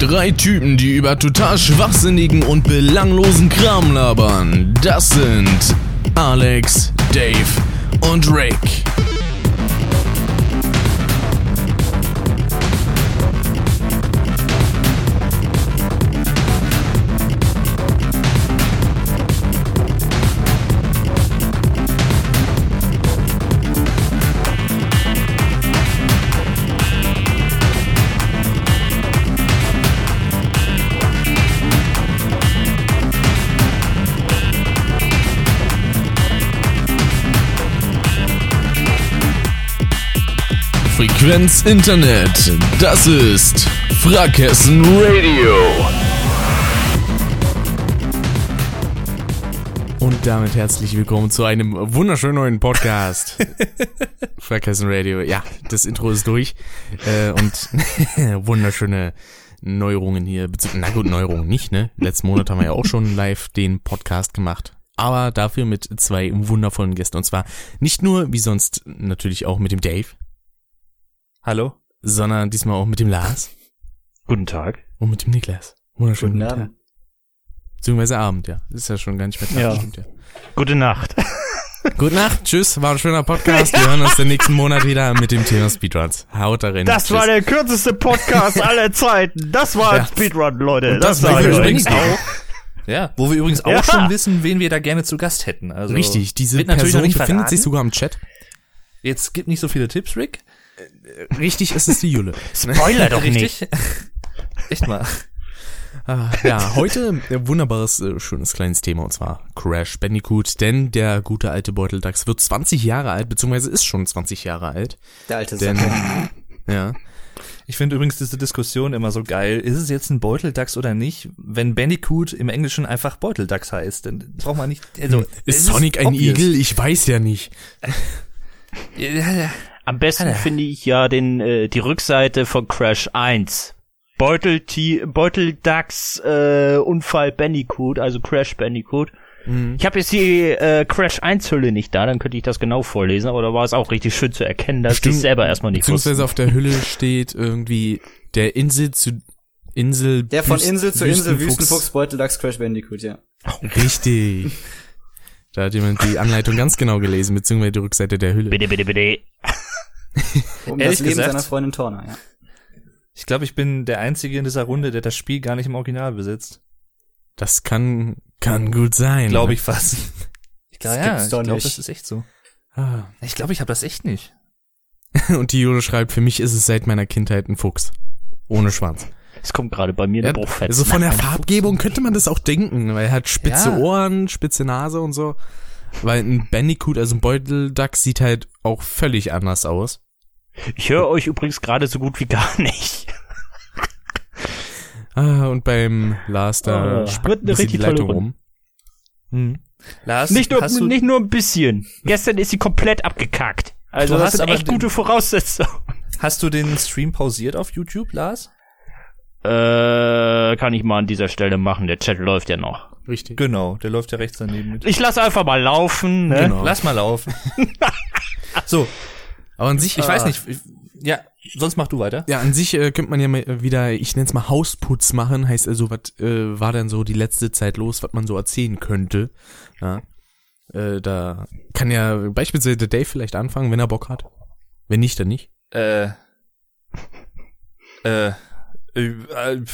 Drei Typen, die über total schwachsinnigen und belanglosen Kram labern. Das sind Alex, Dave und Rick. Frequenz Internet. Das ist Frackhessen Radio. Und damit herzlich willkommen zu einem wunderschönen neuen Podcast. Frackhessen Radio. Ja, das Intro ist durch. Äh, und wunderschöne Neuerungen hier. Na gut, Neuerungen nicht, ne? Letzten Monat haben wir ja auch schon live den Podcast gemacht aber dafür mit zwei wundervollen Gästen. Und zwar nicht nur, wie sonst, natürlich auch mit dem Dave. Hallo? Sondern diesmal auch mit dem Lars. Guten Tag. Und mit dem Niklas. Wunderschönen Guten guten Abend. Tag. Beziehungsweise Abend, ja. Ist ja schon gar nicht mehr Tag, Ja. stimmt ja. Gute Nacht. Gute Nacht, tschüss, war ein schöner Podcast. Wir hören uns den nächsten Monat wieder mit dem Thema Speedruns. Haut darin. Das tschüss. war der kürzeste Podcast aller Zeiten. Das war Ja. ein Speedrun, Leute. Und das Das, war übrigens auch. Ja, wo wir übrigens auch Ja. schon wissen, wen wir da gerne zu Gast hätten. Also Richtig, diese Person befindet sich sogar im Chat. Jetzt gibt nicht so viele Tipps, Rick. Richtig ist es die Jule. Spoiler doch nicht. Richtig? Echt mal. Ah, ja, heute ein wunderbares, äh, schönes kleines Thema und zwar Crash Bandicoot, denn der gute alte Beuteldachs wird 20 Jahre alt, beziehungsweise ist schon 20 Jahre alt. Der alte Denn, ja, Ich finde übrigens diese Diskussion immer so geil. Ist es jetzt ein Beuteldachs oder nicht? Wenn Bandicoot im Englischen einfach Beuteldachs heißt, dann braucht man nicht. Also, es ist Sonic ein obvious. Igel? Ich weiß ja nicht. Ja, ja. Am besten finde ich ja den, äh, die Rückseite von Crash 1. Beutel, Beuteldachs, äh, Unfall Bandicoot, also Crash Bandicoot. Mhm. Ich habe jetzt die äh, Crash 1 Hülle nicht da, dann könnte ich das genau vorlesen, aber da war es auch richtig schön zu erkennen, dass ich selber erstmal nicht Beziehungsweise wusste. auf der Hülle steht irgendwie der Insel zu Insel. Der von Insel zu Insel, Wüstenfuchs. Wüstenfuchs, Beuteldachs, Crash Bandicoot, ja. Richtig. Da hat jemand die Anleitung ganz genau gelesen, beziehungsweise die Rückseite der Hülle. Bitte, bitte, bitte. Um Ehrlich das Leben gesagt- seiner Freundin Torna, ja. Ich glaube, ich bin der Einzige in dieser Runde, der das Spiel gar nicht im Original besitzt. Das kann, kann gut sein. Glaube ich fast. Ich glaube, Das ja, ich glaube, das ist echt so. Ah. Ich glaube, ich habe das echt nicht. Und die Jule schreibt, für mich ist es seit meiner Kindheit ein Fuchs. Ohne Schwanz. Es kommt gerade bei mir Ja, der Bruchfett. also von der Farbgebung könnte man das auch denken, weil er hat spitze Ja. Ohren, spitze Nase und so. Weil ein Bandicoot, also ein Beuteldachs, sieht halt auch völlig anders aus. Ich höre euch übrigens gerade so gut wie gar nicht. Ah, und beim Lars, da Oh, spackt eine die tolle Leitung Runde. rum. Hm. Lars, Nicht nur, hast du, nicht nur ein bisschen. Gestern ist sie komplett abgekackt. Also Du das hast sind aber echt den- gute Voraussetzungen. hast du den Stream pausiert auf YouTube, Lars? Äh, kann ich mal an dieser Stelle machen. Der Chat läuft ja noch. Richtig. Genau, der läuft ja rechts daneben mit. Ich lasse einfach mal laufen. Ne? Genau. Lass mal laufen. so, Aber an sich, ich weiß nicht. Ich, ja, sonst mach du weiter. Ja, an sich äh, könnte man ja mal wieder, ich nenn's mal Hausputz machen, heißt also, was äh, war denn so die letzte Zeit los, was man so erzählen könnte. Ja. Äh, da kann ja beispielsweise der Dave vielleicht anfangen, wenn er Bock hat. Wenn nicht, dann nicht. Äh, äh, äh, äh,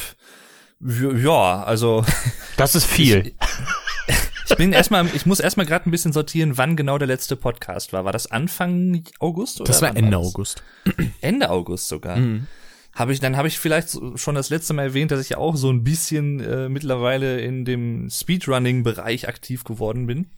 ja, also Das ist viel. ich bin erstmal, ich muss erstmal gerade ein bisschen sortieren, wann genau der letzte Podcast war. War das Anfang August oder? Das war Ende das? August. Ende August sogar. Mhm. Habe ich, dann habe ich vielleicht schon das letzte Mal erwähnt, dass ich ja auch so ein bisschen äh, mittlerweile in dem Speedrunning-Bereich aktiv geworden bin.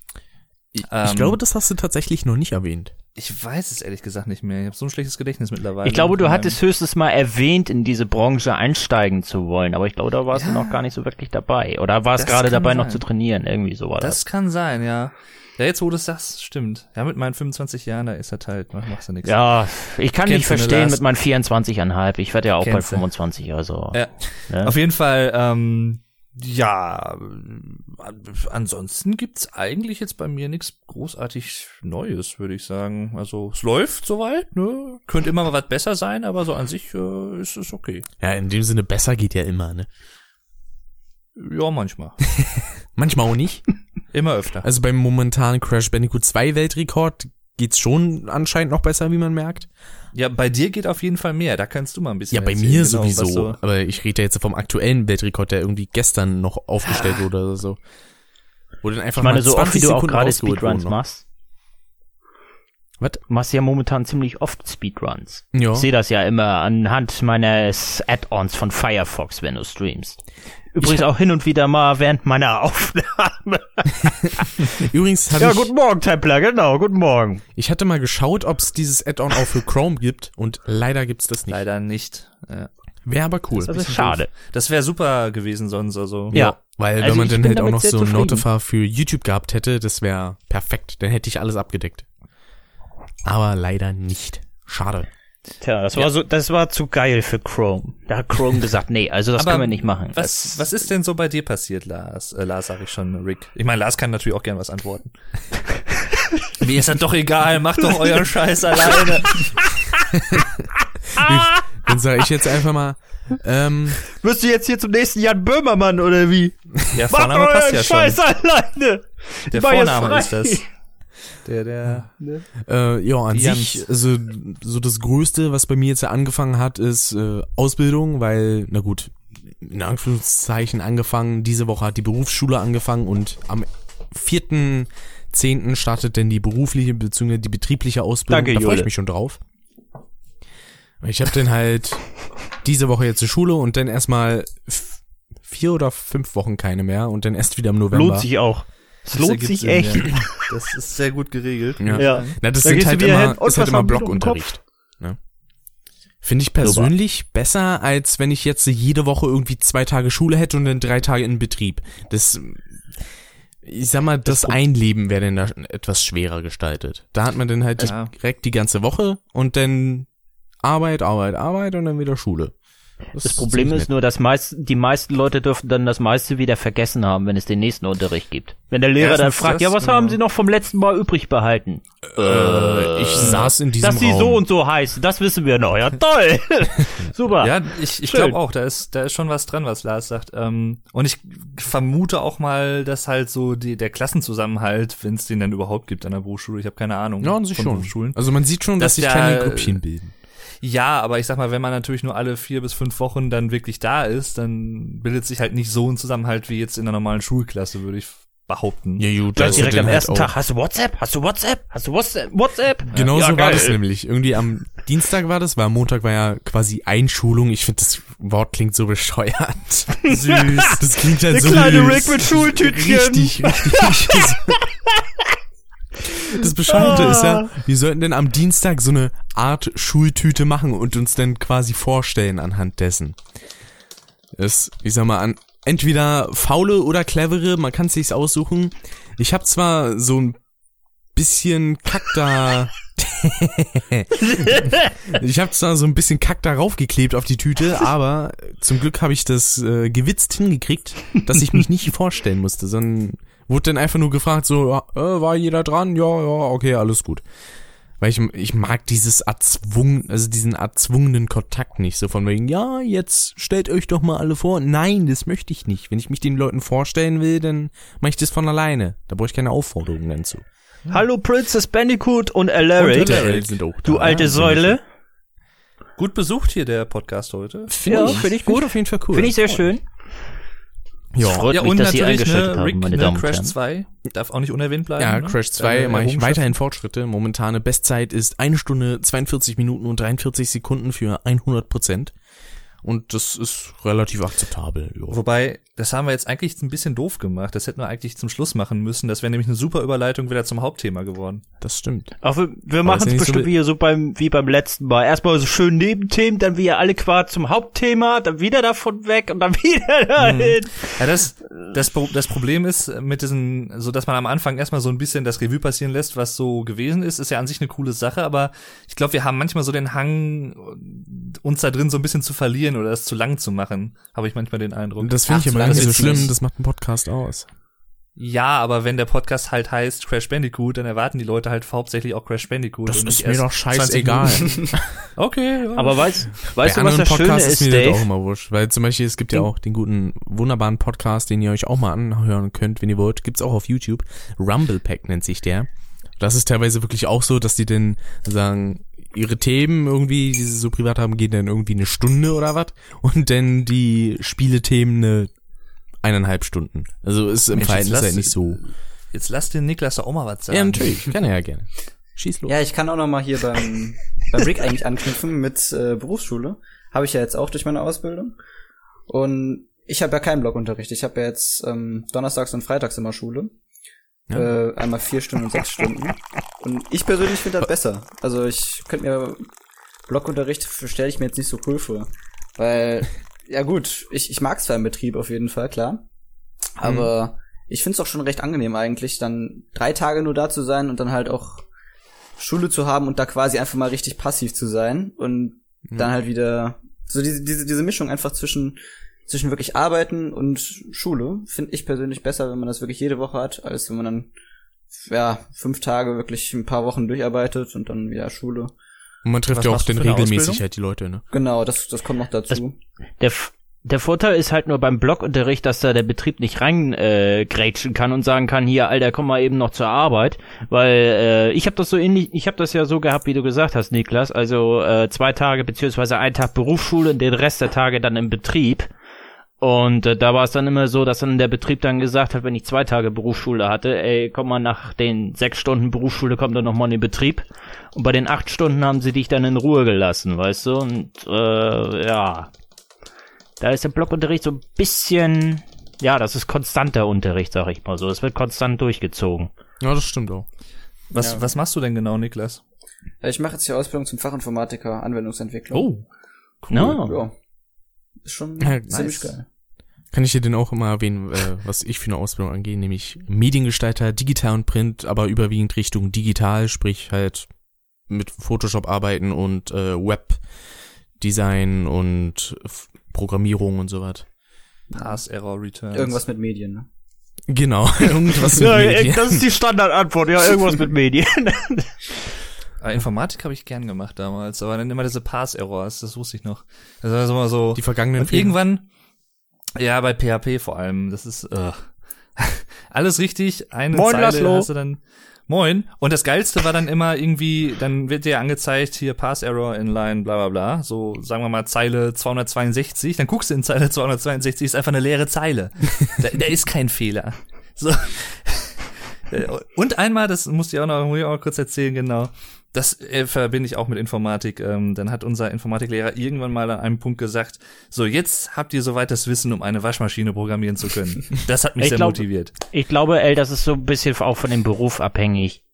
Ich, Ähm, ich glaube, das hast du tatsächlich noch nicht erwähnt. Ich weiß es ehrlich gesagt nicht mehr. Ich habe so ein schlechtes Gedächtnis mittlerweile. Ich glaube, du hattest höchstens mal erwähnt, in diese Branche einsteigen zu wollen, aber ich glaube, da warst Ja. du noch gar nicht so wirklich dabei. Oder warst gerade dabei, noch sein. zu trainieren. Irgendwie so war das. Das kann sein, ja. Ja, jetzt wo du es sagst, stimmt. Ja, mit meinen 25 Jahren, da ist das halt, mach- machst du nichts. Ja, ich kann nicht Kennst ne, verstehen mit meinen 24,5. Ich werde ja auch Kennst bald du. 25, also. Ja. Ne? Auf jeden Fall, ähm, Ja, äh, ansonsten gibt's eigentlich jetzt bei mir nichts großartig Neues, würde ich sagen. Also es läuft soweit, ne? Könnte immer mal was besser sein, aber so an sich äh, ist es okay. Ja, in dem Sinne, besser geht ja immer, ne? Ja, manchmal. Manchmal auch nicht. Immer öfter. Also beim momentanen Crash Bandicoot 2 Weltrekord geht's schon anscheinend noch besser, wie man merkt. Ja, bei dir geht auf jeden Fall mehr. Da kannst du mal ein bisschen Ja, bei erzählen, mir genau, sowieso. so- Aber ich rede ja jetzt vom aktuellen Weltrekord, der irgendwie gestern noch aufgestellt wurde oder so. Wo dann einfach Ich meine, mal so oft wie 20 du auch Sekunden gerade rausgeholt Speedruns machst. Was? Du machst ja momentan ziemlich oft Speedruns. Ja. Ich sehe das ja immer anhand meines Add-ons von Firefox, wenn du streamst. Übrigens auch hin und wieder mal während meiner Aufnahme. Übrigens hatte Ja, ich, guten Morgen, Templar, genau, guten Morgen. ich hatte mal geschaut, ob es dieses Add-on auch für Chrome gibt und leider gibt's das nicht. Leider nicht. Ja. Wäre aber cool. Das ist schade. Das wäre super gewesen sonst, also. Ja. Weil Also wenn man dann halt auch noch so ein. Notify für YouTube gehabt hätte, das wäre perfekt. Dann hätte ich alles abgedeckt. Aber leider nicht. Schade. Tja, das war so, das war zu geil für Chrome. Da hat Chrome gesagt, nee, also das Aber können wir nicht machen. Was, was ist denn so bei dir passiert, Lars? Äh, Lars sag ich schon, Rick. Ich meine, Lars kann natürlich auch gern was antworten. Mir ist das doch egal, macht doch euren Scheiß alleine. Dann sage ich jetzt einfach mal, ähm, Wirst du jetzt hier zum nächsten Jan Böhmermann oder wie? Der Vorname passt ja schon. alleine. Der war Vorname ist das. Der, der. Äh, ja, an Die sich, also, so das Größte, was bei mir jetzt angefangen hat, ist äh, Ausbildung, weil, na gut, in Anführungszeichen angefangen, diese Woche hat die Berufsschule angefangen und am 4.10. startet denn die berufliche bzw. die betriebliche Ausbildung. Danke, da freue ich mich schon drauf. Ich habe dann halt diese Woche jetzt die Schule und dann erstmal vier oder fünf Wochen keine mehr und dann erst wieder im November. Lohnt sich auch. Das lohnt sich Sinn, echt. Ja. Das ist sehr gut geregelt. Ja. Ja. Na, das Da sind halt immer, hin, ist halt immer Blockunterricht. Ne? Finde ich persönlich besser, als wenn ich jetzt jede Woche irgendwie zwei Tage Schule hätte und dann drei Tage in Betrieb. Das, ich sag mal, das, Einleben wäre dann da etwas schwerer gestaltet. Da hat man dann halt Ja. direkt die ganze Woche und dann Arbeit, Arbeit, Arbeit und dann wieder Schule. Das Problem ziemlich ist nur, dass meist, die meisten Leute dürfen dann das meiste wieder vergessen haben, wenn es den nächsten Unterricht gibt. Wenn der Lehrer dann Erstens fragt, das, ja, was genau. haben Sie noch vom letzten Mal übrig behalten? Äh, ich saß in diesem Dass sie Raum. so und so heißen, das wissen wir noch. Ja, toll. Super. Ja, ich, ich glaube auch, da ist, da ist schon was dran, was Lars sagt. Ähm, und ich vermute auch mal, dass halt so die, der Klassenzusammenhalt, wenn es den dann überhaupt gibt an der Berufsschule, ich habe keine Ahnung. ja, an sich von schon. Berufsschulen. Also man sieht schon, dass Dass sich kleine Gruppchen bilden. Ja, aber ich sag mal, wenn man natürlich nur alle vier bis fünf Wochen dann wirklich da ist, dann bildet sich halt nicht so ein Zusammenhalt wie jetzt in der normalen Schulklasse, würde ich behaupten. Ja, gut, Gleich ist direkt am halt ersten auch- Tag. Hast du WhatsApp? Hast du WhatsApp? Hast du WhatsApp? WhatsApp? Genau Ja, so war geil. das nämlich. Irgendwie am Dienstag war das, weil am Montag war ja quasi Einschulung. Ich finde, das Wort klingt so bescheuert. Süß. Das klingt halt Der so kleine süß. Rick mit Schultütchen. Richtig, richtig. Das Bescheuerte ist ja, wir sollten denn am Dienstag so eine Art Schultüte machen und uns dann quasi vorstellen anhand dessen. Das, ich sag mal, an, entweder faule oder clevere, man kann sich's aussuchen. Ich habe zwar so ein bisschen Kack da. ich habe zwar so ein bisschen Kack darauf geklebt auf die Tüte, aber zum Glück habe ich das äh, gewitzt hingekriegt, dass ich mich nicht vorstellen musste, sondern wurde dann einfach nur gefragt, so, ja, äh, war jeder dran? Ja, ja, okay, alles gut. Weil ich, ich mag dieses erzwungen, also diesen erzwungenen Kontakt nicht. So von wegen, ja, jetzt stellt euch doch mal alle vor. Nein, das möchte ich nicht. Wenn ich mich den Leuten vorstellen will, dann mache ich das von alleine. Da brauche ich keine Aufforderungen dann zu. Hallo Princess Bandicoot und Alaric. Und Alaric sind auch Du da, alte ja, Säule. Gut besucht hier der Podcast heute. Finde Ja, ich, finde ich gut. gut. auf jeden Fall cool. Finde ich sehr schön. Ja, Freut ja, mich, und dass Sie eingeschaltet ne, haben, Rick, meine ne, Damen und Crash Herren. 2 darf auch nicht unerwähnt bleiben. ja ne? Crash 2 Deine mache ich weiterhin Fortschritte. Momentane Bestzeit ist eine Stunde 42 Minuten und 43 Sekunden für 100 Prozent. Und das ist relativ akzeptabel. Ja. Wobei, das haben wir jetzt eigentlich ein bisschen doof gemacht. Das hätten wir eigentlich zum Schluss machen müssen. Das wäre nämlich eine super Überleitung wieder zum Hauptthema geworden. Das stimmt. Auch wir, machen es so bestimmt wie- wieder so beim, wie beim letzten Mal. Erstmal so schön Nebenthemen, dann wieder alle quasi zum Hauptthema, dann wieder davon weg und dann wieder dahin. Ja, das, das, das Problem ist mit diesen, so dass man am Anfang erstmal so ein bisschen das Revue passieren lässt, was so gewesen ist, ist ja an sich eine coole Sache, aber ich glaube, wir haben manchmal so den Hang, uns da drin so ein bisschen zu verlieren oder es zu lang zu machen, habe ich manchmal den Eindruck. Das finde ich Ach, so nicht so lange schlimm, nicht. das macht einen Podcast aus. ja, aber wenn der Podcast halt heißt Crash Bandicoot, dann erwarten die Leute halt hauptsächlich auch Crash Bandicoot. und nicht erst 20 Minuten. Okay, ja. Aber weißt, weißt Bei du, was das Schöne Podcasts ist, ist mir das auch Dave? immer wurscht. Weil zum Beispiel, es gibt ja auch den guten, wunderbaren Podcast, den ihr euch auch mal anhören könnt, wenn ihr wollt. Gibt's auch auf YouTube. Rumble Pack nennt sich der. Das ist teilweise wirklich auch so, dass die dann sagen, ihre Themen irgendwie, die sie so privat haben, gehen dann irgendwie eine Stunde oder was. Und dann die Spielethemen eine eineinhalb Stunden. Also ist im Mensch, Verhältnis halt nicht so. Jetzt lass den Niklas doch auch mal was sagen. Ja, natürlich. Kann er ja gerne. Schieß los. Ja, ich kann auch noch mal hier beim, beim Rick eigentlich anknüpfen mit äh, Berufsschule. Habe ich ja jetzt auch durch meine Ausbildung. Und ich habe ja keinen Blockunterricht. Ich habe ja jetzt ähm, donnerstags und freitags immer Schule. Äh, einmal vier Stunden und sechs Stunden. Und ich persönlich finde das besser. Also ich könnte mir Blockunterricht stelle ich mir jetzt nicht so cool vor. Weil, ja gut, ich, ich mag zwar im Betrieb auf jeden Fall, klar. Aber ich finde es auch schon recht angenehm eigentlich, dann drei Tage nur da zu sein und dann halt auch Schule zu haben und da quasi einfach mal richtig passiv zu sein und dann halt wieder so diese, diese, diese Mischung einfach zwischen zwischen wirklich Arbeiten und Schule finde ich persönlich besser, wenn man das wirklich jede Woche hat, als wenn man dann ja fünf Tage wirklich ein paar Wochen durcharbeitet und dann wieder Schule. Und man trifft Was ja auch dann eine regelmäßig halt die Leute, ne? Genau, das das kommt noch dazu. Der, F- der Vorteil ist halt nur beim Blockunterricht, dass da der Betrieb nicht rein äh, kann und sagen kann, hier, Alter, komm mal eben noch zur Arbeit, weil äh, ich habe das so ähnlich, ich habe das ja so gehabt, wie du gesagt hast, Niklas, also äh, zwei Tage beziehungsweise ein Tag Berufsschule und den Rest der Tage dann im Betrieb. Und äh, da war es dann immer so, dass dann der Betrieb dann gesagt hat, wenn ich zwei Tage Berufsschule hatte, ey, komm mal nach den sechs Stunden Berufsschule, komm dann nochmal in den Betrieb. Und bei den acht Stunden haben sie dich dann in Ruhe gelassen, weißt du? Und äh, ja, da ist der Blockunterricht so ein bisschen, ja, das ist konstanter Unterricht, sag ich mal so. Es wird konstant durchgezogen. Ja, das stimmt auch. Was, Ja. was machst du denn genau, Niklas? Äh, Ich mache jetzt die Ausbildung zum Fachinformatiker Anwendungsentwicklung. Oh, No. Ja. Ist schon Ja, ziemlich nice. geil. Kann ich dir denn auch immer erwähnen, äh, was ich für eine Ausbildung angehe, nämlich Mediengestalter, digital und print, aber überwiegend Richtung digital, sprich halt mit Photoshop arbeiten und äh, Webdesign und F Programmierung und so was. Pass, Error, Returns. Irgendwas mit Medien, ne? Genau, irgendwas mit Ja, Medien. das ist die Standardantwort, ja, irgendwas mit Medien. Ah, Informatik habe ich gern gemacht damals, aber dann immer diese Pass-Errors, das wusste ich noch. Das war so mal so. Die vergangenen und irgendwann, ja, bei PHP vor allem, das ist äh, alles richtig. Eine Moin, Zeile Laszlo. hast du dann. Moin. Und das Geilste war dann immer irgendwie, dann wird dir angezeigt, hier Pass-Error inline, bla bla bla. So, sagen wir mal, Zeile 262. Dann guckst du in Zeile 262, ist einfach eine leere Zeile. da, da ist kein Fehler. So. Äh, Und einmal, das musste ich auch noch, muss ich auch noch kurz erzählen, genau. Das äh, verbinde ich auch mit Informatik. Ähm, dann hat unser Informatiklehrer irgendwann mal an einem Punkt gesagt, so jetzt habt ihr soweit das Wissen, um eine Waschmaschine programmieren zu können. Das hat mich Ich sehr glaub- motiviert. Ich glaube, ey, das ist so ein bisschen auch von dem Beruf abhängig.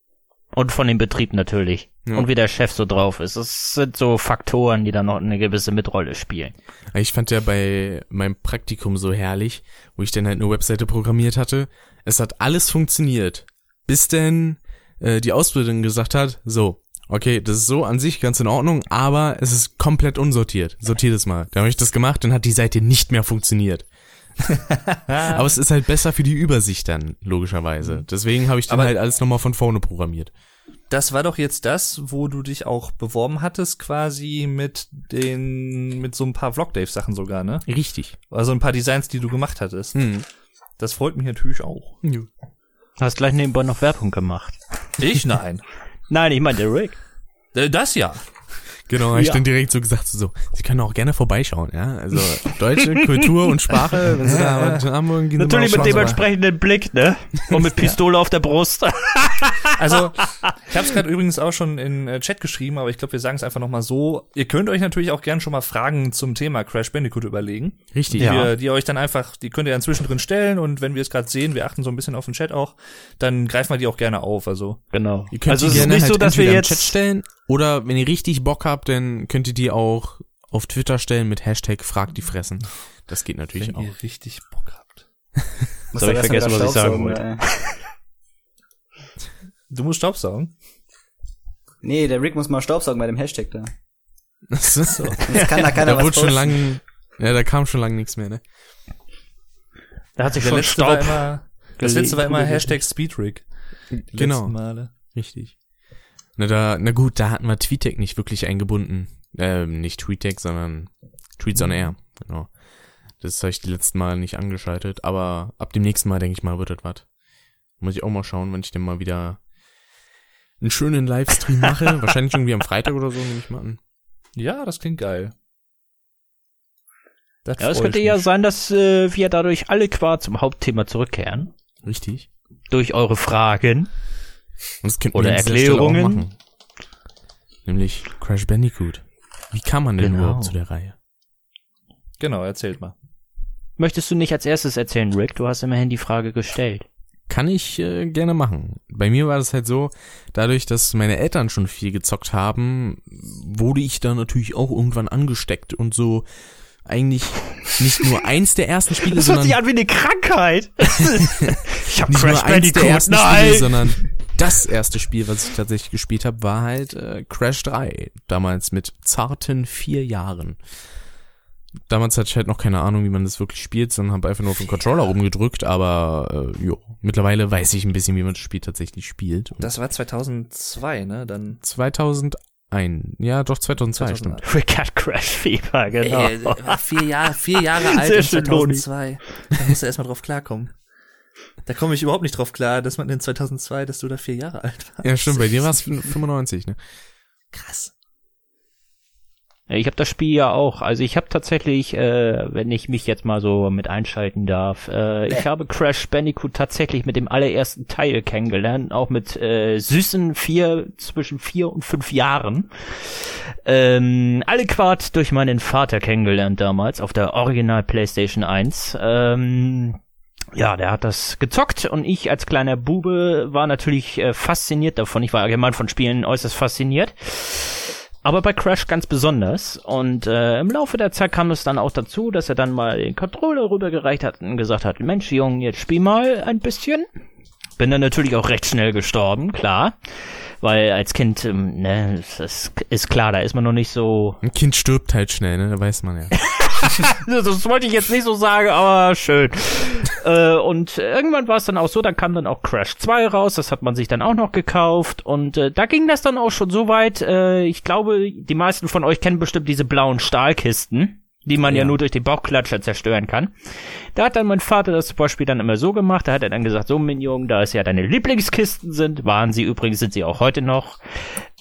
Und von dem Betrieb natürlich. Ja. Und wie der Chef so drauf ist. Das sind so Faktoren, die da noch eine gewisse Mitrolle spielen. Ich fand ja bei meinem Praktikum so herrlich, wo ich dann halt eine Webseite programmiert hatte. Es hat alles funktioniert, bis denn äh, die Ausbildung gesagt hat, so, okay, das ist so an sich ganz in Ordnung, aber es ist komplett unsortiert. Sortiert es mal. Dann habe ich das gemacht, dann hat die Seite nicht mehr funktioniert. aber es ist halt besser für die Übersicht dann, logischerweise. Deswegen habe ich dann Aber- halt alles nochmal von vorne programmiert. Das war doch jetzt das, wo du dich auch beworben hattest, quasi mit den, mit so ein paar Vlog-Dave-Sachen sogar, ne? Richtig. Also ein paar Designs, die du gemacht hattest. Hm. Das freut mich natürlich auch. Du hast gleich nebenbei noch Werbung gemacht. Ich nein. Nein, ich meine der Rick. Äh, Das ja. Genau, habe ich Ja. dann direkt so gesagt, so, Sie können auch gerne vorbeischauen, ja. Also deutsche Kultur und Sprache, wenn Sie da was haben wollen, gehen Sie Natürlich mit mal. dementsprechenden Blick, ne? Und mit Pistole auf der Brust. Also, ich habe es gerade übrigens auch schon in äh, Chat geschrieben, aber ich glaube, wir sagen es einfach noch mal so. Ihr könnt euch natürlich auch gern schon mal Fragen zum Thema Crash Bandicoot überlegen. Richtig. Die, Ja. wir, die ihr euch dann einfach, die könnt ihr dann zwischendrin stellen und wenn wir es gerade sehen, wir achten so ein bisschen auf den Chat auch, dann greifen wir die auch gerne auf. Also Genau. Ihr könnt also die es ist gerne nicht halt so, dass wir jetzt Chat stellen oder wenn ihr richtig Bock habt, dann könnt ihr die auch auf Twitter stellen mit Hashtag fragt die Fressen. Das geht natürlich wenn auch. ihr richtig Bock habt. Muss hab ich vergessen, was ich sagen wollte. Du musst Staubsaugen. Nee, der Rick muss mal Staubsaugen bei dem Hashtag da. So. Das kann da keiner da was wurde schon lang, ja, da kam schon lange nichts mehr, ne? Da hat sich Der schon letzte war Staub. immer, das letzte war immer. Hashtag Speedrig. Die Genau. Male. Richtig. Na, da, na gut, da hatten wir TweetDeck nicht wirklich eingebunden. Ähm, nicht TweetDeck, sondern Tweets on Air. Genau. Das habe ich die letzten Mal nicht angeschaltet, aber ab dem nächsten Mal, denke ich mal, wird das was. Muss ich auch mal schauen, wenn ich denn mal wieder einen schönen Livestream mache. Wahrscheinlich irgendwie am Freitag oder so, nehme ich mal an. Ja, das klingt geil. Das Ja, es könnte ja sein, dass äh, wir dadurch alle quasi zum Hauptthema zurückkehren. Richtig. Durch eure Fragen. Und das könnten Oder Erklärungen. machen. Nämlich Crash Bandicoot. Wie kam man denn Genau. überhaupt zu der Reihe? Genau, erzählt mal. Möchtest du nicht als erstes erzählen, Rick? Du hast immerhin die Frage gestellt. Kann ich äh, gerne machen. Bei mir war das halt so, dadurch, dass meine Eltern schon viel gezockt haben, wurde ich da natürlich auch irgendwann angesteckt und so eigentlich nicht nur eins der ersten Spiele, sondern an wie eine Krankheit. ich hab nicht Crash nur eins der Bandicoot. ersten Spiele, Nein. sondern das erste Spiel, was ich tatsächlich gespielt habe, war halt äh, Crash 3. Damals mit zarten vier Jahren. Damals hatte ich halt noch keine Ahnung, wie man das wirklich spielt, sondern habe einfach nur auf den Controller rumgedrückt, aber äh, jo, mittlerweile weiß ich ein bisschen, wie man das Spiel tatsächlich spielt. Und Das war 2002, ne? Dann 2001, ja doch 2002, 2001. stimmt. Rick hat Crash Fever, genau. Ey, war vier Jahre, vier Jahre alt in schön, Loni. 2002. Da musst du erstmal drauf klarkommen. Da komme ich überhaupt nicht drauf klar, dass man in 2002, dass du da vier Jahre alt warst. Ja stimmt, bei dir war es 95, ne? Krass. Ich habe das Spiel ja auch. Also ich habe tatsächlich, äh, wenn ich mich jetzt mal so mit einschalten darf, äh, ich habe Crash Bandicoot tatsächlich mit dem allerersten Teil kennengelernt, auch mit äh, süßen vier, zwischen vier und fünf Jahren. Ähm, alle Quart durch meinen Vater kennengelernt damals auf der Original PlayStation 1. Ähm, ja, der hat das gezockt und ich als kleiner Bube war natürlich äh, fasziniert davon. Ich war allgemein von Spielen äußerst fasziniert. Aber bei Crash ganz besonders. Und äh, im Laufe der Zeit kam es dann auch dazu, dass er dann mal den Controller rübergereicht hat und gesagt hat, Mensch, Junge, jetzt spiel mal ein bisschen. Bin dann natürlich auch recht schnell gestorben, klar. Weil als Kind, ähm, ne, das ist klar, da ist man noch nicht so Ein Kind stirbt halt schnell, ne? Da weiß man ja. das wollte ich jetzt nicht so sagen, aber schön. äh, und irgendwann war es dann auch so, da kam dann auch Crash 2 raus, das hat man sich dann auch noch gekauft und äh, da ging das dann auch schon so weit, äh, ich glaube, die meisten von euch kennen bestimmt diese blauen Stahlkisten, die man ja, Ja. nur durch den Bauchklatscher zerstören kann. Da hat dann mein Vater das zum Beispiel dann immer so gemacht, da hat er dann gesagt, so Minion, da es ja deine Lieblingskisten sind, waren sie übrigens, sind sie auch heute noch,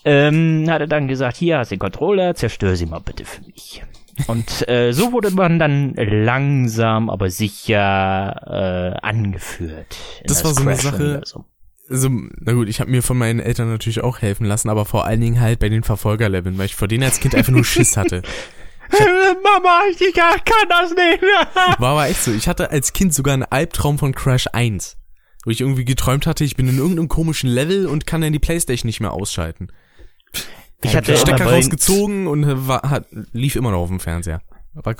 ähm, hat er dann gesagt, hier hast du den Controller, zerstör sie mal bitte für mich. Und äh, so wurde man dann langsam, aber sicher äh, angeführt. in Das war so eine Sache-. Also, na gut, ich habe mir von meinen Eltern natürlich auch helfen lassen, aber vor allen Dingen halt bei den Verfolgerleveln, weil ich vor denen als Kind einfach nur Schiss hatte. Mama, ich kann das nicht. War aber echt so. Ich hatte als Kind sogar einen Albtraum von Crash 1. Wo ich irgendwie geträumt hatte, ich bin in irgendeinem komischen Level und kann dann die Playstation nicht mehr ausschalten. Ich hatte Stecker bei, rausgezogen und äh, war, hat, lief immer noch auf dem Fernseher.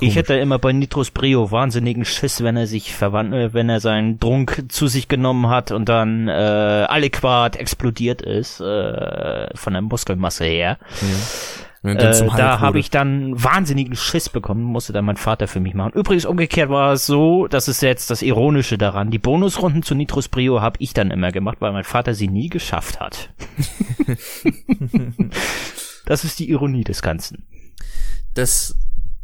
Ich hatte immer bei Nitros Brio wahnsinnigen Schiss, wenn er sich verwandelt, wenn er seinen Trunk zu sich genommen hat und dann äh, adäquat explodiert ist äh, von der Muskelmasse her. Er dann Äh, zum Hulk da habe ich dann wahnsinnigen Schiss bekommen, musste dann mein Vater für mich machen. Übrigens umgekehrt war es so, das ist jetzt das Ironische daran, die Bonusrunden zu Nitros Brio habe ich dann immer gemacht, weil mein Vater sie nie geschafft hat. das ist die Ironie des Ganzen. Das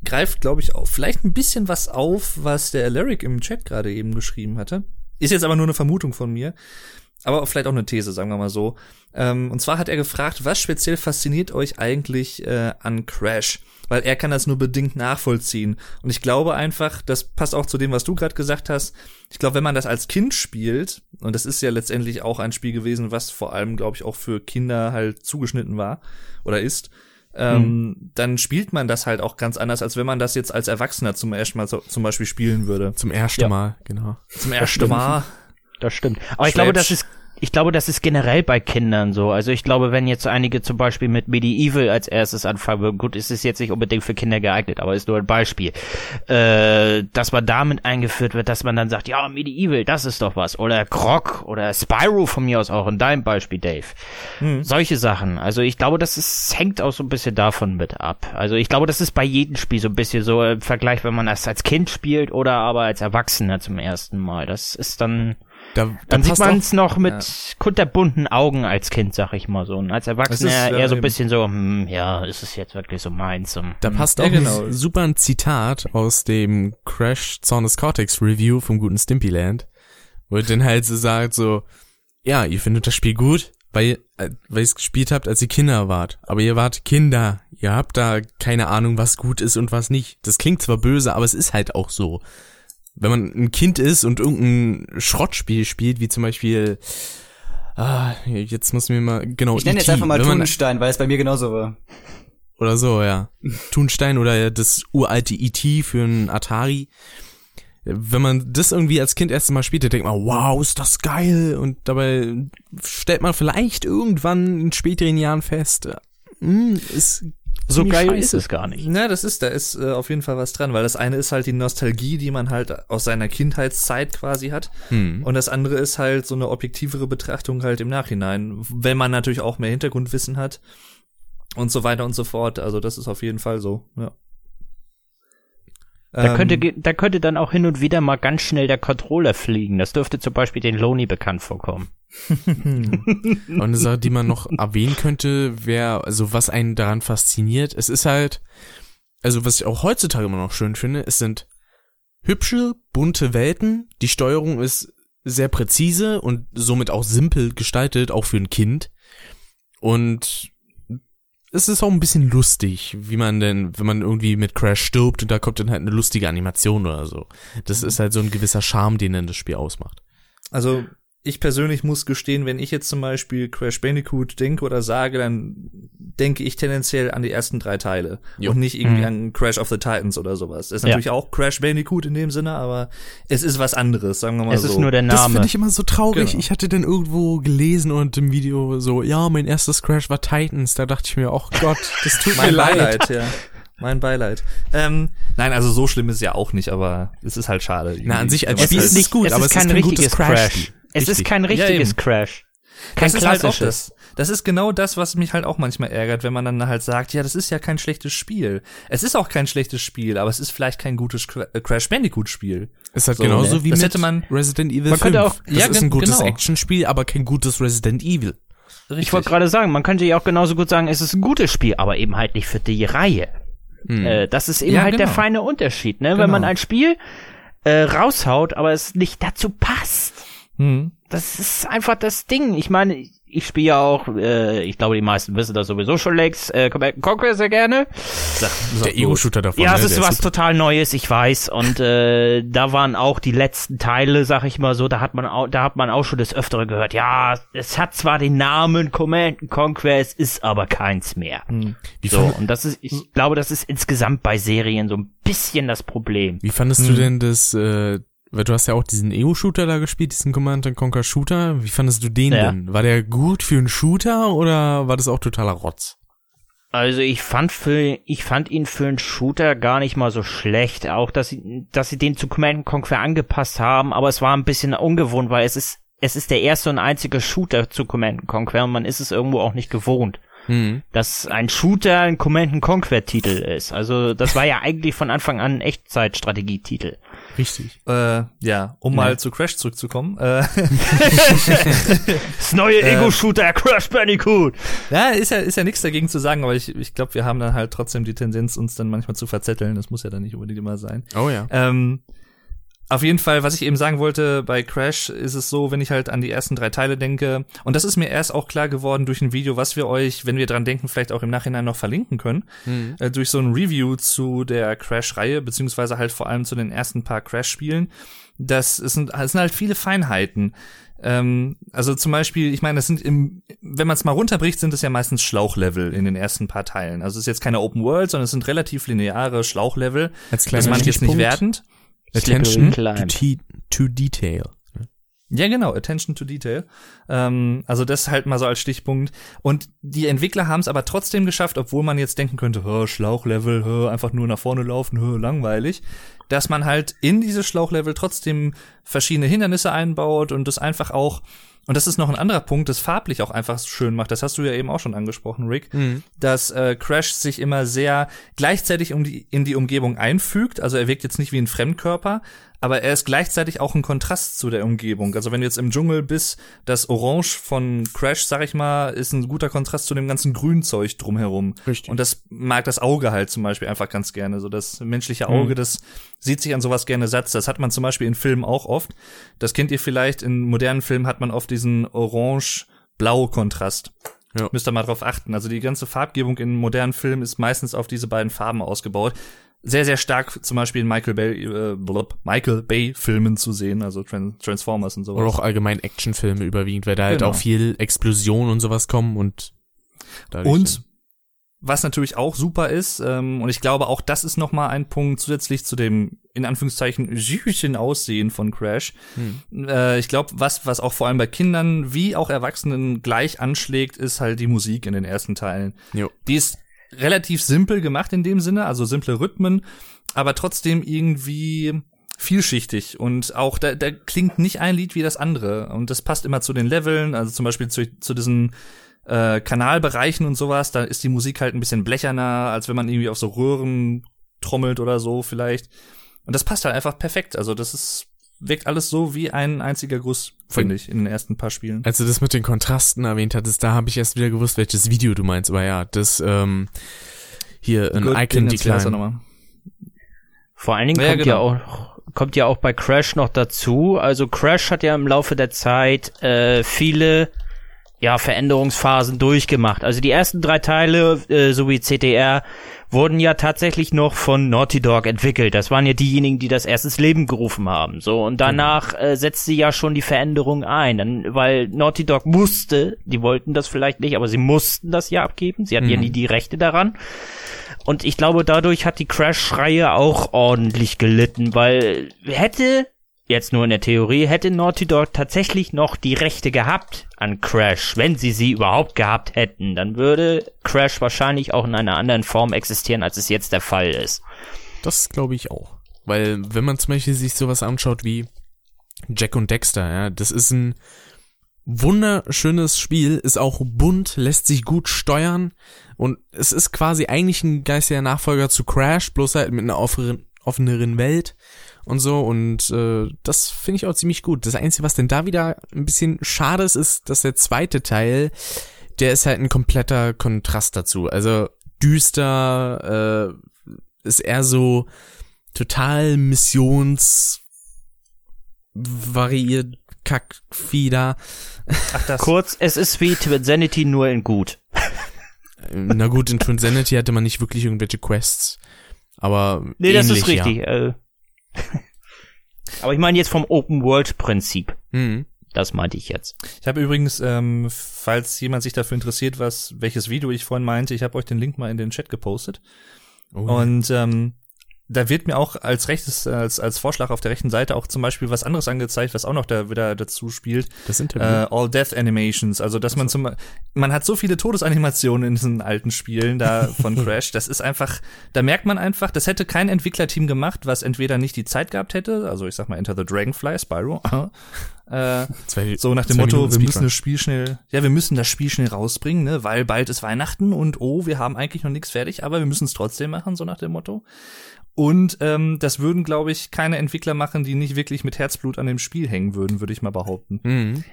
greift, glaube ich, auch vielleicht ein bisschen was auf, was der Alaric im Chat gerade eben geschrieben hatte. Ist jetzt aber nur eine Vermutung von mir. Aber vielleicht auch eine These, sagen wir mal so. Ähm, und zwar hat er gefragt, was speziell fasziniert euch eigentlich äh, an Crash? Weil er kann das nur bedingt nachvollziehen. Und ich glaube einfach, das passt auch zu dem, was du gerade gesagt hast. Ich glaube, wenn man das als Kind spielt, und das ist ja letztendlich auch ein Spiel gewesen, was vor allem, glaube ich, auch für Kinder halt zugeschnitten war oder ist, ähm, dann spielt man das halt auch ganz anders, als wenn man das jetzt als Erwachsener zum ersten Mal so, zum Beispiel spielen würde. Zum ersten Ja. Mal, genau. Zum ersten Mal. Das stimmt. Aber ich glaube, das Schwäbsch. ist ich glaube, das ist generell bei Kindern so. Also ich glaube, wenn jetzt einige zum Beispiel mit Medieval als erstes anfangen würden, gut, es ist jetzt nicht unbedingt für Kinder geeignet, aber ist nur ein Beispiel, äh, dass man damit eingeführt wird, dass man dann sagt, ja, Medieval, das ist doch was. Oder Grog oder Spyro von mir aus auch in deinem Beispiel, Dave. Hm. Solche Sachen. Also ich glaube, das ist, hängt auch so ein bisschen davon mit ab. Also ich glaube, das ist bei jedem Spiel so ein bisschen so im Vergleich, wenn man das als Kind spielt oder aber als Erwachsener zum ersten Mal. Das ist dann Da, da dann sieht man es noch mit kunterbunten Augen als Kind, sag ich mal so. Und als Erwachsener ist, ja, eher so ein eben. bisschen so, hm, ja, ist es jetzt wirklich so meins? Um, Da passt Ja, auch genau. ein super ein Zitat aus dem Crash Zorn des Cortex Review vom guten Stimpyland, wo er dann halt so sagt so, ja, ihr findet das Spiel gut, weil, äh, weil ihr es gespielt habt, als ihr Kinder wart. Aber ihr wart Kinder. Ihr habt da keine Ahnung, was gut ist und was nicht. Das klingt zwar böse, aber es ist halt auch so. Wenn man ein Kind ist und irgendein Schrottspiel spielt, wie zum Beispiel, ah, jetzt muss mir mal, genau, Ich nenne jetzt E.T., einfach mal Thunstein, weil es bei mir genauso war. oder so, ja. Thunstein oder das uralte E.T. für ein Atari. Wenn man das irgendwie als Kind erst mal spielt, dann denkt man, wow, ist das geil. Und dabei stellt man vielleicht irgendwann in späteren Jahren fest, hm, ist so geil scheiße. ist es gar nicht. Na, das ist, da ist äh, auf jeden Fall was dran, weil das eine ist halt die Nostalgie, die man halt aus seiner Kindheitszeit quasi hat. Hm. Und das andere ist halt so eine objektivere Betrachtung halt im Nachhinein, wenn man natürlich auch mehr Hintergrundwissen hat und so weiter und so fort. Also das ist auf jeden Fall so, ja. Da Ähm, könnte, da könnte dann auch hin und wieder mal ganz schnell der Controller fliegen. Das dürfte zum Beispiel den Loni bekannt vorkommen. Und eine Sache, die man noch erwähnen könnte, wäre, also was einen daran fasziniert, es ist halt, also was ich auch heutzutage immer noch schön finde, es sind hübsche, bunte Welten, die Steuerung ist sehr präzise und somit auch simpel gestaltet, auch für ein Kind. Und es ist auch ein bisschen lustig, wie man denn, wenn man irgendwie mit Crash stirbt und da kommt dann halt eine lustige Animation oder so. Das ist halt so ein gewisser Charme, den dann das Spiel ausmacht. Also ich persönlich muss gestehen, wenn ich jetzt zum Beispiel Crash Bandicoot denke oder sage, dann denke ich tendenziell an die ersten drei Teile Jo. und nicht irgendwie Mhm. an Crash of the Titans oder sowas. Das ist Ja. natürlich auch Crash Bandicoot in dem Sinne, aber es ist was anderes, sagen wir mal Es so. ist nur der Das Name. finde ich immer so traurig. Genau. Ich hatte dann irgendwo gelesen und im Video so, ja, mein erstes Crash war Titans. Da dachte ich mir, oh Gott, das tut mir mein leid. Beileid, ja. Mein Beileid. Ähm, nein, also so schlimm ist es ja auch nicht, aber es ist halt schade. Na, an sich als Spiel halt- ist es gut, es aber ist es kein ist kein gutes richtiges Crash-Spiel. Crash. Es ist Richtig. kein Ja, richtiges eben. Crash. Kein das ist halt auch klassisches. das. Das ist genau das, was mich halt auch manchmal ärgert, wenn man dann halt sagt, ja, das ist ja kein schlechtes Spiel. Es ist auch kein schlechtes Spiel, aber es ist vielleicht kein gutes äh, Crash Bandicoot Spiel. Es ist halt So, genauso ne? wie Das mit hätte man- Resident Evil Man 5. könnte auch- das Ja, ist ein gutes genau. Actionspiel, aber kein gutes Resident Evil. Richtig. Ich wollte gerade sagen, man könnte ja auch genauso gut sagen, es ist ein gutes Spiel, aber eben halt nicht für die Reihe. Hm. Äh, das ist eben Ja, halt der genau. feine Unterschied, ne? Genau. Wenn man ein Spiel äh, raushaut, aber es nicht dazu passt. Hm. Das ist einfach das Ding. Ich meine, ich spiele ja auch, äh, ich glaube, die meisten wissen das sowieso schon längst, äh, Command Conquer sehr gerne. Sag, sag Der Ego-Shooter davon. ja, ne? es ist Der was total Neues, ich weiß. Und äh, da waren auch die letzten Teile, sag ich mal so, da hat man auch, da hat man auch schon das Öftere gehört. Ja, es hat zwar den Namen Command Conquer, es ist aber keins mehr. Wie, So, und das ist, ich glaube, das ist insgesamt bei Serien so ein bisschen das Problem. wie fandest du denn das, äh, weil du hast ja auch diesen Ego-Shooter da gespielt, diesen Command Conquer Shooter. Wie fandest du den Ja. denn? War der gut für einen Shooter oder war das auch totaler Rotz? Also ich fand für, ich fand ihn für einen Shooter gar nicht mal so schlecht. Auch, dass sie, dass sie den zu Command Conquer angepasst haben, aber es war ein bisschen ungewohnt, weil es ist, es ist der erste und einzige Shooter zu Command Conquer und man ist es irgendwo auch nicht gewohnt, Hm. dass ein Shooter ein Command Conquer Titel ist. Also das war ja eigentlich von Anfang an ein Echtzeitstrategietitel. Richtig. Äh, ja, um mal zu Crash zurückzukommen. Äh, Das neue Ego-Shooter Crash Bandicoot. ja, ist ja, ist ja nichts dagegen zu sagen, aber ich, ich glaube, wir haben dann halt trotzdem die Tendenz, uns dann manchmal zu verzetteln. Das muss ja dann nicht unbedingt immer sein. Oh ja. Ähm, auf jeden Fall, was ich eben sagen wollte, bei Crash ist es so, wenn ich halt an die ersten drei Teile denke, und das ist mir erst auch klar geworden durch ein Video, was wir euch, wenn wir dran denken, vielleicht auch im Nachhinein noch verlinken können, äh, durch so ein Review zu der Crash-Reihe, beziehungsweise halt vor allem zu den ersten paar Crash-Spielen. Das sind, es sind halt viele Feinheiten. Ähm, also zum Beispiel, ich meine, das sind im, wenn man es mal runterbricht, sind es ja meistens Schlauchlevel in den ersten paar Teilen. Also es ist jetzt keine Open World, sondern es sind relativ lineare Schlauchlevel. Als Das kleiner meine ich jetzt nicht wertend. Attention to, to detail. Ja, genau, Attention to Detail. Ähm, also das halt mal so als Stichpunkt. Und die Entwickler haben es aber trotzdem geschafft, obwohl man jetzt denken könnte, Schlauchlevel, hör, einfach nur nach vorne laufen, hör, langweilig, dass man halt in diese Schlauchlevel trotzdem verschiedene Hindernisse einbaut und das einfach auch und das ist noch ein anderer Punkt, das farblich auch einfach schön macht. Das hast du ja eben auch schon angesprochen, Rick, Mhm. dass äh, Crash sich immer sehr gleichzeitig um die, in die Umgebung einfügt. Also er wirkt jetzt nicht wie ein Fremdkörper, aber er ist gleichzeitig auch ein Kontrast zu der Umgebung. Also wenn du jetzt im Dschungel bist, das Orange von Crash, sag ich mal, ist ein guter Kontrast zu dem ganzen Grünzeug drumherum. Richtig. Und das mag das Auge halt zum Beispiel einfach ganz gerne. So das menschliche Mhm. Auge, das sieht sich an sowas gerne satt. Das hat man zum Beispiel in Filmen auch oft. Das kennt ihr vielleicht. In modernen Filmen hat man oft diesen Orange-Blau-Kontrast. Ja. Müsst ihr mal drauf achten. Also die ganze Farbgebung in modernen Filmen ist meistens auf diese beiden Farben ausgebaut. Sehr, sehr stark zum Beispiel in Michael Bay, äh, blub, Michael Bay Filmen zu sehen, also Tran Transformers und sowas. Oder auch allgemein Actionfilme überwiegend, weil da halt Genau. auch viel Explosion und sowas kommen und Und was natürlich auch super ist, ähm, und ich glaube auch das ist noch mal ein Punkt zusätzlich zu dem in Anführungszeichen süßen Aussehen von Crash. Äh, ich glaube, was was auch vor allem bei Kindern wie auch Erwachsenen gleich anschlägt, ist halt die Musik in den ersten Teilen. Jo. Die ist relativ simpel gemacht in dem Sinne, also simple Rhythmen, aber trotzdem irgendwie vielschichtig und auch da, da klingt nicht ein Lied wie das andere und das passt immer zu den Leveln, also zum Beispiel zu, zu diesen äh, Kanalbereichen und sowas, da ist die Musik halt ein bisschen blecherner, als wenn man irgendwie auf so Röhren trommelt oder so vielleicht. Und das passt halt einfach perfekt. Also das ist wirkt alles so wie ein einziger Guss, finde ich, in den ersten paar Spielen. Als du das mit den Kontrasten erwähnt hattest, da habe ich erst wieder gewusst, welches Video du meinst. Aber ja, das ähm, hier ein Gut, Icon Decline. nochmal. Vor allen Dingen Ja, kommt ja genau. auch kommt ja auch bei Crash noch dazu. Also Crash hat ja im Laufe der Zeit äh, viele ja Veränderungsphasen durchgemacht. Also die ersten drei Teile äh, sowie CTR wurden ja tatsächlich noch von Naughty Dog entwickelt. Das waren ja diejenigen, die das erst ins Leben gerufen haben. So und danach äh, setzte ja schon die Veränderung ein, dann, weil Naughty Dog musste, die wollten das vielleicht nicht, aber sie mussten das ja abgeben. Sie hatten ja Mhm. nie die Rechte daran. Und ich glaube, dadurch hat die Crash-Reihe auch ordentlich gelitten, weil hätte, jetzt nur in der Theorie, hätte Naughty Dog tatsächlich noch die Rechte gehabt an Crash, wenn sie sie überhaupt gehabt hätten, dann würde Crash wahrscheinlich auch in einer anderen Form existieren, als es jetzt der Fall ist. Das glaube ich auch. Weil, wenn man zum Beispiel sich sowas anschaut wie Jack und Dexter, ja, das ist ein wunderschönes Spiel, ist auch bunt, lässt sich gut steuern und es ist quasi eigentlich ein geistiger Nachfolger zu Crash, bloß halt mit einer offeneren, offeneren Welt und so und äh, das finde ich auch ziemlich gut. Das Einzige, was denn da wieder ein bisschen schade ist, ist, dass der zweite Teil, der ist halt ein kompletter Kontrast dazu. Also düster, äh, ist eher so total missions variiert Kackfieder. Ach, das. Kurz, es ist wie Twinsanity nur in gut. Na gut, in Twinsanity hatte man nicht wirklich irgendwelche Quests. Aber Nee, das ähnlich, ist richtig. Äh. Aber ich meine jetzt vom Open-World-Prinzip. Ja. Mhm. Das meinte ich jetzt. Ich habe übrigens, ähm, falls jemand sich dafür interessiert, was welches Video ich vorhin meinte, ich habe euch den Link mal in den Chat gepostet. Oh. Und ähm, da wird mir auch als rechtes, als, als Vorschlag auf der rechten Seite auch zum Beispiel was anderes angezeigt, was auch noch da wieder dazu spielt. das Interview. Äh, All Death Animations. Also, dass man zum man hat so viele Todesanimationen in diesen alten Spielen da von Crash. Das ist einfach, da merkt man einfach, das hätte kein Entwicklerteam gemacht, was entweder nicht die Zeit gehabt hätte, also ich sag mal Enter the Dragonfly, Spyro, äh, Zwei, so nach dem Motto, Minuten wir müssen das Spiel schnell, ja, wir müssen das Spiel schnell rausbringen, ne, weil bald ist Weihnachten und oh, wir haben eigentlich noch nichts fertig, aber wir müssen es trotzdem machen, so nach dem Motto. Und ähm, das würden, glaube ich, keine Entwickler machen, die nicht wirklich mit Herzblut an dem Spiel hängen würden, würde ich mal behaupten. Mhm.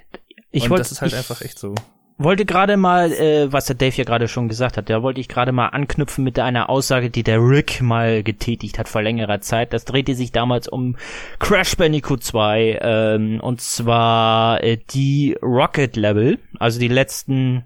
Ich und wollte das ist halt ich einfach echt so. wollte gerade mal, äh, was der Dave ja gerade schon gesagt hat, da wollte ich gerade mal anknüpfen mit einer Aussage, die der Rick mal getätigt hat vor längerer Zeit. Das drehte sich damals um Crash Bandicoot 2 ähm, und zwar äh, die Rocket Level, also die letzten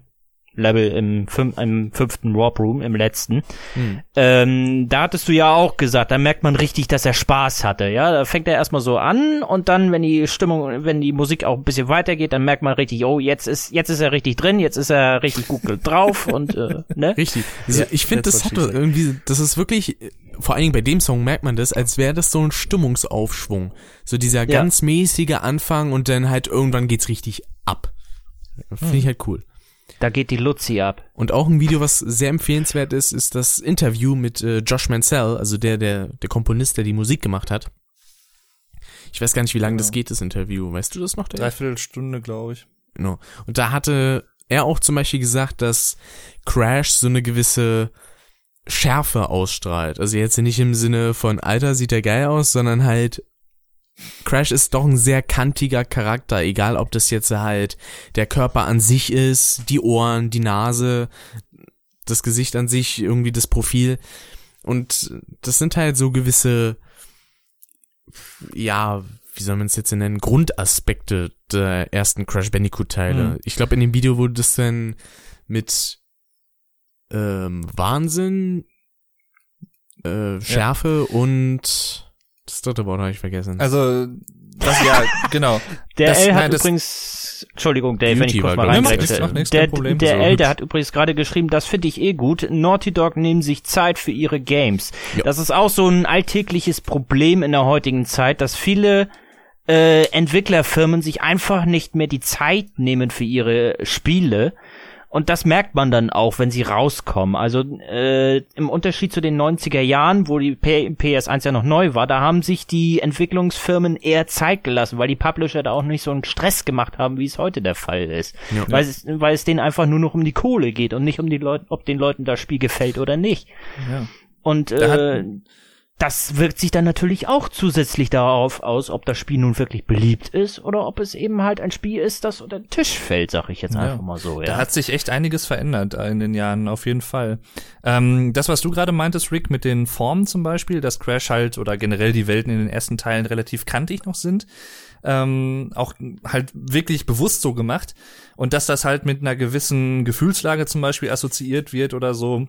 Level im, fün im fünften Warp Room, im letzten. Hm. Ähm, da hattest du ja auch gesagt, da merkt man richtig, dass er Spaß hatte. Ja, da fängt er erstmal so an und dann, wenn die Stimmung, wenn die Musik auch ein bisschen weitergeht, dann merkt man richtig, oh, jetzt ist, jetzt ist er richtig drin, jetzt ist er richtig gut drauf und äh, ne? Richtig. Also ich finde, das hat irgendwie, das ist wirklich vor allen Dingen bei dem Song merkt man das, als wäre das so ein Stimmungsaufschwung. So dieser Ja. ganz mäßige Anfang und dann halt irgendwann geht's richtig ab. Finde ich halt cool. Da geht die Luzi ab. Und auch ein Video, was sehr empfehlenswert ist, ist das Interview mit äh, Josh Mansell, also der, der, der Komponist, der die Musik gemacht hat. Ich weiß gar nicht, wie lange das geht, das Interview. Weißt du das noch? Dave? Dreiviertelstunde, glaube ich. Genau. Und da hatte er auch zum Beispiel gesagt, dass Crash so eine gewisse Schärfe ausstrahlt. Also jetzt nicht im Sinne von Alter sieht er geil aus, sondern halt Crash ist doch ein sehr kantiger Charakter, egal ob das jetzt halt der Körper an sich ist, die Ohren, die Nase, das Gesicht an sich, irgendwie das Profil. Und das sind halt so gewisse, ja, wie soll man es jetzt nennen, Grundaspekte der ersten Crash Bandicoot Teile. Mhm. Ich glaube, in dem Video wurde das dann mit ähm, Wahnsinn, äh, Schärfe und das dritte Wort habe ich vergessen. Also, das ja, genau. Der Das- L hat nein, übrigens, Entschuldigung, Dave, wenn ich kurz mal nichts, Der, Problem. der So. L, der hat übrigens gerade geschrieben, das finde ich eh gut. Naughty Dog nehmen sich Zeit für ihre Games. Ja. Das ist auch so ein alltägliches Problem in der heutigen Zeit, dass viele äh, Entwicklerfirmen sich einfach nicht mehr die Zeit nehmen für ihre Spiele. Und das merkt man dann auch, wenn sie rauskommen. Also äh, im Unterschied zu den 90er Jahren, wo die P PS1 ja noch neu war, da haben sich die Entwicklungsfirmen eher Zeit gelassen, weil die Publisher da auch nicht so einen Stress gemacht haben, wie es heute der Fall ist. Ja. Weil, es, weil es denen einfach nur noch um die Kohle geht und nicht um die Leute, ob den Leuten das Spiel gefällt oder nicht. Ja. Und Da äh, das wirkt sich dann natürlich auch zusätzlich darauf aus, ob das Spiel nun wirklich beliebt ist oder ob es eben halt ein Spiel ist, das unter den Tisch fällt, sag ich jetzt Ja. einfach mal so. Da Ja. hat sich echt einiges verändert in den Jahren, auf jeden Fall. Ähm, das, was du gerade meintest, Rick, mit den Formen zum Beispiel, dass Crash halt oder generell die Welten in den ersten Teilen relativ kantig noch sind, ähm, auch halt wirklich bewusst so gemacht und dass das halt mit einer gewissen Gefühlslage zum Beispiel assoziiert wird oder so.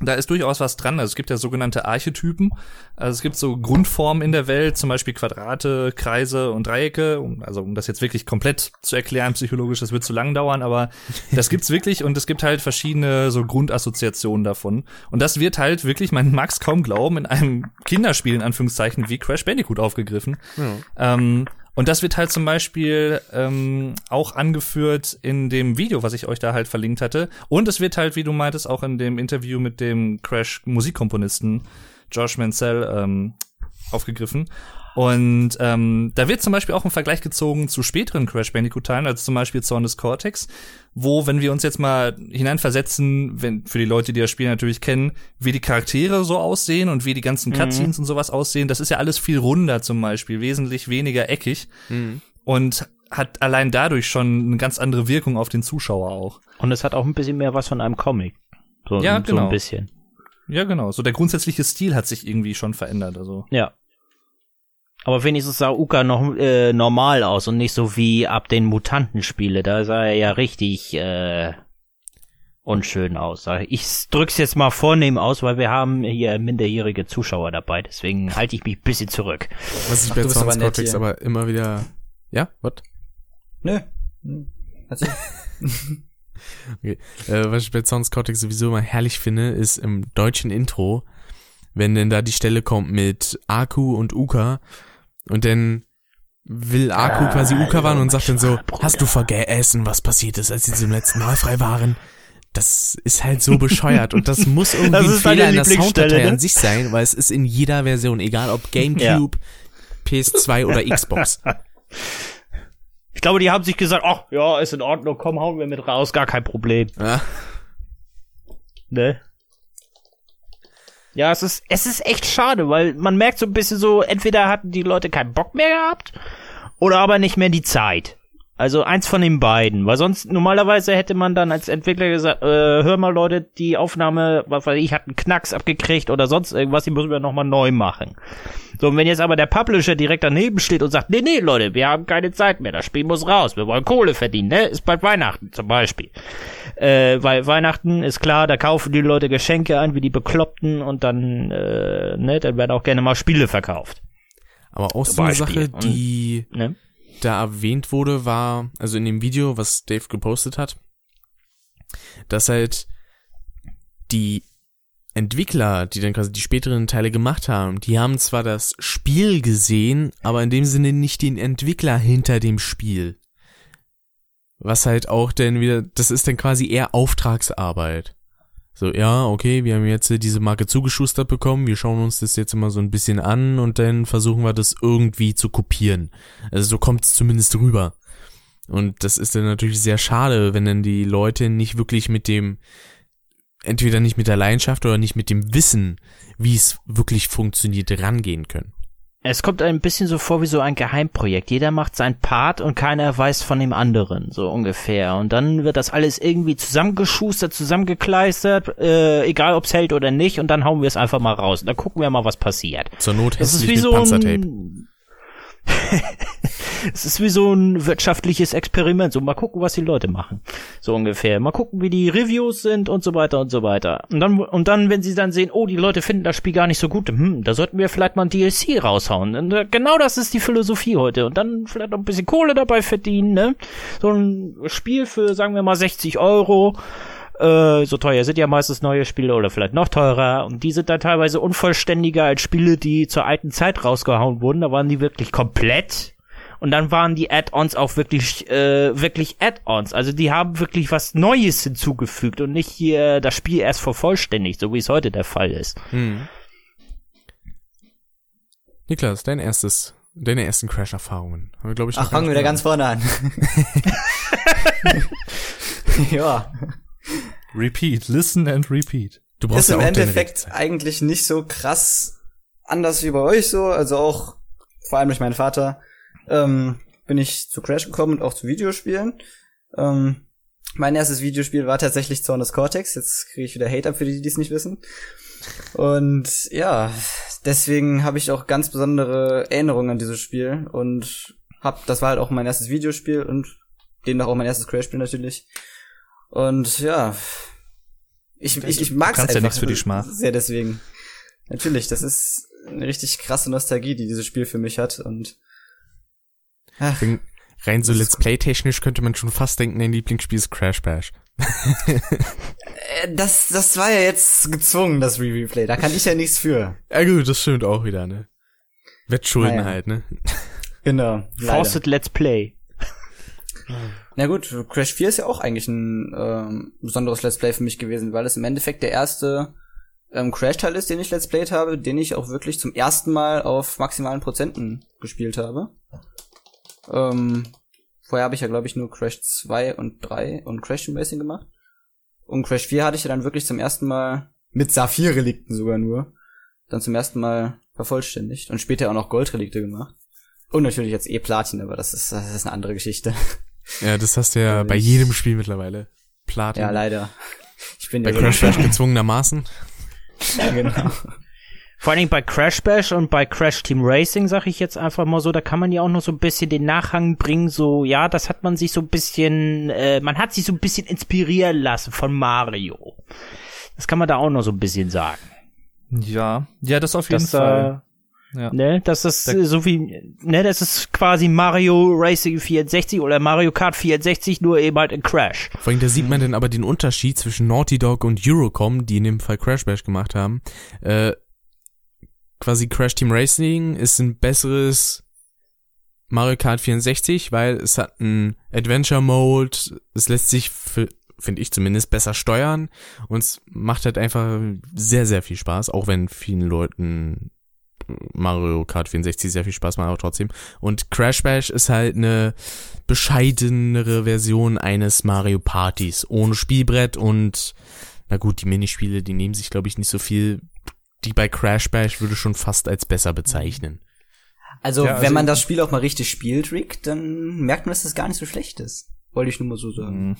Da ist durchaus was dran. Also es gibt ja sogenannte Archetypen. Also es gibt so Grundformen in der Welt, zum Beispiel Quadrate, Kreise und Dreiecke. Um, also um das jetzt wirklich komplett zu erklären, psychologisch, das wird zu lang dauern, aber das gibt's wirklich und es gibt halt verschiedene so Grundassoziationen davon. Und das wird halt wirklich, man mag's kaum glauben, in einem Kinderspiel in Anführungszeichen wie Crash Bandicoot aufgegriffen. Ähm, und das wird halt zum Beispiel ähm, auch angeführt in dem Video, was ich euch da halt verlinkt hatte. Und es wird halt, wie du meintest, auch in dem Interview mit dem Crash-Musikkomponisten Josh Mansell ähm, aufgegriffen. Und ähm, da wird zum Beispiel auch ein Vergleich gezogen zu späteren Crash Bandicoot-Teilen, also zum Beispiel Zorn des Cortex, wo, wenn wir uns jetzt mal hineinversetzen, wenn für die Leute, die das Spiel natürlich kennen, wie die Charaktere so aussehen und wie die ganzen Cutscenes und sowas aussehen, das ist ja alles viel runder zum Beispiel, wesentlich weniger eckig und hat allein dadurch schon eine ganz andere Wirkung auf den Zuschauer auch. Und es hat auch ein bisschen mehr was von einem Comic. So, Ja, so genau. ein bisschen. Ja, genau. So der grundsätzliche Stil hat sich irgendwie schon verändert. Also Ja. Aber wenigstens sah Uka noch äh, normal aus und nicht so wie ab den Mutantenspiele. Da sah er ja richtig äh, unschön aus. Ich drück's jetzt mal vornehm aus, weil wir haben hier minderjährige Zuschauer dabei. Deswegen halte ich mich ein bisschen zurück. Was ich Ach, bei Sounds Cortex aber immer wieder. Ja, was? Nö. Hm. Okay. Äh, was ich bei Sounds Cortex sowieso immer herrlich finde, ist im deutschen Intro, wenn denn da die Stelle kommt mit Aku und Uka und dann will Aku quasi Uka warnen und sagt dann so, hast du vergessen, was passiert ist, als sie zum letzten Mal frei waren? Das ist halt so bescheuert und das muss irgendwie Das ein Fehler in der Sounddatei ne? an sich sein, weil es ist in jeder Version, egal ob Gamecube, PS2 oder Xbox. Ich glaube, die haben sich gesagt, ach ja, ist in Ordnung, komm, hauen wir mit raus, gar kein Problem. Ja. Ne? Ja, es ist, es ist echt schade, weil man merkt so ein bisschen so, entweder hatten die Leute keinen Bock mehr gehabt oder aber nicht mehr die Zeit. Also eins von den beiden, weil sonst normalerweise hätte man dann als Entwickler gesagt, äh, hör mal Leute, die Aufnahme, was weiß ich, hat einen Knacks abgekriegt oder sonst irgendwas, die müssen wir nochmal neu machen. So, und wenn jetzt aber der Publisher direkt daneben steht und sagt, nee, nee, Leute, wir haben keine Zeit mehr, das Spiel muss raus, wir wollen Kohle verdienen, ne? Ist bald Weihnachten zum Beispiel. Äh, weil Weihnachten ist klar, da kaufen die Leute Geschenke ein, wie die Bekloppten und dann, äh, ne, dann werden auch gerne mal Spiele verkauft. Aber auch so eine. Sache, die Ne? Da erwähnt wurde, war, also in dem Video, was Dave gepostet hat, dass halt die Entwickler, die dann quasi die späteren Teile gemacht haben, die haben zwar das Spiel gesehen, aber in dem Sinne nicht den Entwickler hinter dem Spiel. Was halt auch dann wieder, das ist dann quasi eher Auftragsarbeit. So, ja, okay, wir haben jetzt diese Marke zugeschustert bekommen, wir schauen uns das jetzt immer so ein bisschen an und dann versuchen wir das irgendwie zu kopieren. Also so kommt es zumindest rüber. Und das ist dann natürlich sehr schade, wenn dann die Leute nicht wirklich mit dem, entweder nicht mit der Leidenschaft oder nicht mit dem Wissen, wie es wirklich funktioniert, rangehen können. Es kommt ein bisschen so vor wie so ein Geheimprojekt. Jeder macht sein Part und keiner weiß von dem anderen, so ungefähr. Und dann wird das alles irgendwie zusammengeschustert, zusammengekleistert, äh, egal ob's hält oder nicht, und dann hauen wir es einfach mal raus. Und dann gucken wir mal, was passiert. Zur Not Das ist hässlich wie mit so Panzertape. es ist wie so ein wirtschaftliches Experiment. So, mal gucken, was die Leute machen. So ungefähr. Mal gucken, wie die Reviews sind und so weiter und so weiter. Und dann, und dann, wenn sie dann sehen, oh, die Leute finden das Spiel gar nicht so gut, hm, da sollten wir vielleicht mal ein DLC raushauen. Und äh, genau das ist die Philosophie heute. Und dann vielleicht noch ein bisschen Kohle dabei verdienen, ne? So ein Spiel für, sagen wir mal, 60 Euro. Äh, so teuer sind ja meistens neue Spiele oder vielleicht noch teurer. Und die sind dann teilweise unvollständiger als Spiele, die zur alten Zeit rausgehauen wurden. Da waren die wirklich komplett. Und dann waren die Add-ons auch wirklich, äh, wirklich Add-ons. Also die haben wirklich was Neues hinzugefügt und nicht hier das Spiel erst vervollständigt, so wie es heute der Fall ist. Hm. Niklas, dein erstes, deine ersten Crash-Erfahrungen. Haben wir, glaube ich, Ach, fangen wir wieder ganz vorne an. ja. Repeat, listen and repeat. Du brauchst Ist ja im Endeffekt eigentlich nicht so krass anders wie bei euch so. Also auch, vor allem durch meinen Vater, ähm, bin ich zu Crash gekommen und auch zu Videospielen. Ähm, mein erstes Videospiel war tatsächlich Zorn des Cortex. Jetzt kriege ich wieder Hate ab für die, die es nicht wissen. Und ja, deswegen habe ich auch ganz besondere Erinnerungen an dieses Spiel und hab, das war halt auch mein erstes Videospiel und demnach auch mein erstes Crash-Spiel natürlich. Und ja, ich, ich, ich kannst ja einfach nichts für die Schmach. sehr deswegen. Natürlich, das ist eine richtig krasse Nostalgie, die dieses Spiel für mich hat und ach, Rein so Let's Play-technisch könnte man schon fast denken, dein Lieblingsspiel ist Crash Bash. äh, das, das war ja jetzt gezwungen, das Re-Replay. Da kann ich ja nichts für. Ja gut, das stimmt auch wieder, ne? Wettschulden Naja. halt, ne? Genau. leider. Forced Let's Play. Na gut, Crash 4 ist ja auch eigentlich ein ähm, besonderes Let's Play für mich gewesen, weil es im Endeffekt der erste ähm, Crash-Teil ist, den ich Let's Played habe, den ich auch wirklich zum ersten Mal auf maximalen Prozenten gespielt habe. Ähm, vorher habe ich ja, glaube ich, nur Crash 2 und 3 und Crash Team Racing gemacht. Und Crash 4 hatte ich ja dann wirklich zum ersten Mal, mit Saphir-Relikten sogar nur, dann zum ersten Mal vervollständigt und später auch noch Gold-Relikte gemacht. Und natürlich jetzt eh Platin, aber das ist, das ist eine andere Geschichte. Ja, das hast du ja bei jedem Spiel mittlerweile. Platin. Ja, leider. Ich bin bei ja Crash Bash gezwungenermaßen. Ja, genau. Vor allen Dingen bei Crash Bash und bei Crash Team Racing, sag ich jetzt einfach mal so, da kann man ja auch noch so ein bisschen den Nachhang bringen, so, ja, das hat man sich so ein bisschen, äh, man hat sich so ein bisschen inspirieren lassen von Mario. Das kann man da auch noch so ein bisschen sagen. Ja, ja, das auf jeden Das, Fall. äh, Ja. ne, das ist Da- so wie, ne, das ist quasi Mario Racing 64 oder Mario Kart 64, nur eben halt in Crash. Vor allem, da sieht man dann aber den Unterschied zwischen Naughty Dog und Eurocom, die in dem Fall Crash Bash gemacht haben. Äh, quasi Crash Team Racing ist ein besseres Mario Kart 64, weil es hat einen Adventure Mode, es lässt sich, finde ich zumindest, besser steuern und es macht halt einfach sehr, sehr viel Spaß, auch wenn vielen Leuten Mario Kart 64 sehr viel Spaß macht, aber trotzdem. Und Crash Bash ist halt eine bescheidenere Version eines Mario Partys ohne Spielbrett und na gut, die Minispiele, die nehmen sich glaube ich nicht so viel. Die bei Crash Bash würde schon fast als besser bezeichnen. Also, Ja, also wenn man das Spiel auch mal richtig spielt, Rick, dann merkt man, dass das gar nicht so schlecht ist. Wollte ich nur mal so sagen. Mhm.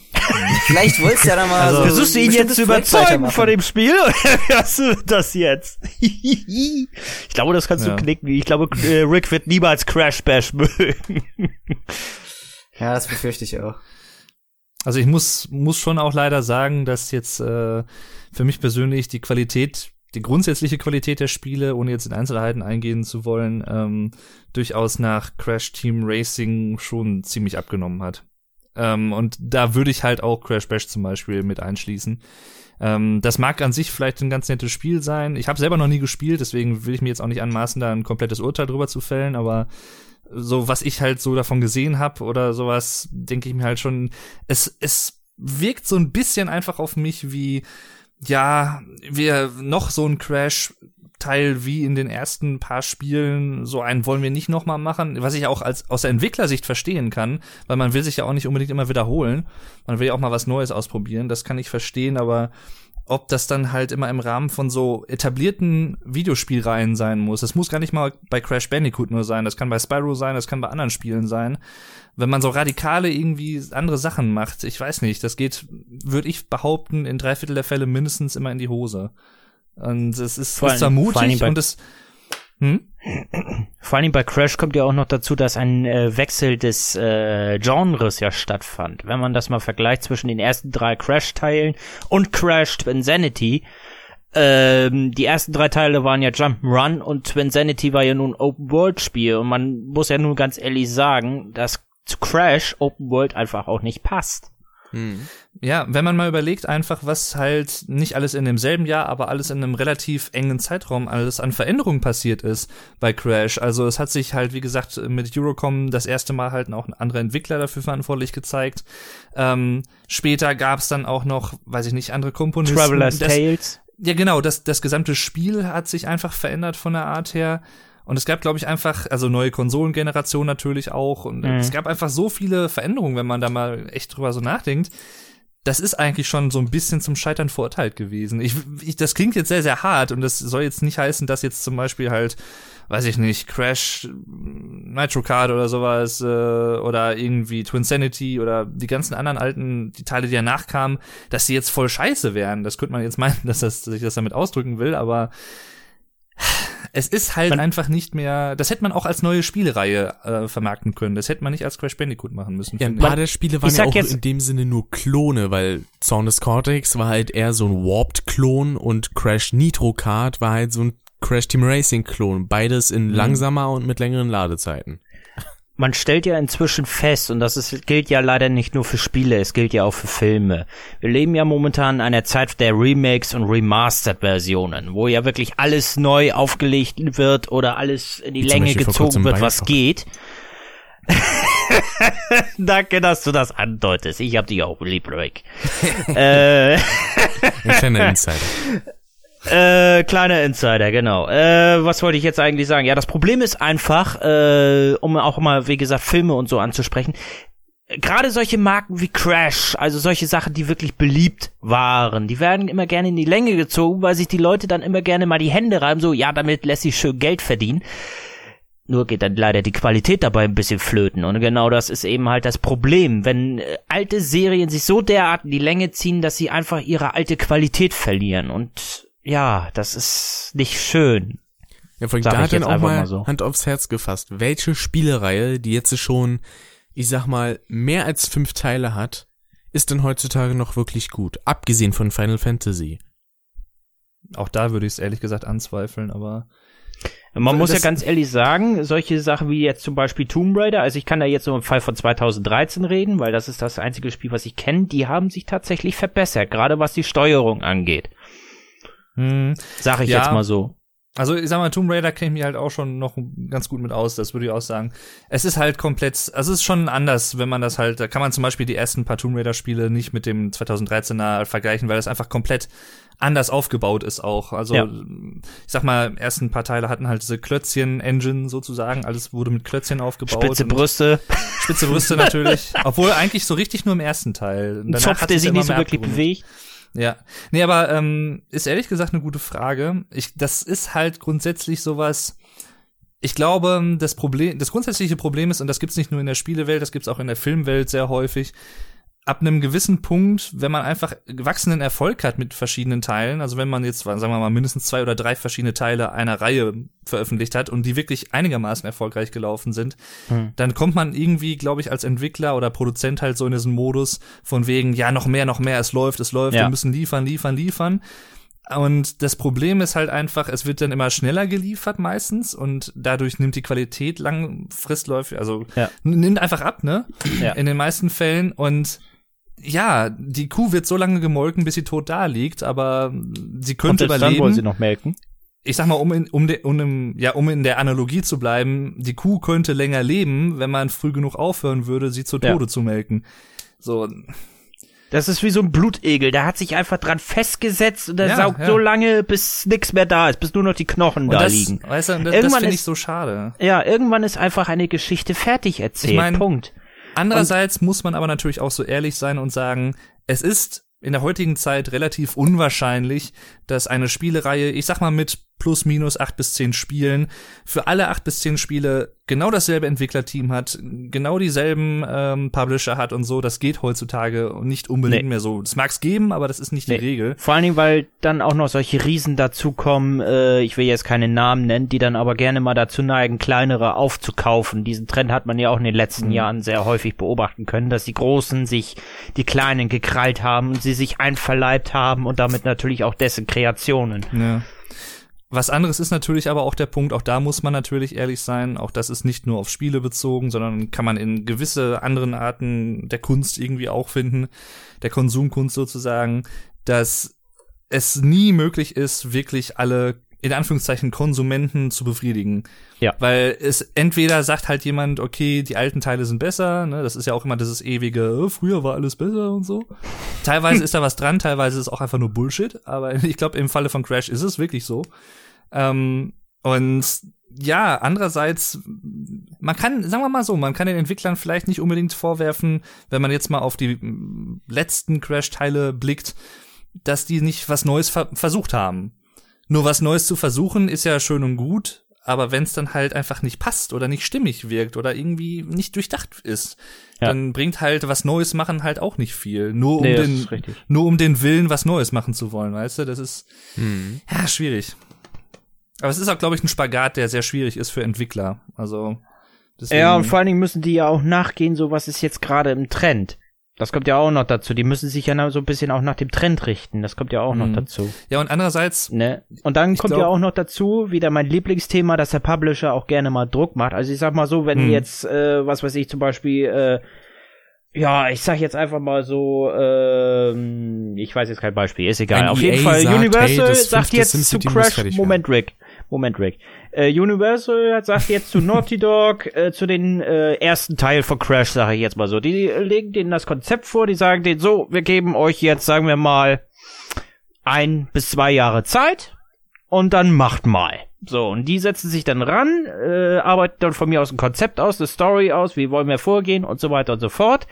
Vielleicht wolltest du ja dann mal Also, so versuchst du ein ihn jetzt zu überzeugen von dem Spiel oder wie hast du das jetzt? ich glaube, das kannst Ja. du knicken. Ich glaube, äh, Rick wird niemals Crash Bash mögen. Ja, das befürchte ich auch. Also ich muss, muss schon auch leider sagen, dass jetzt äh, für mich persönlich die Qualität, die grundsätzliche Qualität der Spiele, ohne jetzt in Einzelheiten eingehen zu wollen, ähm, durchaus nach Crash Team Racing schon ziemlich abgenommen hat. Ähm, und da würde ich halt auch Crash Bash zum Beispiel mit einschließen. Ähm, das mag an sich vielleicht ein ganz nettes Spiel sein. Ich habe selber noch nie gespielt, deswegen will ich mir jetzt auch nicht anmaßen, da ein komplettes Urteil drüber zu fällen, aber so was ich halt so davon gesehen habe oder sowas, denke ich mir halt schon, es, es wirkt so ein bisschen einfach auf mich wie, ja, wir noch so ein Crash Teil wie in den ersten paar Spielen, so einen wollen wir nicht nochmal machen, was ich auch als aus der Entwicklersicht verstehen kann, weil man will sich ja auch nicht unbedingt immer wiederholen. Man will ja auch mal was Neues ausprobieren, das kann ich verstehen, aber ob das dann halt immer im Rahmen von so etablierten Videospielreihen sein muss. Das muss gar nicht mal bei Crash Bandicoot nur sein, das kann bei Spyro sein, das kann bei anderen Spielen sein. Wenn man so radikale irgendwie andere Sachen macht, ich weiß nicht, das geht, würde ich behaupten, in drei Viertel der Fälle mindestens immer in die Hose. Und es ist, Vor ist zwar mutig und es, hm? Vor allem bei Crash kommt ja auch noch dazu, dass ein äh, Wechsel des äh, Genres ja stattfand. Wenn man das mal vergleicht zwischen den ersten drei Crash-Teilen und Crash Twinsanity, ähm, die ersten drei Teile waren ja Jump'n'Run und Twinsanity war ja nun Open-World-Spiel und man muss ja nun ganz ehrlich sagen, dass zu Crash Open World einfach auch nicht passt. Ja, wenn man mal überlegt, einfach, was halt nicht alles in demselben Jahr, aber alles in einem relativ engen Zeitraum alles an Veränderungen passiert ist bei Crash. Also es hat sich halt, wie gesagt, mit Eurocom das erste Mal halt auch ein anderer Entwickler dafür verantwortlich gezeigt. Ähm, später gab es dann auch noch, weiß ich nicht, andere Komponisten. Traveler's Das- Tales. ja, genau, das, das gesamte Spiel hat sich einfach verändert von der Art her. Und es gab, glaube ich, einfach, also neue Konsolengeneration natürlich auch. Und Mhm. es gab einfach so viele Veränderungen, wenn man da mal echt drüber so nachdenkt. Das ist eigentlich schon so ein bisschen zum Scheitern verurteilt gewesen. Ich, ich, das klingt jetzt sehr, sehr hart und das soll jetzt nicht heißen, dass jetzt zum Beispiel halt, weiß ich nicht, Crash, Nitro Card oder sowas, äh, oder irgendwie Twinsanity oder die ganzen anderen alten, die Teile, die danach kamen, dass sie jetzt voll scheiße wären. Das könnte man jetzt meinen, dass, das, dass ich das damit ausdrücken will, aber es ist halt Man- einfach nicht mehr, das hätte man auch als neue Spielereihe äh, vermarkten können. Das hätte man nicht als Crash Bandicoot machen müssen. Ja, ein paar der Spiele waren ja auch jetzt- in dem Sinne nur Klone, weil Zorn des Cortex war halt eher so ein Warped-Klon und Crash Nitro Kart war halt so ein Crash Team Racing-Klon. Beides in langsamer und mit längeren Ladezeiten. Man stellt ja inzwischen fest, und das ist, gilt ja leider nicht nur für Spiele, es gilt ja auch für Filme. Wir leben ja momentan in einer Zeit der Remakes und Remastered-Versionen, wo ja wirklich alles neu aufgelegt wird oder alles in die Wie Länge gezogen wird, was geht. Danke, dass du das andeutest. Ich hab dich auch lieb, Rick. äh, Ein kleiner Insider. Äh, kleiner Insider, genau. Äh, was wollte ich jetzt eigentlich sagen? Ja, das Problem ist einfach, äh, um auch mal, wie gesagt, Filme und so anzusprechen. Gerade solche Marken wie Crash, also solche Sachen, die wirklich beliebt waren, die werden immer gerne in die Länge gezogen, weil sich die Leute dann immer gerne mal die Hände reiben, so, ja, damit lässt sich schön Geld verdienen. Nur geht dann leider die Qualität dabei ein bisschen flöten. Und genau das ist eben halt das Problem, wenn äh, alte Serien sich so derart in die Länge ziehen, dass sie einfach ihre alte Qualität verlieren. Und ja, das ist nicht schön. Ja, vor allem Sag da dann jetzt auch einfach mal mal so. Hand aufs Herz gefasst. Welche Spielereihe, die jetzt schon, ich sag mal, mehr als fünf Teile hat, ist denn heutzutage noch wirklich gut? Abgesehen von Final Fantasy. Auch da würde ich es ehrlich gesagt anzweifeln, aber Man muss das- ja ganz ehrlich sagen, solche Sachen wie jetzt zum Beispiel Tomb Raider, also ich kann da jetzt nur im Fall von 2013 reden, weil das ist das einzige Spiel, was ich kenne, die haben sich tatsächlich verbessert, gerade was die Steuerung angeht. Hm, Sag ich Ja. jetzt mal so. Also ich sag mal, Tomb Raider kenne ich mich halt auch schon noch ganz gut mit aus, das würde ich auch sagen. Es ist halt komplett, also es ist schon anders, wenn man das halt, da kann man zum Beispiel die ersten paar Tomb Raider Spiele nicht mit dem 2013er vergleichen, weil das einfach komplett anders aufgebaut ist auch. Also Ja. ich sag mal, ersten paar Teile hatten halt diese Klötzchen-Engine sozusagen, alles wurde mit Klötzchen aufgebaut. Spitze Brüste, Spitze Brüste natürlich, obwohl eigentlich so richtig nur im ersten Teil. ein Zopf, der sich nicht so wirklich bewegt. Ja. Nee, aber ähm, ist ehrlich gesagt eine gute Frage. Ich, das ist halt grundsätzlich sowas. Ich glaube, das Problem, das grundsätzliche Problem ist, und das gibt's nicht nur in der Spielewelt, das gibt's auch in der Filmwelt sehr häufig, ab einem gewissen Punkt, wenn man einfach gewachsenen Erfolg hat mit verschiedenen Teilen, also wenn man jetzt, sagen wir mal, mindestens zwei oder drei verschiedene Teile einer Reihe veröffentlicht hat und die wirklich einigermaßen erfolgreich gelaufen sind, Hm. dann kommt man irgendwie, glaube ich, als Entwickler oder Produzent halt so in diesen Modus von wegen, ja, noch mehr, noch mehr, es läuft, es läuft, Ja. wir müssen liefern, liefern, liefern. Und das Problem ist halt einfach, es wird dann immer schneller geliefert meistens und dadurch nimmt die Qualität langfristläufig, also Ja. nimmt einfach ab, ne? Ja. In den meisten Fällen und ja, die Kuh wird so lange gemolken, bis sie tot da liegt, aber sie Und könnte selbst dann wollen sie überleben. noch melken. Ich sag mal, um in, um, de, um, im- ja, um in der Analogie zu bleiben, die Kuh könnte länger leben, wenn man früh genug aufhören würde, sie zu Ja. Tode zu melken. So, Das ist wie so ein Blutegel, der hat sich einfach dran festgesetzt und der Ja, saugt ja. so lange, bis nix mehr da ist, bis nur noch die Knochen und da das, liegen. weißt du, und das, das Irgendwann finde ich ist- so schade. Ja, irgendwann ist einfach eine Geschichte fertig erzählt. Ich mein, Punkt. Andererseits muss man aber natürlich auch so ehrlich sein und sagen, es ist in der heutigen Zeit relativ unwahrscheinlich, dass eine Spielereihe, ich sag mal mit plus minus acht bis zehn Spielen, für alle acht bis zehn Spiele genau dasselbe Entwicklerteam hat, genau dieselben ähm, Publisher hat und so. Das geht heutzutage nicht unbedingt Nee. mehr so. Das mag's geben, aber das ist nicht Nee. die Regel. Vor allen Dingen, weil dann auch noch solche Riesen dazukommen, äh, ich will jetzt keine Namen nennen, die dann aber gerne mal dazu neigen, kleinere aufzukaufen. Diesen Trend hat man ja auch in den letzten Jahren sehr häufig beobachten können, dass die Großen sich die Kleinen gekrallt haben und sie sich einverleibt haben und damit natürlich auch dessen Kreationen. Ja. Was anderes ist natürlich aber auch der Punkt, auch da muss man natürlich ehrlich sein, auch das ist nicht nur auf Spiele bezogen, sondern kann man in gewisse anderen Arten der Kunst irgendwie auch finden, der Konsumkunst sozusagen, dass es nie möglich ist, wirklich alle in Anführungszeichen Konsumenten zu befriedigen. Ja. Weil es entweder sagt halt jemand, okay, die alten Teile sind besser, ne, das ist ja auch immer dieses ewige, äh, früher war alles besser und so. Teilweise ist da was dran, teilweise ist es auch einfach nur Bullshit, aber ich glaube, im Falle von Crash ist es wirklich so. Ähm, und ja, andererseits, man kann, sagen wir mal so, man kann den Entwicklern vielleicht nicht unbedingt vorwerfen, wenn man jetzt mal auf die letzten Crash-Teile blickt, dass die nicht was Neues ver versucht haben. Nur was Neues zu versuchen ist ja schön und gut, aber wenn es dann halt einfach nicht passt oder nicht stimmig wirkt oder irgendwie nicht durchdacht ist, Ja. dann bringt halt was Neues machen halt auch nicht viel. Nur um Nee, den, nur um den Willen, was Neues machen zu wollen, weißt du? Das ist Hm. ja schwierig. Aber es ist auch, glaube ich, ein Spagat, der sehr schwierig ist für Entwickler. Also deswegen, Ja, und vor allen Dingen müssen die ja auch nachgehen, so was ist jetzt gerade im Trend. Das kommt ja auch noch dazu. Die müssen sich ja so ein bisschen auch nach dem Trend richten. Das kommt ja auch noch Mhm. dazu. ja und andererseits Ne? Und dann kommt glaub- ja auch noch dazu, wieder mein Lieblingsthema, dass der Publisher auch gerne mal Druck macht. Also ich sag mal so, wenn Hm. jetzt, äh, was weiß ich, zum Beispiel, äh, ja, ich sag jetzt einfach mal so, ähm, ich weiß jetzt kein Beispiel, ist egal. Ein Auf EA jeden Fall, sagt, Universal hey, sagt jetzt zu Crash, Moment, Rick, Moment, Rick. Äh, Universal sagt jetzt zu Naughty Dog, äh, zu den äh, ersten Teil von Crash, sage ich jetzt mal so. Die legen denen das Konzept vor, die sagen denen so, wir geben euch jetzt, sagen wir mal, ein bis zwei Jahre Zeit und dann macht mal. So, und die setzen sich dann ran, äh, arbeiten dann von mir aus ein Konzept aus, eine Story aus, wie wollen wir vorgehen und so weiter und so fort.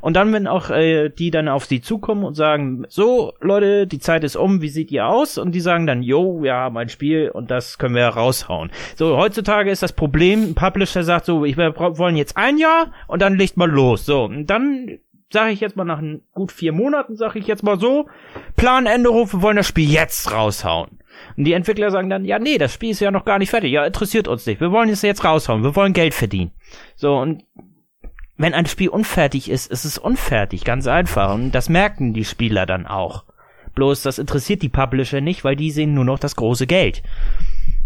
Und dann, wenn auch äh, die dann auf sie zukommen und sagen, so, Leute, die Zeit ist um, wie seht ihr aus? Und die sagen dann, yo, wir haben ein Spiel und das können wir raushauen. So, heutzutage ist das Problem, ein Publisher sagt so, ich wir wollen jetzt ein Jahr und dann legt mal los. So, und dann sage ich jetzt mal nach gut vier Monaten, sage ich jetzt mal so, Planänderung, wir wollen das Spiel jetzt raushauen. Und die Entwickler sagen dann, ja, nee, das Spiel ist ja noch gar nicht fertig. Ja, interessiert uns nicht. Wir wollen es jetzt raushauen. Wir wollen Geld verdienen. So, und wenn ein Spiel unfertig ist, ist es unfertig. Ganz einfach. Und das merken die Spieler dann auch. Bloß, das interessiert die Publisher nicht, weil die sehen nur noch das große Geld.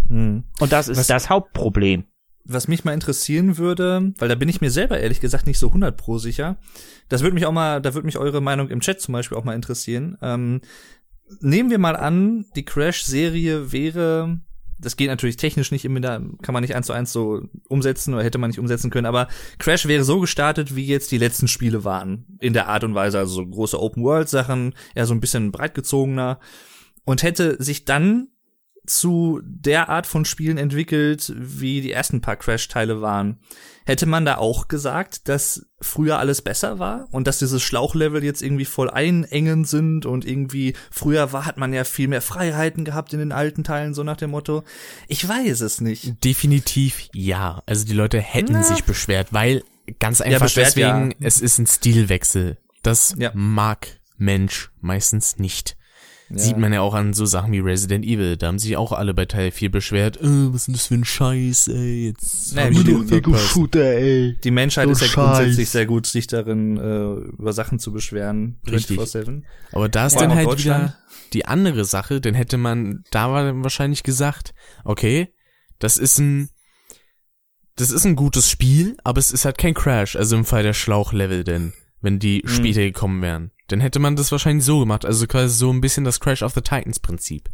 hm. Und das ist Was- das Hauptproblem. was mich mal interessieren würde, weil da bin ich mir selber ehrlich gesagt nicht so 100 pro sicher. Das würde mich auch mal, da würde mich eure Meinung im Chat zum Beispiel auch mal interessieren. Ähm, nehmen wir mal an, die Crash-Serie wäre, das geht natürlich technisch nicht immer, da kann man nicht eins zu eins so umsetzen oder hätte man nicht umsetzen können, aber Crash wäre so gestartet, wie jetzt die letzten Spiele waren. In der Art und Weise, also so große Open-World-Sachen, eher so ein bisschen breitgezogener und hätte sich dann zu der Art von Spielen entwickelt, wie die ersten paar Crash-Teile waren. Hätte man da auch gesagt, dass früher alles besser war und dass diese Schlauchlevel jetzt irgendwie voll einengend sind und irgendwie früher war, hat man ja viel mehr Freiheiten gehabt in den alten Teilen, so nach dem Motto. Ich weiß es nicht. Definitiv ja. Also die Leute hätten Na. sich beschwert, weil ganz einfach beschwert, deswegen, ja. es ist ein Stilwechsel. Das Ja. mag Mensch meistens nicht. Sieht man ja auch an so Sachen wie Resident Evil. Da haben sich auch alle bei Teil 4 beschwert, äh, was ist denn das für ein Scheiß, ey, jetzt Nee, haben wir die- doch verpasst. Shooter, ey. Die Menschheit So ist ja Scheiß. grundsätzlich sehr gut, sich darin äh, über Sachen zu beschweren. Richtig. 24/7. Aber da ist Vor dann halt wieder die andere Sache, denn hätte man da war dann wahrscheinlich gesagt, okay, das ist ein das ist ein gutes Spiel, aber es ist halt kein Crash, also im Fall der Schlauchlevel denn, wenn die Mhm. später gekommen wären. Dann hätte man das wahrscheinlich so gemacht, also quasi so ein bisschen das Crash of the Titans Prinzip.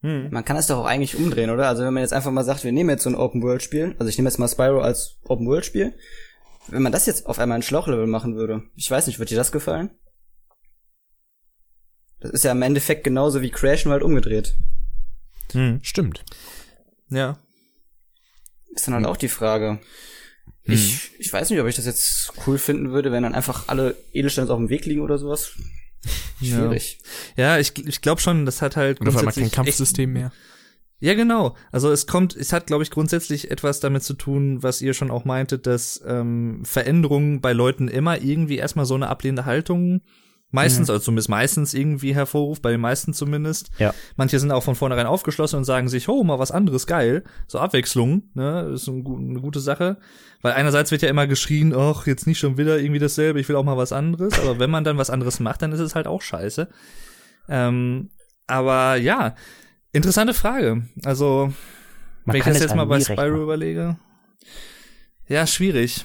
Hm. Man kann es doch auch eigentlich umdrehen, oder? Also wenn man jetzt einfach mal sagt, wir nehmen jetzt so ein Open-World-Spiel, also ich nehme jetzt mal Spyro als Open-World-Spiel, wenn man das jetzt auf einmal ein Schlauchlevel machen würde, ich weiß nicht, wird dir das gefallen? Das ist ja im Endeffekt genauso wie Crash, nur halt umgedreht. Hm. Stimmt. Ja. Ist dann halt auch die Frage. Ich, ich weiß nicht, ob ich das jetzt cool finden würde, wenn dann einfach alle Edelsteine auf dem Weg liegen oder sowas. Schwierig. Ja, ich, ich glaube schon, das hat halt Und auf einmal kein Kampfsystem mehr. Ja, genau. Also es kommt, es hat, glaube ich, grundsätzlich etwas damit zu tun, was ihr schon auch meintet, dass ähm, Veränderungen bei Leuten immer irgendwie erstmal so eine ablehnende Haltung meistens, also zumindest meistens irgendwie hervorruft, bei den meisten zumindest. Ja. Manche sind auch von vornherein aufgeschlossen und sagen sich, oh, mal was anderes, geil. So Abwechslung, ne, ist eine gute Sache. Weil einerseits wird ja immer geschrien, ach, jetzt nicht schon wieder irgendwie dasselbe, ich will auch mal was anderes. Aber wenn man dann was anderes macht, dann ist es halt auch scheiße. Ähm, aber ja, interessante Frage. Also, Man wenn ich das jetzt mal bei Spyro überlege. Ja, schwierig.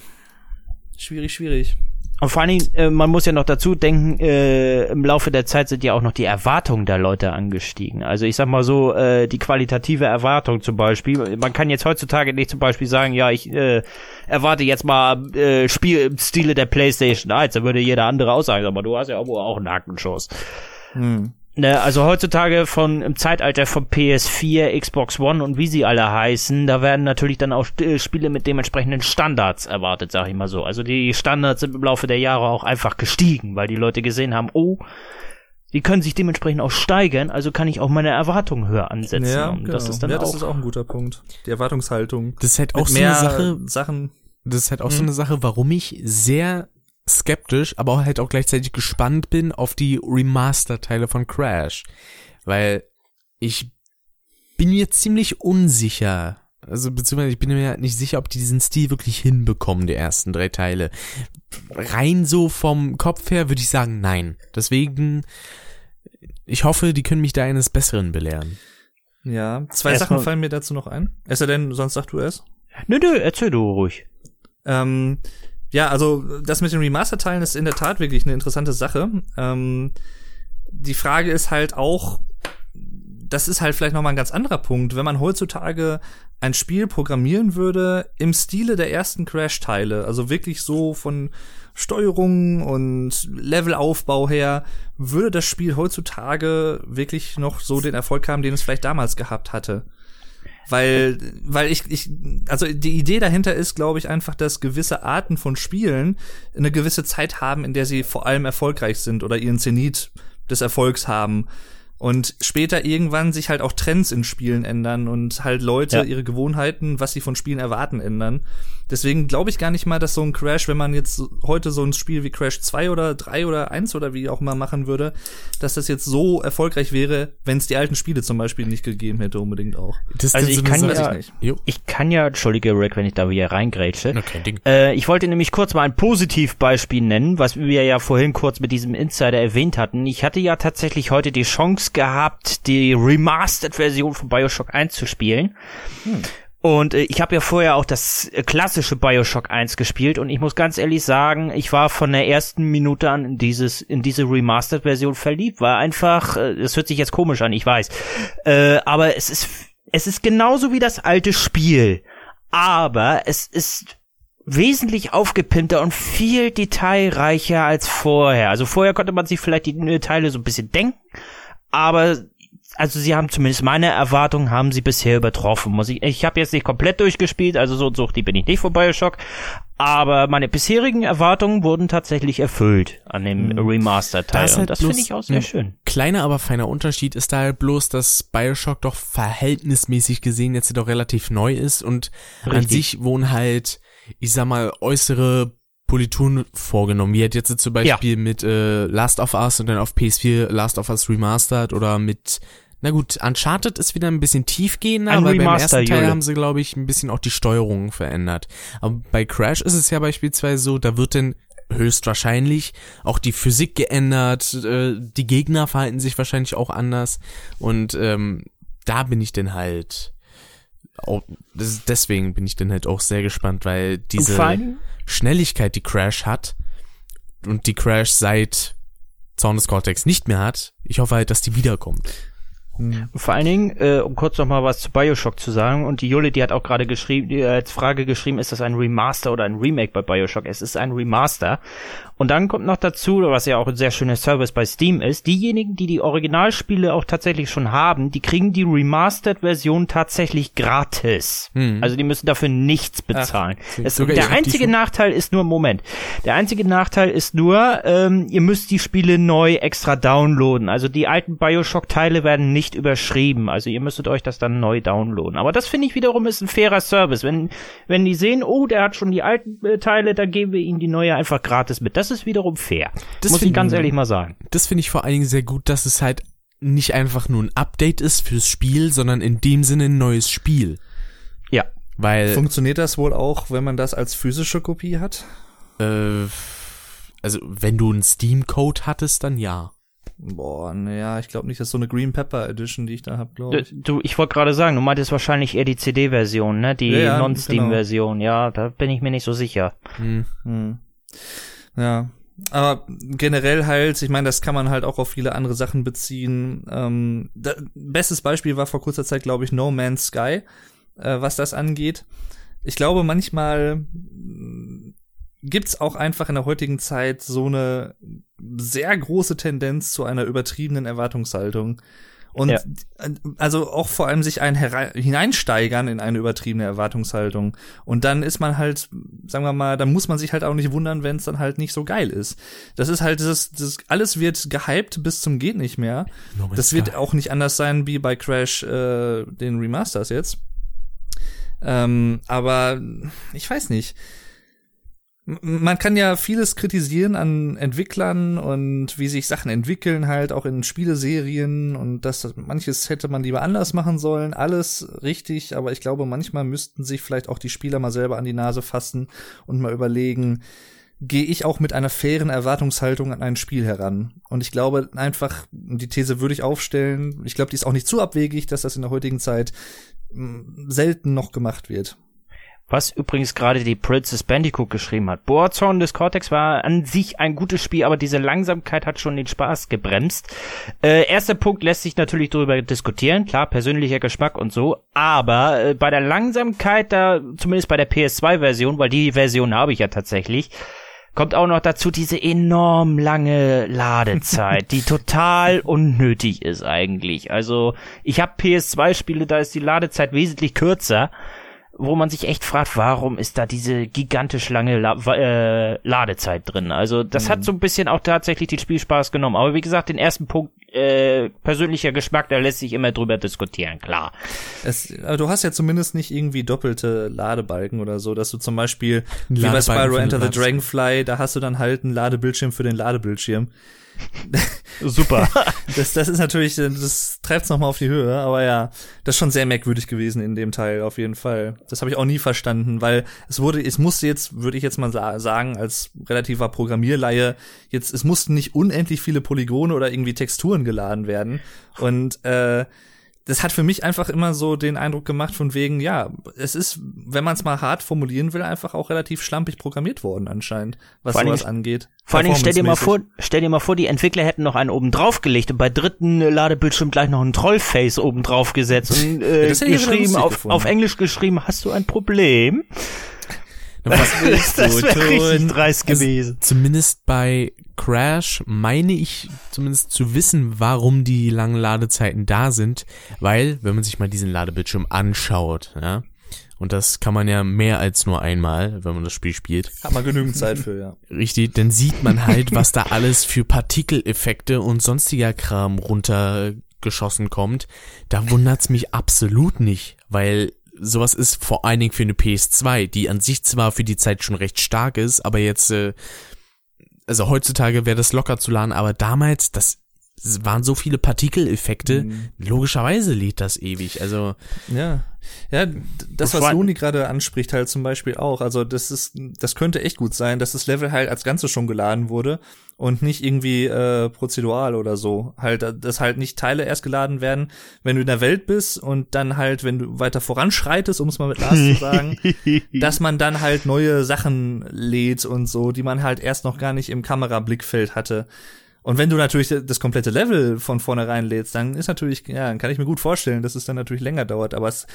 Schwierig, schwierig. Und vor allen Dingen, äh, man muss ja noch dazu denken, äh, im Laufe der Zeit sind ja auch noch die Erwartungen der Leute angestiegen. Also ich sag mal so, äh, die qualitative Erwartung zum Beispiel. Man kann jetzt heutzutage nicht zum Beispiel sagen, ja, ich äh, erwarte jetzt mal äh, Spiel im Stile der PlayStation 1. Da würde jeder andere auch sagen, aber du hast ja auch, auch einen Hackenschuss. Hm. Ne, also heutzutage von im Zeitalter von PS4, Xbox One und wie sie alle heißen, da werden natürlich dann auch äh, Spiele mit dementsprechenden Standards erwartet, sag ich mal so. Also die Standards sind im Laufe der Jahre auch einfach gestiegen, weil die Leute gesehen haben, oh, die können sich dementsprechend auch steigern, also kann ich auch meine Erwartungen höher ansetzen. Ja, und genau. das ist dann ja, auch, das ist auch ein guter Punkt. Die Erwartungshaltung. Das ist halt auch Mit so mehr eine Sache, Sachen. das ist halt auch so eine Sache, warum ich sehr skeptisch, aber auch halt auch gleichzeitig gespannt bin auf die Remaster-Teile von Crash. Weil ich bin mir ziemlich unsicher. Also, beziehungsweise ich bin mir nicht sicher, ob die diesen Stil wirklich hinbekommen, die ersten drei Teile. Rein so vom Kopf her würde ich sagen, nein. Deswegen, ich hoffe, die können mich da eines Besseren belehren. Ja, zwei Erstmal- Sachen fallen mir dazu noch ein. Es sei denn, sonst sag du es. Nö, nö, erzähl du ruhig. Ähm, ja, also das mit den Remaster-Teilen ist in der Tat wirklich eine interessante Sache. Ähm, die Frage ist halt auch, das ist halt vielleicht noch mal ein ganz anderer Punkt, wenn man heutzutage ein Spiel programmieren würde im Stile der ersten Crash-Teile, also wirklich so von Steuerung und Levelaufbau her, würde das Spiel heutzutage wirklich noch so den Erfolg haben, den es vielleicht damals gehabt hatte. Weil, weil ich, ich, also die Idee dahinter ist, glaube ich, einfach, dass gewisse Arten von Spielen eine gewisse Zeit haben, in der sie vor allem erfolgreich sind oder ihren Zenit des Erfolgs haben. Und später irgendwann sich halt auch Trends in Spielen ändern und halt Leute Ja. ihre Gewohnheiten, was sie von Spielen erwarten, ändern. Deswegen glaube ich gar nicht mal, dass so ein Crash, wenn man jetzt heute so ein Spiel wie Crash 2 oder 3 oder 1 oder wie auch immer machen würde, dass das jetzt so erfolgreich wäre, wenn es die alten Spiele zum Beispiel nicht gegeben hätte, unbedingt auch. Das Also ich kann ja- ich Ich kann ja, entschuldige Rick, wenn ich da wieder reingrätsche. Ding. Äh, ich wollte nämlich kurz mal ein Positivbeispiel nennen, was wir ja vorhin kurz mit diesem Insider erwähnt hatten. Ich hatte ja tatsächlich heute die Chance gehabt, die Remastered-Version von Bioshock 1 zu spielen. Und äh, ich habe ja vorher auch das äh, klassische Bioshock 1 gespielt und ich muss ganz ehrlich sagen, ich war von der ersten Minute an in dieses in diese Remastered-Version verliebt. War einfach, äh, das hört sich jetzt komisch an, ich weiß, äh, aber es ist es ist genauso wie das alte Spiel, aber es ist wesentlich aufgepimpter und viel detailreicher als vorher. Also vorher konnte man sich vielleicht die Teile so ein bisschen denken, aber also sie haben zumindest meine Erwartungen haben sie bisher übertroffen. Muss ich ich habe jetzt nicht komplett durchgespielt, also so so die bin ich nicht von BioShock, aber meine bisherigen Erwartungen wurden tatsächlich erfüllt an dem Remaster Teil Da ist halt und das finde ich auch sehr schön. Kleiner, aber feiner Unterschied ist da halt bloß, dass Bioshock doch verhältnismäßig gesehen jetzt doch relativ neu ist und an Richtig. sich wohnen halt, ich sag mal, äußere Polituren vorgenommen. Wie hat jetzt zum Beispiel mit äh, Last of Us und dann auf PS4 Last of Us Remastered oder mit na gut, Uncharted ist wieder ein bisschen tiefgehender, Ein weil beim Remaster, ersten Teil Jule. haben sie, glaube ich, ein bisschen auch die Steuerung verändert. Aber bei Crash ist es ja beispielsweise so, da wird dann höchstwahrscheinlich auch die Physik geändert, äh, die Gegner verhalten sich wahrscheinlich auch anders und ähm, da bin ich dann halt auch, deswegen bin ich dann halt auch sehr gespannt, weil diese Und vor allem- Schnelligkeit, die Crash hat und die Crash seit Zaun des Cortex nicht mehr hat, ich hoffe halt, dass die wiederkommt. Vor allen Dingen, äh, um kurz noch mal was zu Bioshock zu sagen, und die Jule, die hat auch gerade geschrieben, die hat als Frage geschrieben, ist das ein Remaster oder ein Remake bei Bioshock? Es ist ein Remaster. Und dann kommt noch dazu, was ja auch ein sehr schöner Service bei Steam ist, diejenigen, die die Originalspiele auch tatsächlich schon haben, die kriegen die Remastered-Version tatsächlich gratis. Also die müssen dafür nichts bezahlen. es, sogar der einzige Nachteil ist nur, Moment, der einzige Nachteil ist nur, ähm, ihr müsst die Spiele neu extra downloaden. Also die alten Bioshock-Teile werden nicht überschrieben. Also ihr müsstet euch das dann neu downloaden. Aber das finde ich wiederum ist ein fairer Service. Wenn, wenn die sehen, oh, der hat schon die alten äh, Teile, dann geben wir ihnen die neue einfach gratis mit. Das ist wiederum fair. Das Muss ich ganz ehrlich mal sagen. Das finde ich vor allen Dingen sehr gut, dass es halt nicht einfach nur ein Update ist fürs Spiel, sondern in dem Sinne ein neues Spiel. Ja. Weil, Funktioniert das wohl auch, wenn man das als physische Kopie hat? äh, also wenn du einen Steam-Code hattest, dann ja. Boah, naja, ich glaube nicht, dass so eine Green Pepper Edition, die ich da habe, glaube Du, ich. du, ich wollte gerade sagen, du meintest wahrscheinlich eher die CD-Version, ne? Die Ja, ja, Non-Steam-Version. Ja, da bin ich mir nicht so sicher. Hm. Hm. Ja. Aber generell halt, ich meine, das kann man halt auch auf viele andere Sachen beziehen. Ähm, da, bestes Beispiel war vor kurzer Zeit, glaube ich, No Man's Sky, äh, was das angeht. Ich glaube, manchmal mh, gibt's auch einfach in der heutigen Zeit so eine sehr große Tendenz zu einer übertriebenen Erwartungshaltung. Und Ja. also auch vor allem sich ein hineinsteigern in eine übertriebene Erwartungshaltung. Und dann ist man halt, sagen wir mal, dann muss man sich halt auch nicht wundern, wenn es dann halt nicht so geil ist. Das ist halt dieses, das alles wird gehypt bis zum geht nicht mehr. No Das wird auch nicht anders sein wie bei Crash äh, den Remasters jetzt. Ähm, aber ich weiß nicht. Man kann ja vieles kritisieren an Entwicklern und wie sich Sachen entwickeln, halt auch in Spieleserien und das manches hätte man lieber anders machen sollen. Alles richtig, aber ich glaube, manchmal müssten sich vielleicht auch die Spieler mal selber an die Nase fassen und mal überlegen, gehe ich auch mit einer fairen Erwartungshaltung an ein Spiel heran. Und ich glaube einfach, die These würde ich aufstellen, ich glaube, die ist auch nicht zu abwegig, dass das in der heutigen Zeit selten noch gemacht wird. Was übrigens gerade die Princess Bandicoot geschrieben hat. Boazorn des Cortex war an sich ein gutes Spiel, aber diese Langsamkeit hat schon den Spaß gebremst. Äh, erster Punkt lässt sich natürlich darüber diskutieren, klar, persönlicher Geschmack und so, aber äh, bei der Langsamkeit da, zumindest bei der PS2-Version, weil die Version habe ich ja tatsächlich, kommt auch noch dazu diese enorm lange Ladezeit, die total unnötig ist eigentlich. Also ich habe PS2-Spiele, da ist die Ladezeit wesentlich kürzer wo man sich echt fragt, warum ist da diese gigantisch lange La äh, Ladezeit drin? Also das hat so ein bisschen auch tatsächlich den Spielspaß genommen. Aber wie gesagt, den ersten Punkt, äh, persönlicher Geschmack, da lässt sich immer drüber diskutieren, klar. Es, aber du hast ja zumindest nicht irgendwie doppelte Ladebalken oder so, dass du zum Beispiel, wie bei Spyro Enter the. Dragonfly, da hast du dann halt einen Ladebildschirm für den Ladebildschirm. Super. Das, das ist natürlich, das treibt es nochmal auf die Höhe, aber ja, das ist schon sehr merkwürdig gewesen in dem Teil, auf jeden Fall. Das habe ich auch nie verstanden, weil es wurde, es musste jetzt, würde ich jetzt mal sa sagen, als relativer Programmierleihe, jetzt, es mussten nicht unendlich viele Polygone oder irgendwie Texturen geladen werden. Und äh, das hat für mich einfach immer so den Eindruck gemacht von wegen, ja, es ist, wenn man es mal hart formulieren will, einfach auch relativ schlampig programmiert worden anscheinend, was Vor sowas Dingen- angeht. Vor allen Dingen stell dir mal vor, stell dir mal vor, die Entwickler hätten noch einen oben drauf gelegt und bei dritten äh, Ladebildschirm gleich noch ein Trollface oben drauf gesetzt und äh, Ja, geschrieben, auf, gefunden. auf Englisch geschrieben, hast du ein Problem? Was willst das du richtig tun? dreist Also, gewesen. Zumindest bei Crash meine ich zumindest zu wissen, warum die langen Ladezeiten da sind, weil, wenn man sich mal diesen Ladebildschirm anschaut, ja, und das kann man ja mehr als nur einmal, wenn man das Spiel spielt, Hat man genügend Zeit für, ja. richtig, dann sieht man halt, was da alles für Partikeleffekte und sonstiger Kram runtergeschossen kommt. Da wundert's mich absolut nicht, weil sowas ist vor allen Dingen für eine PS2, die an sich zwar für die Zeit schon recht stark ist, aber jetzt, äh, also heutzutage wäre das locker zu laden, aber damals, das es waren so viele Partikeleffekte, Mhm. logischerweise lädt das ewig. Also, Ja, ja, das, was Loni gerade anspricht, halt zum Beispiel auch. Also das ist, das könnte echt gut sein, dass das Level halt als Ganze schon geladen wurde und nicht irgendwie äh, prozedural oder so. Halt, dass halt nicht Teile erst geladen werden, wenn du in der Welt bist und dann halt, wenn du weiter voranschreitest, um es mal mit Lars zu sagen, dass man dann halt neue Sachen lädt und so, die man halt erst noch gar nicht im Kamerablickfeld hatte. Und wenn du natürlich das komplette Level von vornherein lädst, dann ist natürlich, ja, dann kann ich mir gut vorstellen, dass es dann natürlich länger dauert. Aber es,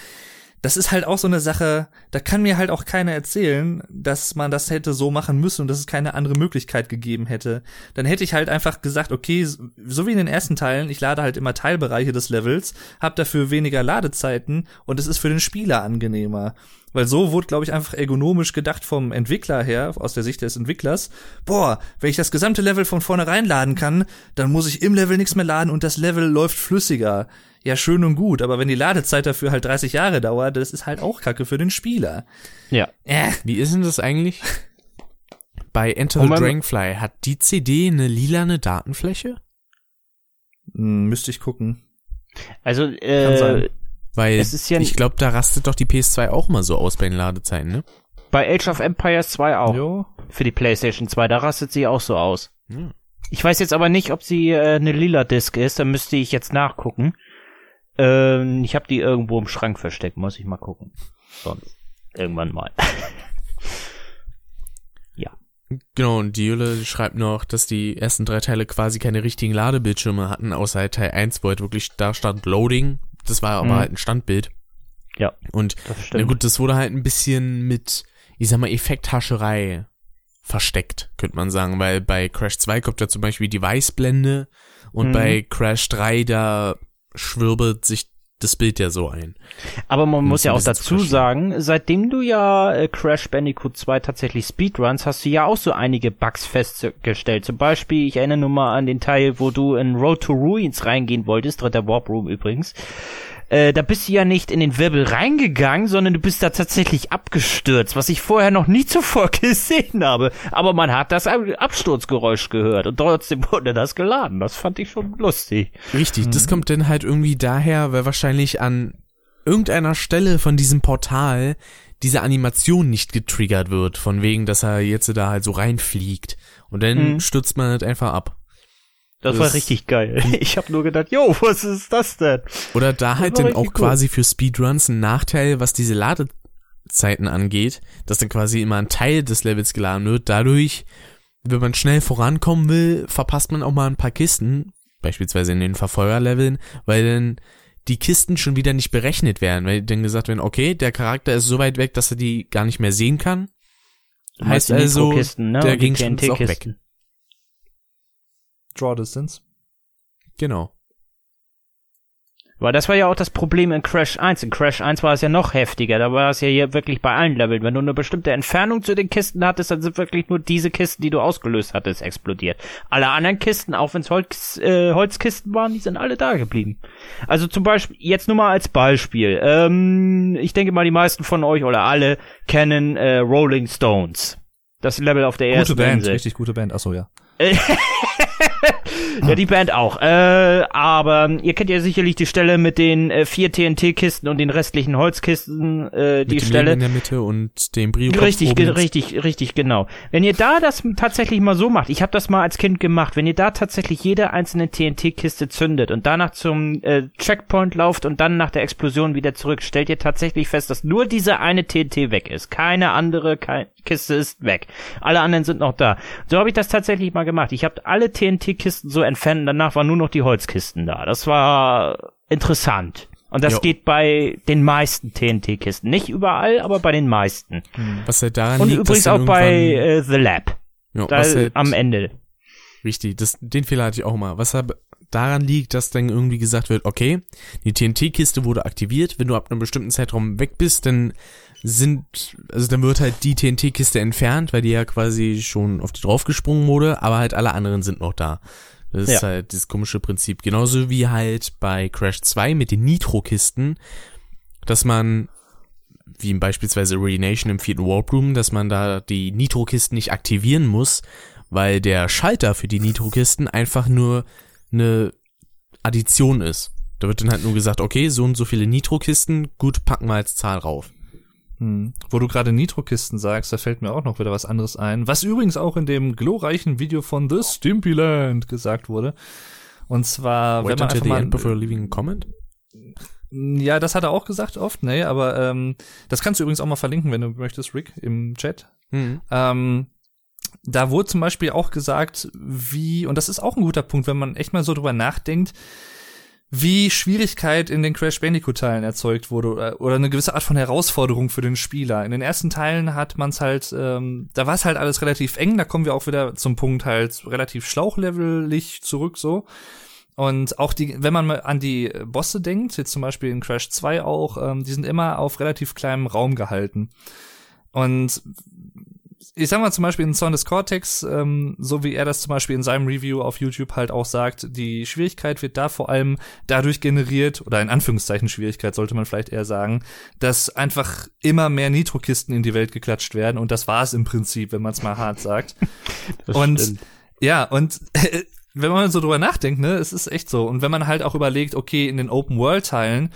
das ist halt auch so eine Sache, da kann mir halt auch keiner erzählen, dass man das hätte so machen müssen und dass es keine andere Möglichkeit gegeben hätte. Dann hätte ich halt einfach gesagt, okay, so wie in den ersten Teilen, ich lade halt immer Teilbereiche des Levels, hab dafür weniger Ladezeiten und es ist für den Spieler angenehmer. Weil so wurde, glaube ich, einfach ergonomisch gedacht vom Entwickler her, aus der Sicht des Entwicklers. Boah, wenn ich das gesamte Level von vornherein laden kann, dann muss ich im Level nichts mehr laden und das Level läuft flüssiger. Ja, schön und gut, aber wenn die Ladezeit dafür halt 30 Jahre dauert, das ist halt auch Kacke für den Spieler. Ja. Äh, wie ist denn das eigentlich? Bei Enter the Dragonfly hat die CD eine lilane Datenfläche? hm, müsste ich gucken. Also, Kann äh, sein. Weil Es ist ja- ich glaube, da rastet doch die PS2 auch mal so aus bei den Ladezeiten, ne? bei Age of Empires 2 auch. Jo. Für die PlayStation 2, da rastet sie auch so aus. Hm. Ich weiß jetzt aber nicht, ob sie äh, eine lila Disc ist, da müsste ich jetzt nachgucken. Ähm, ich habe die irgendwo im Schrank versteckt, muss ich mal gucken. Sonst irgendwann mal. Genau, und die Jule schreibt noch, dass die ersten drei Teile quasi keine richtigen Ladebildschirme hatten, außer halt Teil 1, wo halt wirklich da stand Loading. Das war aber Mhm. halt ein Standbild. Ja, Und das na gut, das wurde halt ein bisschen mit, ich sag mal, Effekthascherei versteckt, könnte man sagen, weil bei Crash 2 kommt ja zum Beispiel die Weißblende und Mhm. bei Crash 3, da schwirbelt sich das Bild ja so ein. Aber man Um muss ja auch dazu sagen, seitdem du ja äh, Crash Bandicoot 2 tatsächlich Speedruns, hast du ja auch so einige Bugs festgestellt. Zum Beispiel, ich erinnere nur mal an den Teil, wo du in Road to Ruins reingehen wolltest, dritter Warp Room übrigens. Äh, da bist du ja nicht in den Wirbel reingegangen, sondern du bist da tatsächlich abgestürzt, was ich vorher noch nie zuvor gesehen habe. Aber man hat das Ab- Absturzgeräusch gehört und trotzdem wurde das geladen. Das fand ich schon lustig. Richtig, das kommt dann halt irgendwie daher, weil wahrscheinlich an irgendeiner Stelle von diesem Portal diese Animation nicht getriggert wird, von wegen, dass er jetzt da halt so reinfliegt. Und dann Mhm. stürzt man halt einfach ab. Das, Das- war richtig geil. Ich habe nur gedacht, jo, was ist das denn? Oder da halt dann auch cool. quasi für Speedruns ein Nachteil, was diese Ladezeiten angeht, dass dann quasi immer ein Teil des Levels geladen wird. Dadurch, wenn man schnell vorankommen will, verpasst man auch mal ein paar Kisten, beispielsweise in den Verfolgerleveln, weil dann die Kisten schon wieder nicht berechnet werden, weil dann gesagt werden, okay, der Charakter ist so weit weg, dass er die gar nicht mehr sehen kann. Heißt also, ne? der Gegenstand ist auch weg. Draw Distance. Genau. Weil das war ja auch das Problem in Crash 1. In Crash 1 war es ja noch heftiger. Da war es ja hier wirklich bei allen Leveln. Wenn du eine bestimmte Entfernung zu den Kisten hattest, dann sind wirklich nur diese Kisten, die du ausgelöst hattest, explodiert. Alle anderen Kisten, auch wenn es Holz, äh, Holzkisten waren, die sind alle da geblieben. Also zum Beispiel, jetzt nur mal als Beispiel. Ähm, ich denke mal, die meisten von euch oder alle kennen äh, Rolling Stones. Das Level auf der ersten Gute Band, Insel. richtig gute Band. Achso, ja. Ja, die Band auch. Äh, aber ihr kennt ja sicherlich die Stelle mit den äh, vier TNT-Kisten und den restlichen Holzkisten, äh, die Mit dem Stelle. Leben in der Mitte und dem Brio Richtig, richtig, richtig, genau. Wenn ihr da das tatsächlich mal so macht, ich habe das mal als Kind gemacht, wenn ihr da tatsächlich jede einzelne TNT-Kiste zündet und danach zum äh, Checkpoint lauft und dann nach der Explosion wieder zurück, stellt ihr tatsächlich fest, dass nur diese eine TNT weg ist. Keine andere Kiste ist weg. Alle anderen sind noch da. So habe ich das tatsächlich mal gemacht. Ich habe alle TNT-Kisten so entfernt und danach waren nur noch die Holzkisten da. Das war interessant. Und das Jo. geht bei den meisten TNT-Kisten. Nicht überall, aber bei den meisten. Was halt daran Und liegt, übrigens auch bei äh, The Lab. ja, Da halt, am Ende. Richtig, das, den Fehler hatte ich auch mal. Was halt daran liegt, dass dann irgendwie gesagt wird, okay, die TNT-Kiste wurde aktiviert, wenn du ab einem bestimmten Zeitraum weg bist, dann sind, also dann wird halt die TNT-Kiste entfernt, weil die ja quasi schon auf die draufgesprungen wurde, aber halt alle anderen sind noch da. Das ist Ja. halt dieses komische Prinzip. Genauso wie halt bei Crash 2 mit den Nitro-Kisten, dass man wie beispielsweise Renation im vierten Warp Room, dass man da die Nitro-Kisten nicht aktivieren muss, weil der Schalter für die Nitro-Kisten einfach nur eine Addition ist. Da wird dann halt nur gesagt, okay, so und so viele Nitro-Kisten, gut, packen wir als Zahl rauf. Hm. Wo du gerade Nitro-Kisten sagst, da fällt mir auch noch wieder was anderes ein, was übrigens auch in dem glorreichen Video von The Stimpyland gesagt wurde. Und zwar, Wait wenn man until the end before leaving a comment? Ja, das hat er auch gesagt oft, nee, aber ähm, das kannst du übrigens auch mal verlinken, wenn du möchtest, Rick, im Chat. Mhm. Ähm, da wurde zum Beispiel auch gesagt, wie, und das ist auch ein guter Punkt, wenn man echt mal so drüber nachdenkt, wie Schwierigkeit in den Crash Bandicoot-Teilen erzeugt wurde oder, oder eine gewisse Art von Herausforderung für den Spieler. In den ersten Teilen hat man es halt, ähm, da war es halt alles relativ eng, da kommen wir auch wieder zum Punkt halt relativ schlauchlevelig zurück so. Und auch die, wenn man mal an die Bosse denkt, jetzt zum Beispiel in Crash 2 auch, ähm, die sind immer auf relativ kleinem Raum gehalten. Und ich sag mal zum Beispiel in Son des Cortex, ähm, so wie er das zum Beispiel in seinem Review auf YouTube halt auch sagt, die Schwierigkeit wird da vor allem dadurch generiert, oder in Anführungszeichen Schwierigkeit sollte man vielleicht eher sagen, dass einfach immer mehr Nitrokisten in die Welt geklatscht werden und das war es im Prinzip, wenn man es mal hart sagt. und stimmt. ja, und wenn man so drüber nachdenkt, ne, es ist echt so. Und wenn man halt auch überlegt, okay, in den Open-World-Teilen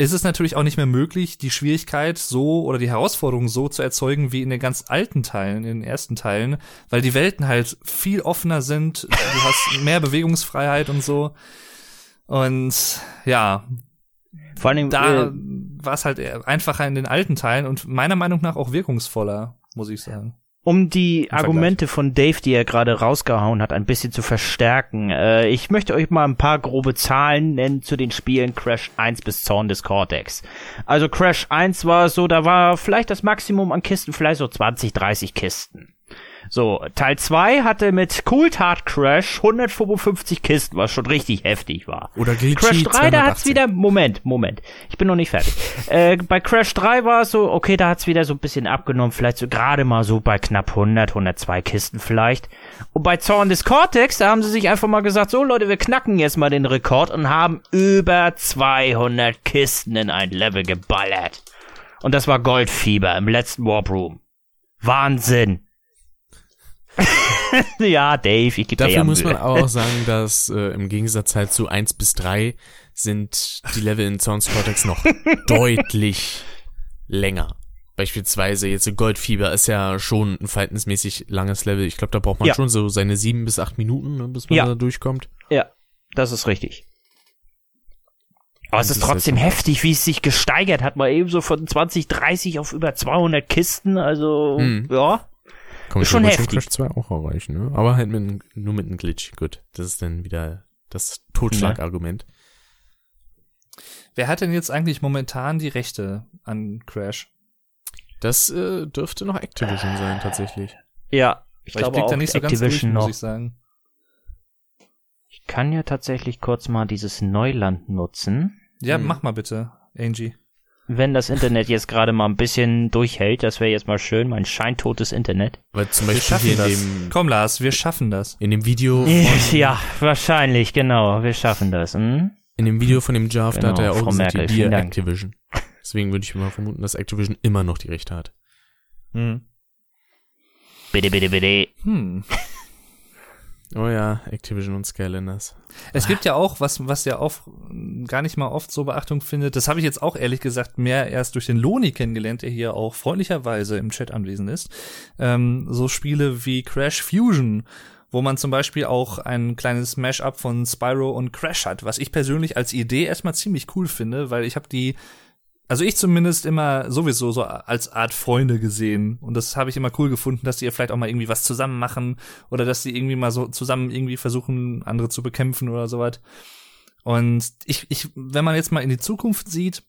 ist es natürlich auch nicht mehr möglich, die Schwierigkeit so oder die Herausforderung so zu erzeugen wie in den ganz alten Teilen, in den ersten Teilen, weil die Welten halt viel offener sind, du hast mehr Bewegungsfreiheit und so. Und ja, Vor allem, da äh, war es halt einfacher in den alten Teilen und meiner Meinung nach auch wirkungsvoller, muss ich sagen. Um die. Argumente von Dave, die er gerade rausgehauen hat, ein bisschen zu verstärken. Äh, ich möchte euch mal ein paar grobe Zahlen nennen zu den Spielen Crash 1 bis Zorn des Cortex. Also Crash 1 war so, da war vielleicht das Maximum an Kisten, vielleicht so 20, 30 Kisten. So, Teil 2 hatte mit Cool Tart Crash 155 Kisten, was schon richtig heftig war. Oder Glitchy Crash 3, da hat's 218. wieder, Moment, Moment, ich bin noch nicht fertig. äh, bei Crash 3 war es so, okay, da hat's wieder so ein bisschen abgenommen, vielleicht so gerade mal so bei knapp 100, 102 Kisten vielleicht. Und bei Zorn des Cortex, da haben sie sich einfach mal gesagt, so Leute, wir knacken jetzt mal den Rekord und haben über 200 Kisten in ein Level geballert. Und das war Goldfieber im letzten Warp Room. Wahnsinn. ja, Dave, ich gebe dir Dafür muss man auch sagen, dass äh, im Gegensatz halt zu 1 bis 3 sind die Level in Sounds Cortex noch deutlich länger. Beispielsweise jetzt Goldfieber ist ja schon ein verhältnismäßig langes Level. Ich glaube, da braucht man Ja. schon so seine sieben bis acht Minuten, ne, bis man Ja. da durchkommt. Ja, das ist richtig. Aber es ist trotzdem heftig, wie es sich gesteigert hat. Mal eben so von 20, 30 auf über 200 Kisten. Also, Hm. ja. Kann man schon heftig. Crash 2 auch erreichen, ne? Aber halt mit, nur mit einem Glitch. Gut, das ist dann wieder das Totschlagargument. Wer hat denn jetzt eigentlich momentan die Rechte an Crash? Das äh, dürfte noch Activision sein, tatsächlich. Ja, ich Weil glaube blick auch da nicht so ganz durch, Activision muss noch. ich sagen. Ich kann ja tatsächlich kurz mal dieses Neuland nutzen. Ja, Hm. mach mal bitte, Angie. Wenn das Internet jetzt gerade mal ein bisschen durchhält, das wäre jetzt mal schön, mein scheintotes Internet. Weil zum Wir Beispiel hier schaffen in das. dem, Komm, Lars, wir schaffen das. in dem Video Ja, wahrscheinlich, genau. Wir schaffen das. Hm? In dem Video von dem Jav, da hat Genau, er auch Frau gesagt, Merkel, die. Activision. Deswegen würde ich mal vermuten, dass Activision immer noch die Rechte hat. Hm. Bitte, bitte, bitte. Hm. Oh ja, Activision und Skylanders. Es gibt ja auch, was, was ja auch gar nicht mal oft so Beachtung findet, das habe ich jetzt auch ehrlich gesagt mehr erst durch den Loni kennengelernt, der hier auch freundlicherweise im Chat anwesend ist. Ähm, so Spiele wie Crash Fusion, wo man zum Beispiel auch ein kleines Mash-up von Spyro und Crash hat, was ich persönlich als Idee erstmal ziemlich cool finde, weil ich habe die also ich zumindest immer sowieso so als Art Freunde gesehen. Und das habe ich immer cool gefunden, dass die ja vielleicht auch mal irgendwie was zusammen machen oder dass die irgendwie mal so zusammen irgendwie versuchen, andere zu bekämpfen oder sowas. Und ich, ich, wenn man jetzt mal in die Zukunft sieht,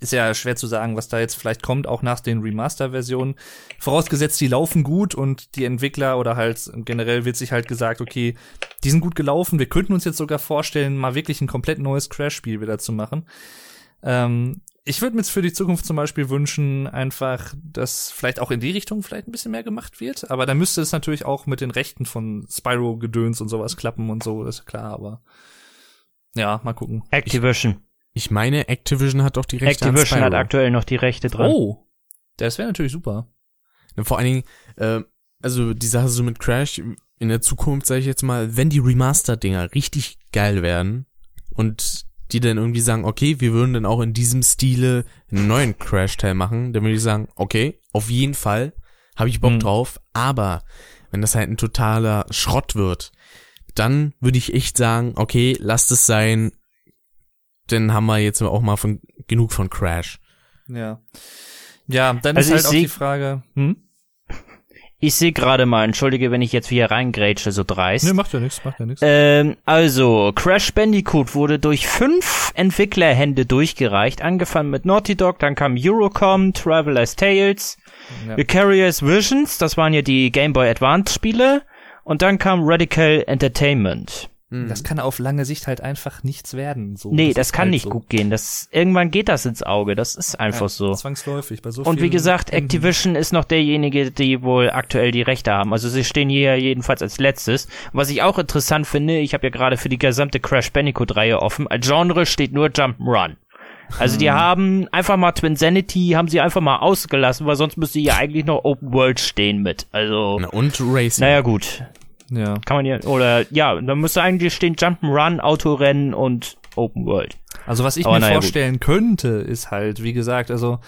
ist ja schwer zu sagen, was da jetzt vielleicht kommt, auch nach den Remaster-Versionen. Vorausgesetzt, die laufen gut und die Entwickler oder halt generell wird sich halt gesagt, okay, die sind gut gelaufen, wir könnten uns jetzt sogar vorstellen, mal wirklich ein komplett neues Crash-Spiel wieder zu machen. Ähm, ich würde mir jetzt für die Zukunft zum Beispiel wünschen, einfach, dass vielleicht auch in die Richtung vielleicht ein bisschen mehr gemacht wird. Aber da müsste es natürlich auch mit den Rechten von Spyro-Gedöns und sowas klappen und so, das ist klar, aber ja, mal gucken. Activision. Ich meine, Activision hat doch die Rechte Activision an hat aktuell noch die Rechte dran. Oh, das wäre natürlich super. Vor allen Dingen, äh, also die Sache so mit Crash, in der Zukunft sage ich jetzt mal, wenn die Remaster-Dinger richtig geil werden und die dann irgendwie sagen, okay, wir würden dann auch in diesem Stile einen neuen Crash-Teil machen, dann würde ich sagen, okay, auf jeden Fall, habe ich Bock Hm. drauf, aber wenn das halt ein totaler Schrott wird, dann würde ich echt sagen, okay, lasst es sein, dann haben wir jetzt auch mal von, genug von Crash. Ja. Ja, dann Also ist halt auch die Frage, hm? Ich sehe gerade mal, entschuldige, wenn ich jetzt wieder reingrätsche, so dreist. Nee, macht ja nichts, macht ja nichts. Ähm, also, Crash Bandicoot wurde durch fünf Entwicklerhände durchgereicht, angefangen mit Naughty Dog, dann kam Eurocom, Traveler's Tales, Ja. Vicarious Visions, das waren ja die Game Boy Advance Spiele, und dann kam Radical Entertainment. Das kann auf lange Sicht halt einfach nichts werden. So, Nee, das, ist kann halt nicht so. gut gehen. Das, irgendwann geht das ins Auge. Das ist einfach so. Zwangsläufig bei so Und wie gesagt. Activision ist noch derjenige, die wohl aktuell die Rechte haben. Also sie stehen hier jedenfalls als letztes. Was ich auch interessant finde, ich habe ja gerade für die gesamte Crash Bandicoot-Reihe offen. Als Genre steht nur Jump'n'Run. Also die haben einfach mal Twinsanity, haben sie einfach mal ausgelassen, weil sonst müsste hier eigentlich noch Open World stehen mit. Also, Na, und Racing. naja gut. Ja. Kann man ja, oder ja, da müsste eigentlich stehen Jump'n'Run, Autorennen und Open World. Also was ich Aber mir naja, gut. vorstellen könnte, ist halt, wie gesagt, also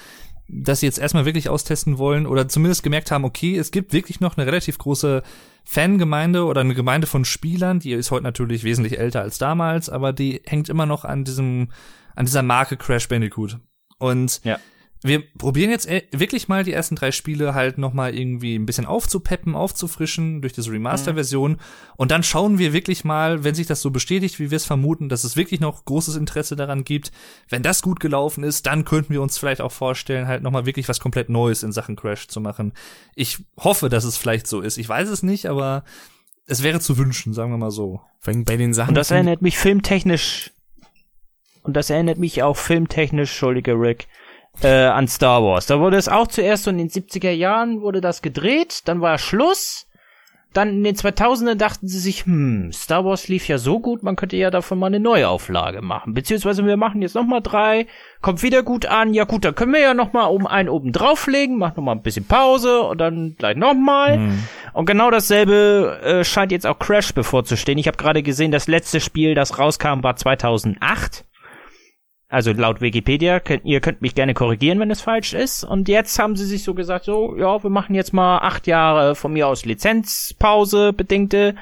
dass sie jetzt erstmal wirklich austesten wollen oder zumindest gemerkt haben, okay, es gibt wirklich noch eine relativ große Fangemeinde oder eine Gemeinde von Spielern, die ist heute natürlich wesentlich älter als damals, aber die hängt immer noch an diesem, an dieser Marke Crash Bandicoot. Und Ja. Wir probieren jetzt äh, wirklich mal die ersten drei Spiele halt noch mal irgendwie ein bisschen aufzupeppen, aufzufrischen durch diese Remaster-Version und dann schauen wir wirklich mal, wenn sich das so bestätigt, wie wir es vermuten, dass es wirklich noch großes Interesse daran gibt. Wenn das gut gelaufen ist, dann könnten wir uns vielleicht auch vorstellen, halt noch mal wirklich was komplett Neues in Sachen Crash zu machen. Ich hoffe, dass es vielleicht so ist. Ich weiß es nicht, aber es wäre zu wünschen, sagen wir mal so. Bei den Sachen. Und das erinnert mich filmtechnisch, und das erinnert mich auch filmtechnisch, Entschuldige Rick, äh, an Star Wars. Da wurde es auch zuerst so in den 70er Jahren wurde das gedreht, dann war Schluss. Dann in den 2000ern dachten sie sich, hm, Star Wars lief ja so gut, man könnte ja davon mal eine Neuauflage machen. Beziehungsweise wir machen jetzt noch mal drei, kommt wieder gut an, ja gut, dann können wir ja noch mal um einen oben drauflegen, machen noch mal ein bisschen Pause und dann gleich noch mal. Und genau dasselbe äh, scheint jetzt auch Crash bevorzustehen. Ich habe gerade gesehen, das letzte Spiel, das rauskam, war 2008. Also laut Wikipedia, könnt, ihr könnt mich gerne korrigieren, wenn es falsch ist. Und jetzt haben sie sich so gesagt, so, ja, wir machen jetzt mal acht Jahre von mir aus Lizenzpause, bedingte.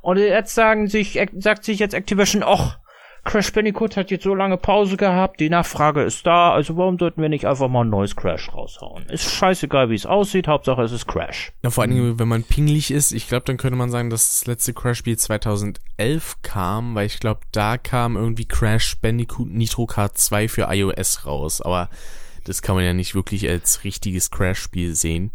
Und jetzt sagen sich, sagt sich jetzt Activision, ach, Crash Bandicoot hat jetzt so lange Pause gehabt, die Nachfrage ist da, also warum sollten wir nicht einfach mal ein neues Crash raushauen? Ist scheißegal, wie es aussieht, Hauptsache es ist Crash. Ja, vor allen Dingen, wenn man pingelig ist, ich glaube, dann könnte man sagen, dass das letzte Crash-Spiel 2011 kam, weil ich glaube, da kam irgendwie Crash Bandicoot Nitro Kart 2 für iOS raus, aber das kann man ja nicht wirklich als richtiges Crash-Spiel sehen.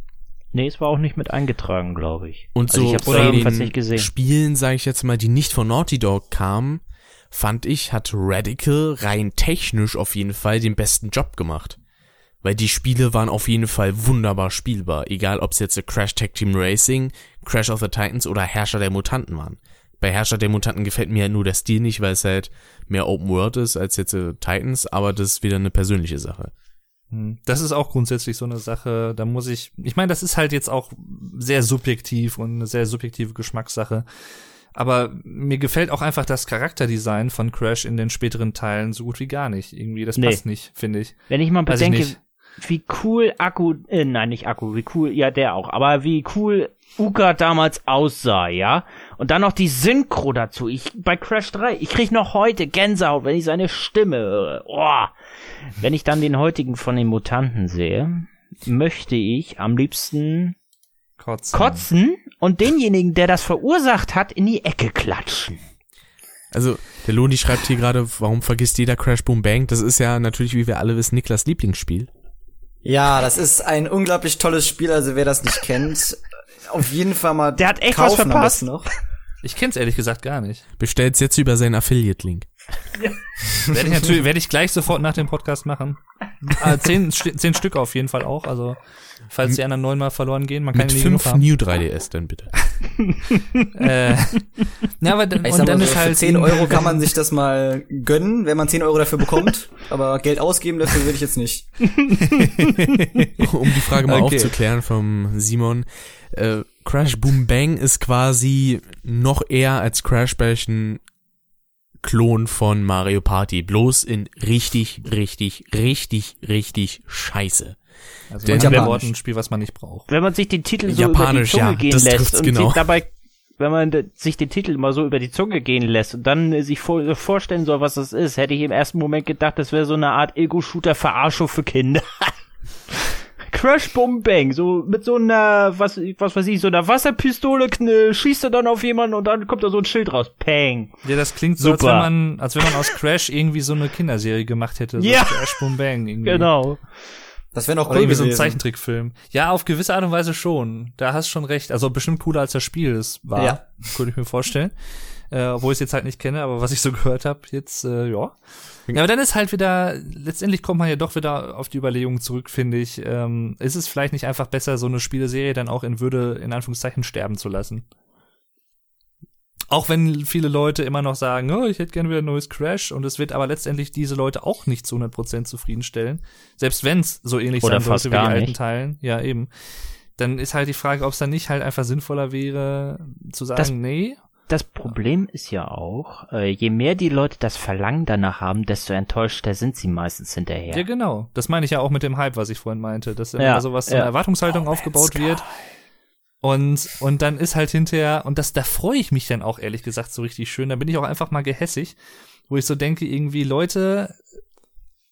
Nee, es war auch nicht mit eingetragen, glaube ich. Und also so ich hab's jedenfalls den nicht gesehen. Spielen, sage ich jetzt mal, die nicht von Naughty Dog kamen, fand ich, hat Radical rein technisch auf jeden Fall den besten Job gemacht. Weil die Spiele waren auf jeden Fall wunderbar spielbar, egal ob es jetzt Crash Tag Team Racing, Crash of the Titans oder Herrscher der Mutanten waren. Bei Herrscher der Mutanten gefällt mir ja nur der Stil nicht, weil es halt mehr Open World ist als jetzt Titans, aber das ist wieder eine persönliche Sache. Hm. Das ist auch grundsätzlich so eine Sache, da muss ich, ich meine, das ist halt jetzt auch sehr subjektiv und eine sehr subjektive Geschmackssache. Aber mir gefällt auch einfach das Charakterdesign von Crash in den späteren Teilen so gut wie gar nicht. Irgendwie, das Nee. passt nicht, finde ich. Wenn ich mal ich bedenke, nicht. wie cool Akku, äh, nein, nicht Akku, wie cool, ja, der auch, aber wie cool Uka damals aussah, ja? Und dann noch die Synchro dazu. Ich, bei Crash 3, ich krieg noch heute Gänsehaut, wenn ich seine Stimme höre. Oh. Wenn ich dann den heutigen von den Mutanten sehe, möchte ich am liebsten Kotzen. kotzen und denjenigen, der das verursacht hat, in die Ecke klatschen. Also, der Loni schreibt hier gerade, warum vergisst jeder Crash Boom Bang? Das ist ja natürlich, wie wir alle wissen, Niklas Lieblingsspiel. Ja, das ist ein unglaublich tolles Spiel, also wer das nicht kennt, auf jeden Fall mal Der hat echt was kaufen verpasst. noch. Ich kenn's ehrlich gesagt gar nicht. Bestellt's jetzt über seinen Affiliate-Link. Werde ich natürlich, werde ich gleich sofort nach dem Podcast machen. äh, zehn, zehn Stück auf jeden Fall auch. Also falls die anderen neunmal verloren gehen, man kann Mit ja fünf haben. New 3DS dann bitte. Äh, ja, aber dann, Ich und dann so, ist halt für 10 irgendwie- Euro kann man sich das mal gönnen, wenn man 10 Euro dafür bekommt. aber Geld ausgeben dafür würde ich jetzt nicht. um die Frage mal Okay. aufzuklären vom Simon. Äh, Crash Boom Bang ist quasi noch eher als Crash Bash ein Klon von Mario Party, bloß in richtig, richtig, richtig, richtig scheiße. Also Japanisch. Worten ein Spiel, was man nicht braucht. Wenn man sich den Titel so über die Japanisch, Zunge ja, gehen lässt und genau. sich dabei, wenn man sich den Titel mal so über die Zunge gehen lässt und dann äh, sich vor, vorstellen soll, was das ist, hätte ich im ersten Moment gedacht, das wäre so eine Art Ego-Shooter-Verarschung für Kinder. Crash Boom Bang, so mit so einer, was, was weiß ich, so einer Wasserpistole kn- schießt er dann auf jemanden und dann kommt da so ein Schild raus. Pang. Ja, das klingt so, als Super. wenn man, als wenn man aus Crash irgendwie so eine Kinderserie gemacht hätte. So Ja. Crash Boom Bang irgendwie. Genau. Das wäre noch Oder cool irgendwie so ein. Zeichentrickfilm. Ja, auf gewisse Art und Weise schon. Da hast schon recht. Also bestimmt cooler als das Spiel es war. Ja. Könnte ich mir vorstellen. Äh, obwohl ich es jetzt halt nicht kenne, aber was ich so gehört habe, jetzt, äh, ja. Ja, aber dann ist halt wieder, letztendlich kommt man ja doch wieder auf die Überlegung zurück, finde ich. Ähm, ist es vielleicht nicht einfach besser, so eine Spieleserie dann auch in Würde, in Anführungszeichen, sterben zu lassen? Auch wenn viele Leute immer noch sagen, oh, ich hätte gerne wieder ein neues Crash und es wird aber letztendlich diese Leute auch nicht zu 100% zufriedenstellen. Selbst wenn es so ähnlich Oder sein sollte wie die alten nicht. Teilen. Ja, eben. Dann ist halt die Frage, ob es dann nicht halt einfach sinnvoller wäre, zu sagen, Das- nee. Das Problem ist ja auch, äh, je mehr die Leute das Verlangen danach haben, desto enttäuschter sind sie meistens hinterher. Ja, genau. Das meine ich ja auch mit dem Hype, was ich vorhin meinte, dass Ja, immer sowas, so eine ja. Erwartungshaltung aufgebaut wird. Und, und dann ist halt hinterher, und das, da freue ich mich dann auch ehrlich gesagt so richtig schön, da bin ich auch einfach mal gehässig, wo ich so denke, irgendwie, Leute,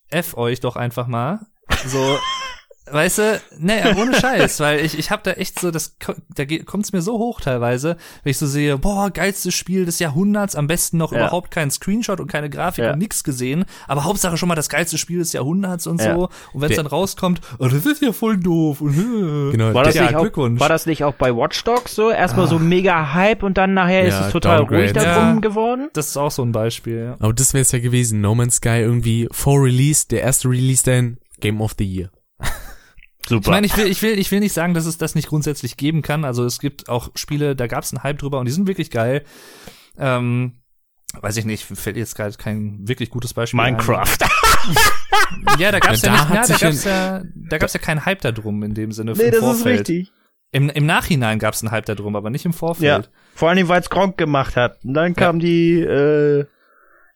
F euch doch einfach mal. So, weißt du, ne, ohne Scheiß, weil ich, ich hab da echt so, das, da kommt's mir so hoch teilweise, wenn ich so sehe, boah, geilstes Spiel des Jahrhunderts, am besten noch Ja. überhaupt keinen Screenshot und keine Grafik Ja. und nix gesehen, aber Hauptsache schon mal das geilste Spiel des Jahrhunderts und Ja. so. Und wenn's dann rauskommt, oh, das ist ja voll doof. Und, äh. Genau, War das, Ja, nicht auch, Glückwunsch. war das nicht auch bei Watch Dogs so? Erstmal so mega Hype und dann nachher ist es total Downgrade. ruhig darum Ja. geworden? Das ist auch so ein Beispiel, ja. Aber das wäre es ja gewesen. No Man's Sky irgendwie vor Release, der erste Release dann Game of the Year. Super. Ich meine, ich will, ich will, ich will nicht sagen, dass es das nicht grundsätzlich geben kann. Also es gibt auch Spiele, da gab es einen Hype drüber und die sind wirklich geil. Ähm, weiß ich nicht, fällt jetzt gerade kein wirklich gutes Beispiel. Minecraft. Ein. Ja, da gab's Ja, ja, da nicht, ja, da gab's ja, da gab's ja keinen Hype da drum in dem Sinne nee, im das Vorfeld. ist richtig. Im, Im Nachhinein gab's einen Hype da drum, aber nicht im Ja. Vorfeld. Vor allem, weil es Gronk gemacht hat. Und dann kamen die, äh,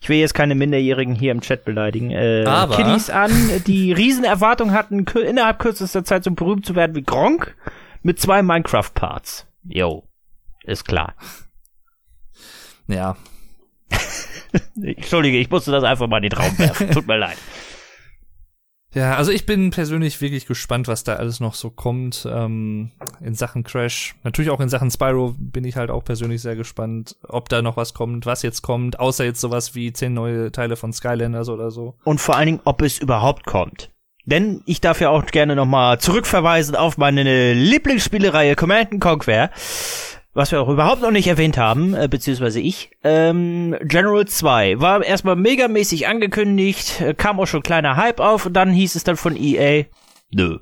ich will jetzt keine Minderjährigen hier im Chat beleidigen, äh, Aber- Kiddies an, die riesen Erwartungen hatten, innerhalb kürzester Zeit so berühmt zu werden wie Gronk mit zwei Minecraft-Parts. Yo. Ist klar. Ja. Entschuldige, ich musste das einfach mal in den Raum werfen. Tut mir leid. Ja, also ich bin persönlich wirklich gespannt, was da alles noch so kommt ähm, in Sachen Crash. Natürlich auch in Sachen Spyro bin ich halt auch persönlich sehr gespannt, ob da noch was kommt, was jetzt kommt, außer jetzt sowas wie zehn neue Teile von Skylanders oder so. Und vor allen Dingen, ob es überhaupt kommt. Denn ich darf ja auch gerne nochmal zurückverweisen auf meine Lieblingsspielereihe Command Conquer, was wir auch überhaupt noch nicht erwähnt haben, äh, beziehungsweise ich. Ähm, General 2 war erstmal megamäßig angekündigt, äh, kam auch schon kleiner Hype auf und dann hieß es dann von EA, nö.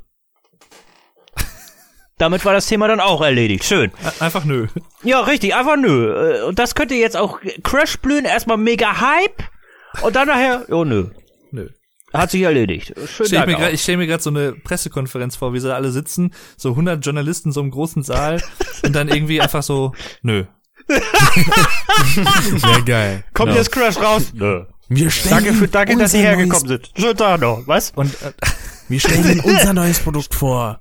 Damit war das Thema dann auch erledigt. Schön. Einfach nö. Ja, richtig, einfach nö. Äh, Und das könnte jetzt auch Crash blühen, erstmal mega Hype und dann nachher, oh nö. Hat sich erledigt. Schön Stell ich, mir grad, ich stelle mir gerade so eine Pressekonferenz vor, wie sie da alle sitzen, so 100 Journalisten in so einem großen Saal und dann irgendwie einfach so, nö. Sehr geil. Kommt jetzt Crash raus? Nö. Wir stellen Danke für, danke, dass Sie unser hergekommen sind. Schönen Tag noch, was? Und äh, Wir stellen Ihnen unser neues Produkt vor.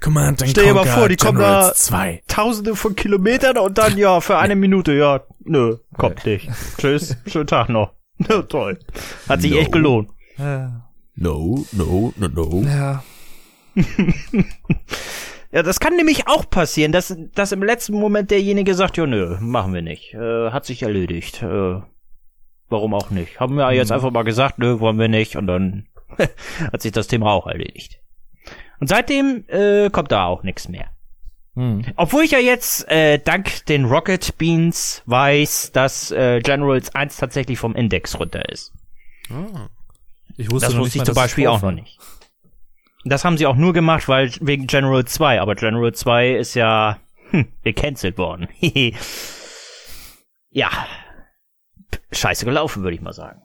Command and Stell dir mal vor, die kommen da- 2. Tausende von Kilometern und dann, ja, für eine Minute, ja, nö, kommt nicht. Tschüss, schönen Tag noch. Toll. Hat sich No. echt gelohnt. Äh, No, no, no, no. ja. Ja, das kann nämlich auch passieren, dass, dass im letzten Moment derjenige sagt, ja, nö, machen wir nicht. Äh, hat sich erledigt. Äh, warum auch nicht? Haben wir jetzt einfach mal gesagt, nö, wollen wir nicht. Und dann hat sich das Thema auch erledigt. Und seitdem äh, kommt da auch nichts mehr. Hm. Obwohl ich ja jetzt äh, dank den Rocket Beans weiß, dass äh, Generals 1 tatsächlich vom Index runter ist. Ah. Ich wusste Das wusste ich mal, zum Beispiel auch noch nicht. Das haben sie auch nur gemacht, weil wegen General 2, aber General 2 ist ja hm, gecancelt worden. ja. Scheiße gelaufen, würde ich mal sagen.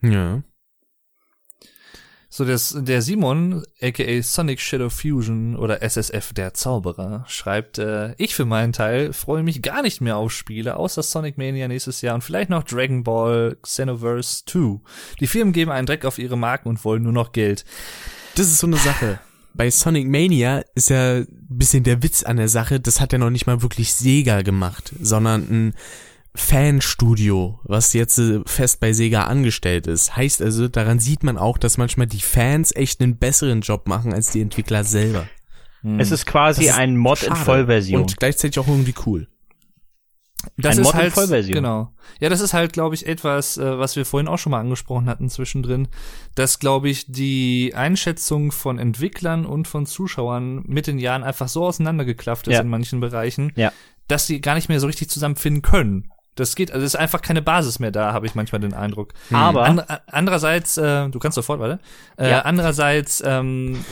Ja. So, das, der Simon, aka Sonic Shadow Fusion oder SSF der Zauberer, schreibt, äh, ich für meinen Teil freue mich gar nicht mehr auf Spiele, außer Sonic Mania nächstes Jahr und vielleicht noch Dragon Ball Xenoverse 2. Die Firmen geben einen Dreck auf ihre Marken und wollen nur noch Geld. Das ist so eine Sache. Bei Sonic Mania ist ja ein bisschen der Witz an der Sache, das hat ja noch nicht mal wirklich Sega gemacht, sondern ein Fanstudio, was jetzt äh, fest bei Sega angestellt ist. Heißt also, daran sieht man auch, dass manchmal die Fans echt einen besseren Job machen als die Entwickler selber. Es ist quasi ist ein Mod in Schade. Vollversion. Und gleichzeitig auch irgendwie cool. Das Ein ist Mod in halt Vollversion. Genau. Ja, das ist halt, glaube ich, etwas, äh, was wir vorhin auch schon mal angesprochen hatten zwischendrin, dass, glaube ich, die Einschätzung von Entwicklern und von Zuschauern mit den Jahren einfach so auseinandergeklafft ist Ja. in manchen Bereichen, Ja. dass sie gar nicht mehr so richtig zusammenfinden können. Das geht, also es ist einfach keine Basis mehr da, habe ich manchmal den Eindruck. Aber And, andererseits, äh, du kannst sofort, warte. Äh, Ja. Andererseits, ähm,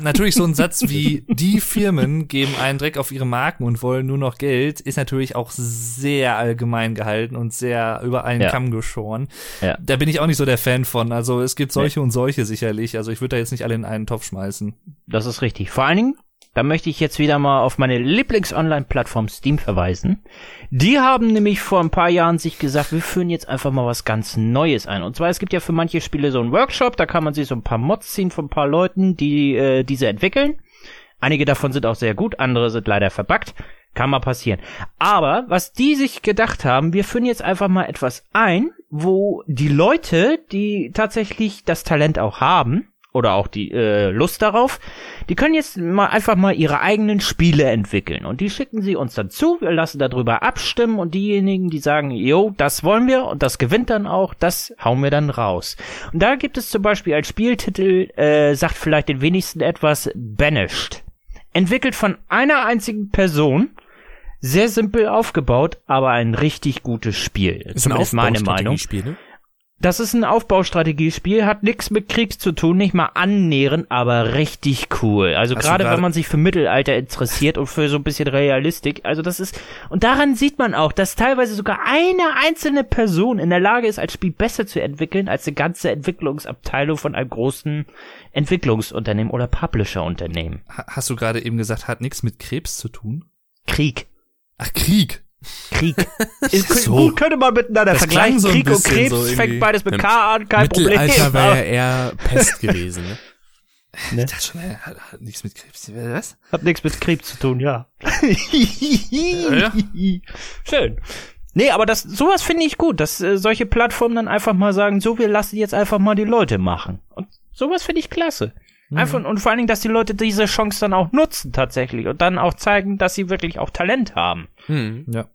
natürlich so ein Satz wie die Firmen geben einen Dreck auf ihre Marken und wollen nur noch Geld, ist natürlich auch sehr allgemein gehalten und sehr über einen Ja. Kamm geschoren. Ja. Da bin ich auch nicht so der Fan von. Also es gibt solche und solche sicherlich. Also ich würde da jetzt nicht alle in einen Topf schmeißen. Das ist richtig. Vor allen Dingen, da möchte ich jetzt wieder mal auf meine Lieblings-Online-Plattform Steam verweisen. Die haben nämlich vor ein paar Jahren sich gesagt, wir führen jetzt einfach mal was ganz Neues ein. Und zwar, es gibt ja für manche Spiele so einen Workshop, da kann man sich so ein paar Mods ziehen von ein paar Leuten, die äh, diese entwickeln. Einige davon sind auch sehr gut, andere sind leider verbuggt. Kann mal passieren. Aber was die sich gedacht haben, wir führen jetzt einfach mal etwas ein, wo die Leute, die tatsächlich das Talent auch haben, oder auch die äh, Lust darauf, die können jetzt mal einfach mal ihre eigenen Spiele entwickeln und die schicken sie uns dann zu, wir lassen darüber abstimmen und diejenigen, die sagen, jo, das wollen wir und das gewinnt dann auch, das hauen wir dann raus. Und da gibt es zum Beispiel als Spieltitel, äh, sagt vielleicht den wenigsten etwas, Banished. Entwickelt von einer einzigen Person, sehr simpel aufgebaut, aber ein richtig gutes Spiel. Ist ein Zumindest meine Meinung. Aufbaustrategiespiel, ne? Das ist ein Aufbaustrategiespiel, hat nichts mit Krieg zu tun, nicht mal annähernd, aber richtig cool. Also gerade wenn man sich für Mittelalter interessiert und für so ein bisschen Realistik, also das ist und daran sieht man auch, dass teilweise sogar eine einzelne Person in der Lage ist, ein Spiel besser zu entwickeln als eine ganze Entwicklungsabteilung von einem großen Entwicklungsunternehmen oder Publisher-Unternehmen. Ha hast du gerade eben gesagt, hat nichts mit Krebs zu tun? Krieg. Ach, Krieg. Krieg. Ist, So. Gut, könnte man miteinander Das vergleichen. so Krieg und Krebs so fängt beides mit K an, kein Problem. Mittelalter aber- ja eher Pest gewesen, ne? Ich dachte schon, er hat, hat nichts mit Krebs. Was? Hat nichts mit Krebs zu tun, ja. ja. Schön. Nee, aber das sowas finde ich gut, dass äh, solche Plattformen dann einfach mal sagen, so wir lassen jetzt einfach mal die Leute machen. Und sowas finde ich klasse. Einfach und vor allen Dingen, dass die Leute diese Chance dann auch nutzen tatsächlich und dann auch zeigen, dass sie wirklich auch Talent haben. Hm. Ja.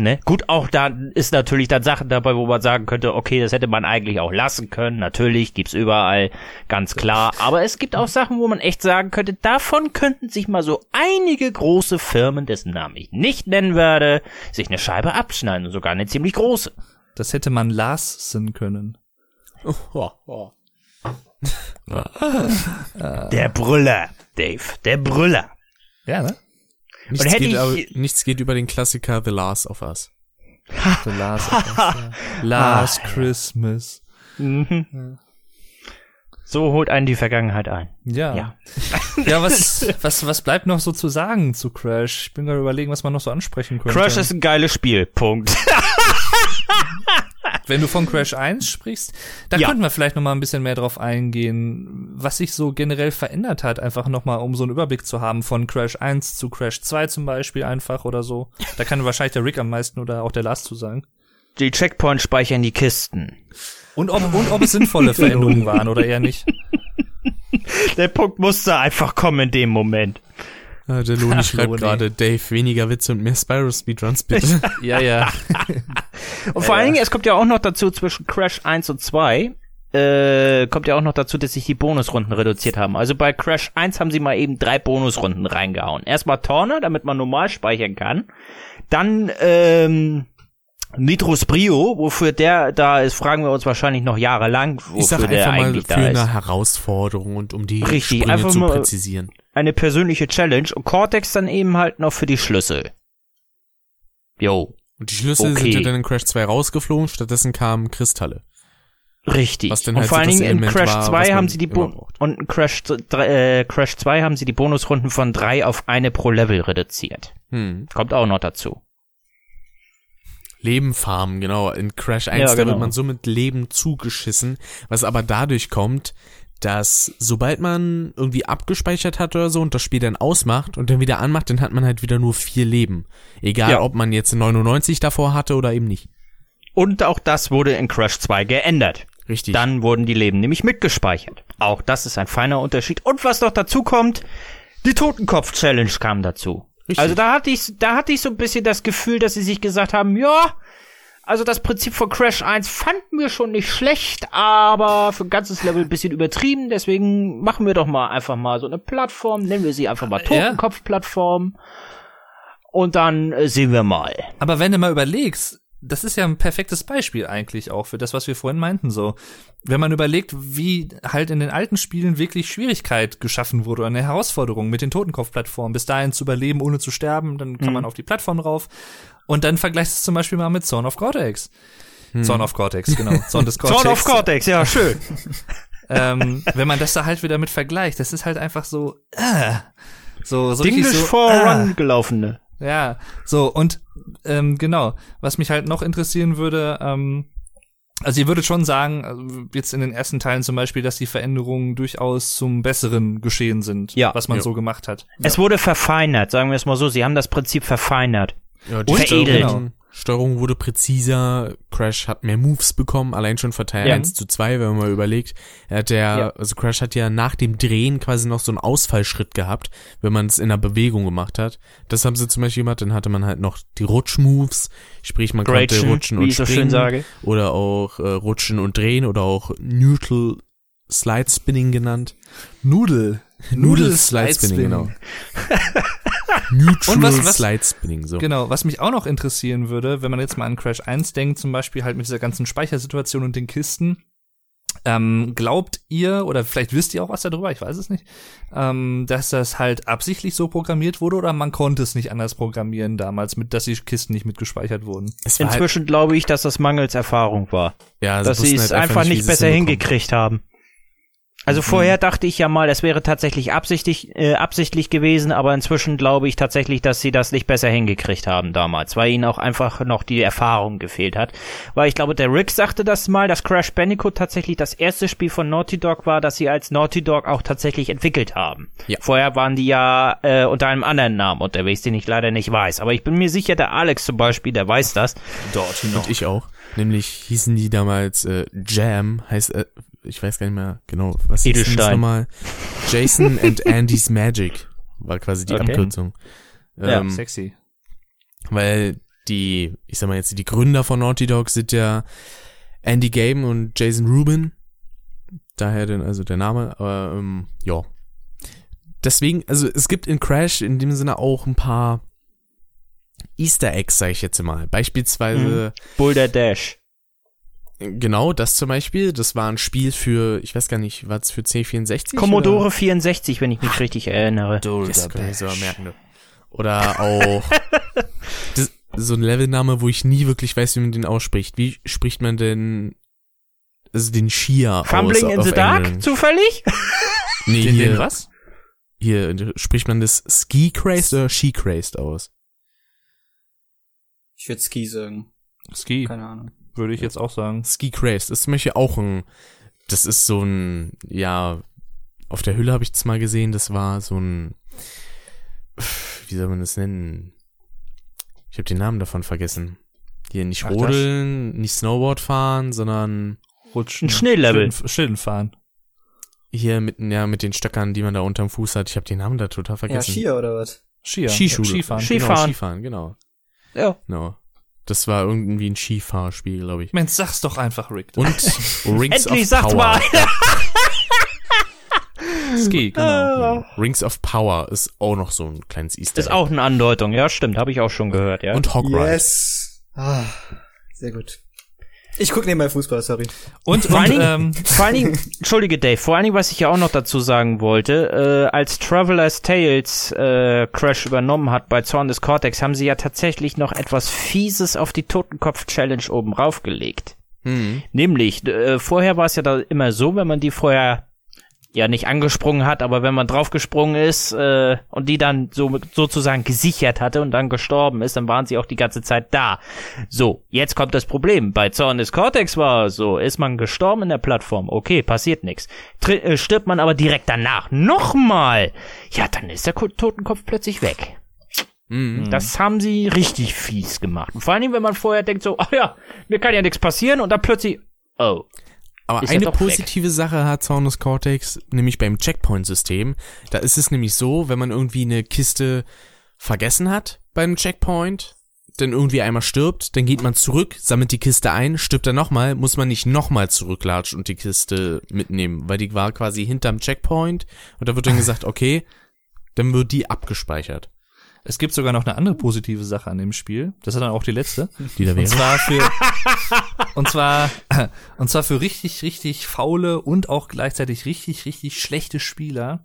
Ne? Gut, auch da ist natürlich dann Sachen dabei, wo man sagen könnte, okay, das hätte man eigentlich auch lassen können. Natürlich gibt's überall, ganz klar. Aber es gibt auch Sachen, wo man echt sagen könnte, davon könnten sich mal so einige große Firmen, dessen Namen ich nicht nennen werde, sich eine Scheibe abschneiden und sogar eine ziemlich große. Das hätte man lassen können. Oh, oh. Der Brüller, Dave, der Brüller. Ja, ne? Nichts, hätte geht, ich- aber, nichts geht über den Klassiker The Last of Us. The Last, of Us, ja. Last Christmas. Mhm. So holt einen die Vergangenheit ein. Ja. Ja. Ja, was, was, was bleibt noch so zu sagen zu Crash? Ich bin gerade überlegen, was man noch so ansprechen könnte. Crash ist ein geiles Spiel, Punkt. Wenn du von Crash 1 sprichst, da Ja. könnten wir vielleicht noch mal ein bisschen mehr drauf eingehen, was sich so generell verändert hat, einfach noch mal, um so einen Überblick zu haben von Crash 1 zu Crash 2 zum Beispiel einfach oder so. Da kann wahrscheinlich der Rick am meisten oder auch der Lars zu sagen. Die Checkpoints speichern die Kisten. Und ob, und ob es sinnvolle Veränderungen waren oder eher nicht. Der Punkt musste einfach kommen in dem Moment. Ah, der Loni Ach, schreibt gerade, Dave, weniger Witze und mehr Spyro-Speedruns, bitte. Ja, ja. Und vor allen Dingen, es kommt ja auch noch dazu zwischen Crash 1 und 2, äh, kommt ja auch noch dazu, dass sich die Bonusrunden reduziert haben. Also bei Crash 1 haben sie mal eben drei Bonusrunden reingehauen. Erstmal Torne, damit man normal speichern kann. Dann, ähm, Nitrus Brio, wofür der da ist, fragen wir uns wahrscheinlich noch jahrelang, wofür Ich sag der einfach mal eigentlich für da eine ist. Herausforderung und um die Richtig, Sprünge zu mal- präzisieren. Eine persönliche Challenge und Cortex dann eben halt noch für die Schlüssel. Jo, Und die Schlüssel Okay. sind ja dann in Crash 2 rausgeflogen, stattdessen kamen Kristalle. richtig. Was denn und halt vor so allen Dingen in Crash war, was 2 man haben sie die Bo und in Crash, äh, Crash 2 haben sie die Bonusrunden von drei auf eine pro Level reduziert. Hm. Kommt auch noch dazu. Leben farmen, genau. In Crash 1, Ja, da genau. wird man so mit Leben zugeschissen, was aber dadurch kommt, dass sobald man irgendwie abgespeichert hat oder so und das Spiel dann ausmacht und dann wieder anmacht, dann hat man halt wieder nur vier Leben. Egal, Ja. ob man jetzt 99 davor hatte oder eben nicht. Und auch das wurde in Crash 2 geändert. Richtig. Dann wurden die Leben nämlich mitgespeichert. Auch das ist ein feiner Unterschied. Und was noch dazu kommt, die Totenkopf-Challenge kam dazu. Richtig. Also da hatte ich, da hatte ich so ein bisschen das Gefühl, dass sie sich gesagt haben, ja, also das Prinzip von Crash 1 fanden wir schon nicht schlecht, aber für ein ganzes Level ein bisschen übertrieben, deswegen machen wir doch mal einfach mal so eine Plattform, nennen wir sie einfach mal. Totenkopf-Plattform. Und dann äh, sehen wir mal. Aber wenn du mal überlegst, das ist ja ein perfektes Beispiel eigentlich auch für das, was wir vorhin meinten, so. Wenn man überlegt, wie halt in den alten Spielen wirklich Schwierigkeit geschaffen wurde, oder eine Herausforderung mit den Totenkopf-Plattformen, bis dahin zu überleben, ohne zu sterben, dann kann man auf die Plattform rauf. Und dann vergleichst du es zum Beispiel mal mit Zone of Cortex. Zone of Cortex, genau. Zone des Cortex. Zorn of Cortex, ja, schön. ähm, wenn man das da halt wieder mit vergleicht, das ist halt einfach so, äh, so, so English so, for ah. Run gelaufene. Ja, so und ähm, genau, was mich halt noch interessieren würde, ähm, also ihr würdet schon sagen, also jetzt in den ersten Teilen zum Beispiel, dass die Veränderungen durchaus zum Besseren geschehen sind, Ja. was man Ja. so gemacht hat. Es wurde verfeinert, sagen wir es mal so. Sie haben das Prinzip verfeinert. Ja, die Und veredelt. Steuerung, Steuerung wurde präziser, Crash hat mehr Moves bekommen, allein schon von Teil Ja. 1 zu 2, wenn man mal überlegt. Er hat ja, Ja. also Crash hat ja nach dem Drehen quasi noch so einen Ausfallschritt gehabt, wenn man es in einer Bewegung gemacht hat. Das haben sie zum Beispiel gemacht, dann hatte man halt noch die Rutschmoves, sprich man konnte Gretchen, rutschen wie und so springen sage. oder auch äh, rutschen und drehen oder auch Neutral Slide Spinning genannt. Nudel. Noodle Slide Spinning, genau. Neutral Und was- was- Slide Spinning, so. Genau, was mich auch noch interessieren würde, wenn man jetzt mal an Crash 1 denkt, zum Beispiel halt mit dieser ganzen Speichersituation und den Kisten, ähm, glaubt ihr, oder vielleicht wisst ihr auch was darüber, ich weiß es nicht, ähm, dass das halt absichtlich so programmiert wurde oder man konnte es nicht anders programmieren damals, mit, dass die Kisten nicht mitgespeichert wurden? Halt, Inzwischen glaube ich, dass das mangels Erfahrung war. ja, dass sie es halt einfach wie nicht es besser hinbekommen. hingekriegt haben. Also vorher dachte ich ja mal, es wäre tatsächlich absichtlich, äh, absichtlich gewesen, aber inzwischen glaube ich tatsächlich, dass sie das nicht besser hingekriegt haben damals, weil ihnen auch einfach noch die Erfahrung gefehlt hat. Weil ich glaube, der Rick sagte das mal, dass Crash Bandicoot tatsächlich das erste Spiel von Naughty Dog war, das sie als Naughty Dog auch tatsächlich entwickelt haben. Ja. Vorher waren die ja äh, unter einem anderen Namen unterwegs, den ich leider nicht weiß. Aber ich bin mir sicher, der Alex zum Beispiel, der weiß das. Dort Und ich auch. Nämlich hießen die damals äh, Jam, heißt, äh, ich weiß gar nicht mehr genau, was denn das nochmal? Jason and Andy's Magic war quasi die Okay. Abkürzung. Ja, Ähm, Sexy. weil die, ich sag mal jetzt, die Gründer von Naughty Dog sind ja Andy Game und Jason Rubin. Daher denn also der Name, aber ähm, ja. Deswegen, also es gibt in Crash in dem Sinne auch ein paar Easter Eggs, sag ich jetzt mal. Beispielsweise Boulder Dash. Genau, das zum Beispiel, das war ein Spiel für, ich weiß gar nicht, war es für C64? Commodore 64, wenn ich mich richtig erinnere. Oder? Das kann ich sogar merken. du. Oder auch das, so ein Levelname, wo ich nie wirklich weiß, wie man den ausspricht. Wie spricht man denn also den Shia Fumbling aus in the Dark, Englisch? zufällig? Nee, Den, hier, den was? hier spricht man das Ski Crazed oder She Crazed aus? Ich würde Ski sagen. Ski, Keine Ahnung. Würde ich jetzt auch sagen. Ski Crazed ist zum Beispiel auch ein, das ist so ein, ja, auf der Hülle habe ich das mal gesehen, das war so ein, wie soll man das nennen? Ich habe den Namen davon vergessen. Hier nicht Ach, das? rodeln, nicht Snowboard fahren, sondern Rutschen. Ein Schneelevel. Schlitten, fahren. hier mit, ja, mit den Stöckern, die man da unterm Fuß hat. Ich habe den Namen da total Ja, vergessen. Skier oder was? Skier. Skischule. Skifahren. Ski- Genau, Skifahren. Skifahren, genau. Ja. genau. Das war irgendwie ein Skifahrspiel, glaube ich. Mensch, sag's doch einfach, Rick. Und Rings Endlich of sagt's Power. mal. Ski, genau. Rings of Power ist auch noch so ein kleines Easter Das ist Egg. auch eine Andeutung, ja, stimmt, habe ich auch schon gehört, ja. Und Hog Ride. Yes. Ah, Sehr gut. Ich guck nebenbei Fußball, sorry. Und, Vor allen Dingen, ähm, vor allen Dingen, entschuldige Dave, vor allen Dingen, was ich ja auch noch dazu sagen wollte, äh, als Traveler's Tales äh, Crash übernommen hat bei Zorn des Cortex, haben sie ja tatsächlich noch etwas Fieses auf die Totenkopf-Challenge oben raufgelegt. Mhm. Nämlich, äh, vorher war es ja da immer so, wenn man die vorher ja nicht angesprungen hat, aber wenn man draufgesprungen ist äh, und die dann so sozusagen gesichert hatte und dann gestorben ist, dann waren sie auch die ganze Zeit da. So, jetzt kommt das Problem. Bei Zorn des Cortex war es so, ist man gestorben in der Plattform, okay, passiert nichts. Äh, stirbt man aber direkt danach nochmal, ja, dann ist der Ko- Totenkopf plötzlich weg. Mhm. Das haben sie richtig fies gemacht. Und vor allen Dingen, wenn man vorher denkt so, ach ja, mir kann ja nichts passieren und dann plötzlich, oh, Aber Ist eine doch weg. positive Sache hat Zornus Cortex, nämlich beim Checkpoint-System. Da ist es nämlich so, wenn man irgendwie eine Kiste vergessen hat beim Checkpoint, dann irgendwie einmal stirbt, dann geht man zurück, sammelt die Kiste ein, stirbt dann nochmal, muss man nicht nochmal zurücklatschen und die Kiste mitnehmen, weil die war quasi hinterm Checkpoint und da wird dann gesagt, okay, dann wird die abgespeichert. Es gibt sogar noch eine andere positive Sache an dem Spiel. Das ist dann auch die letzte. Die da Und wäre. zwar für und zwar und zwar für richtig richtig faule und auch gleichzeitig richtig richtig schlechte Spieler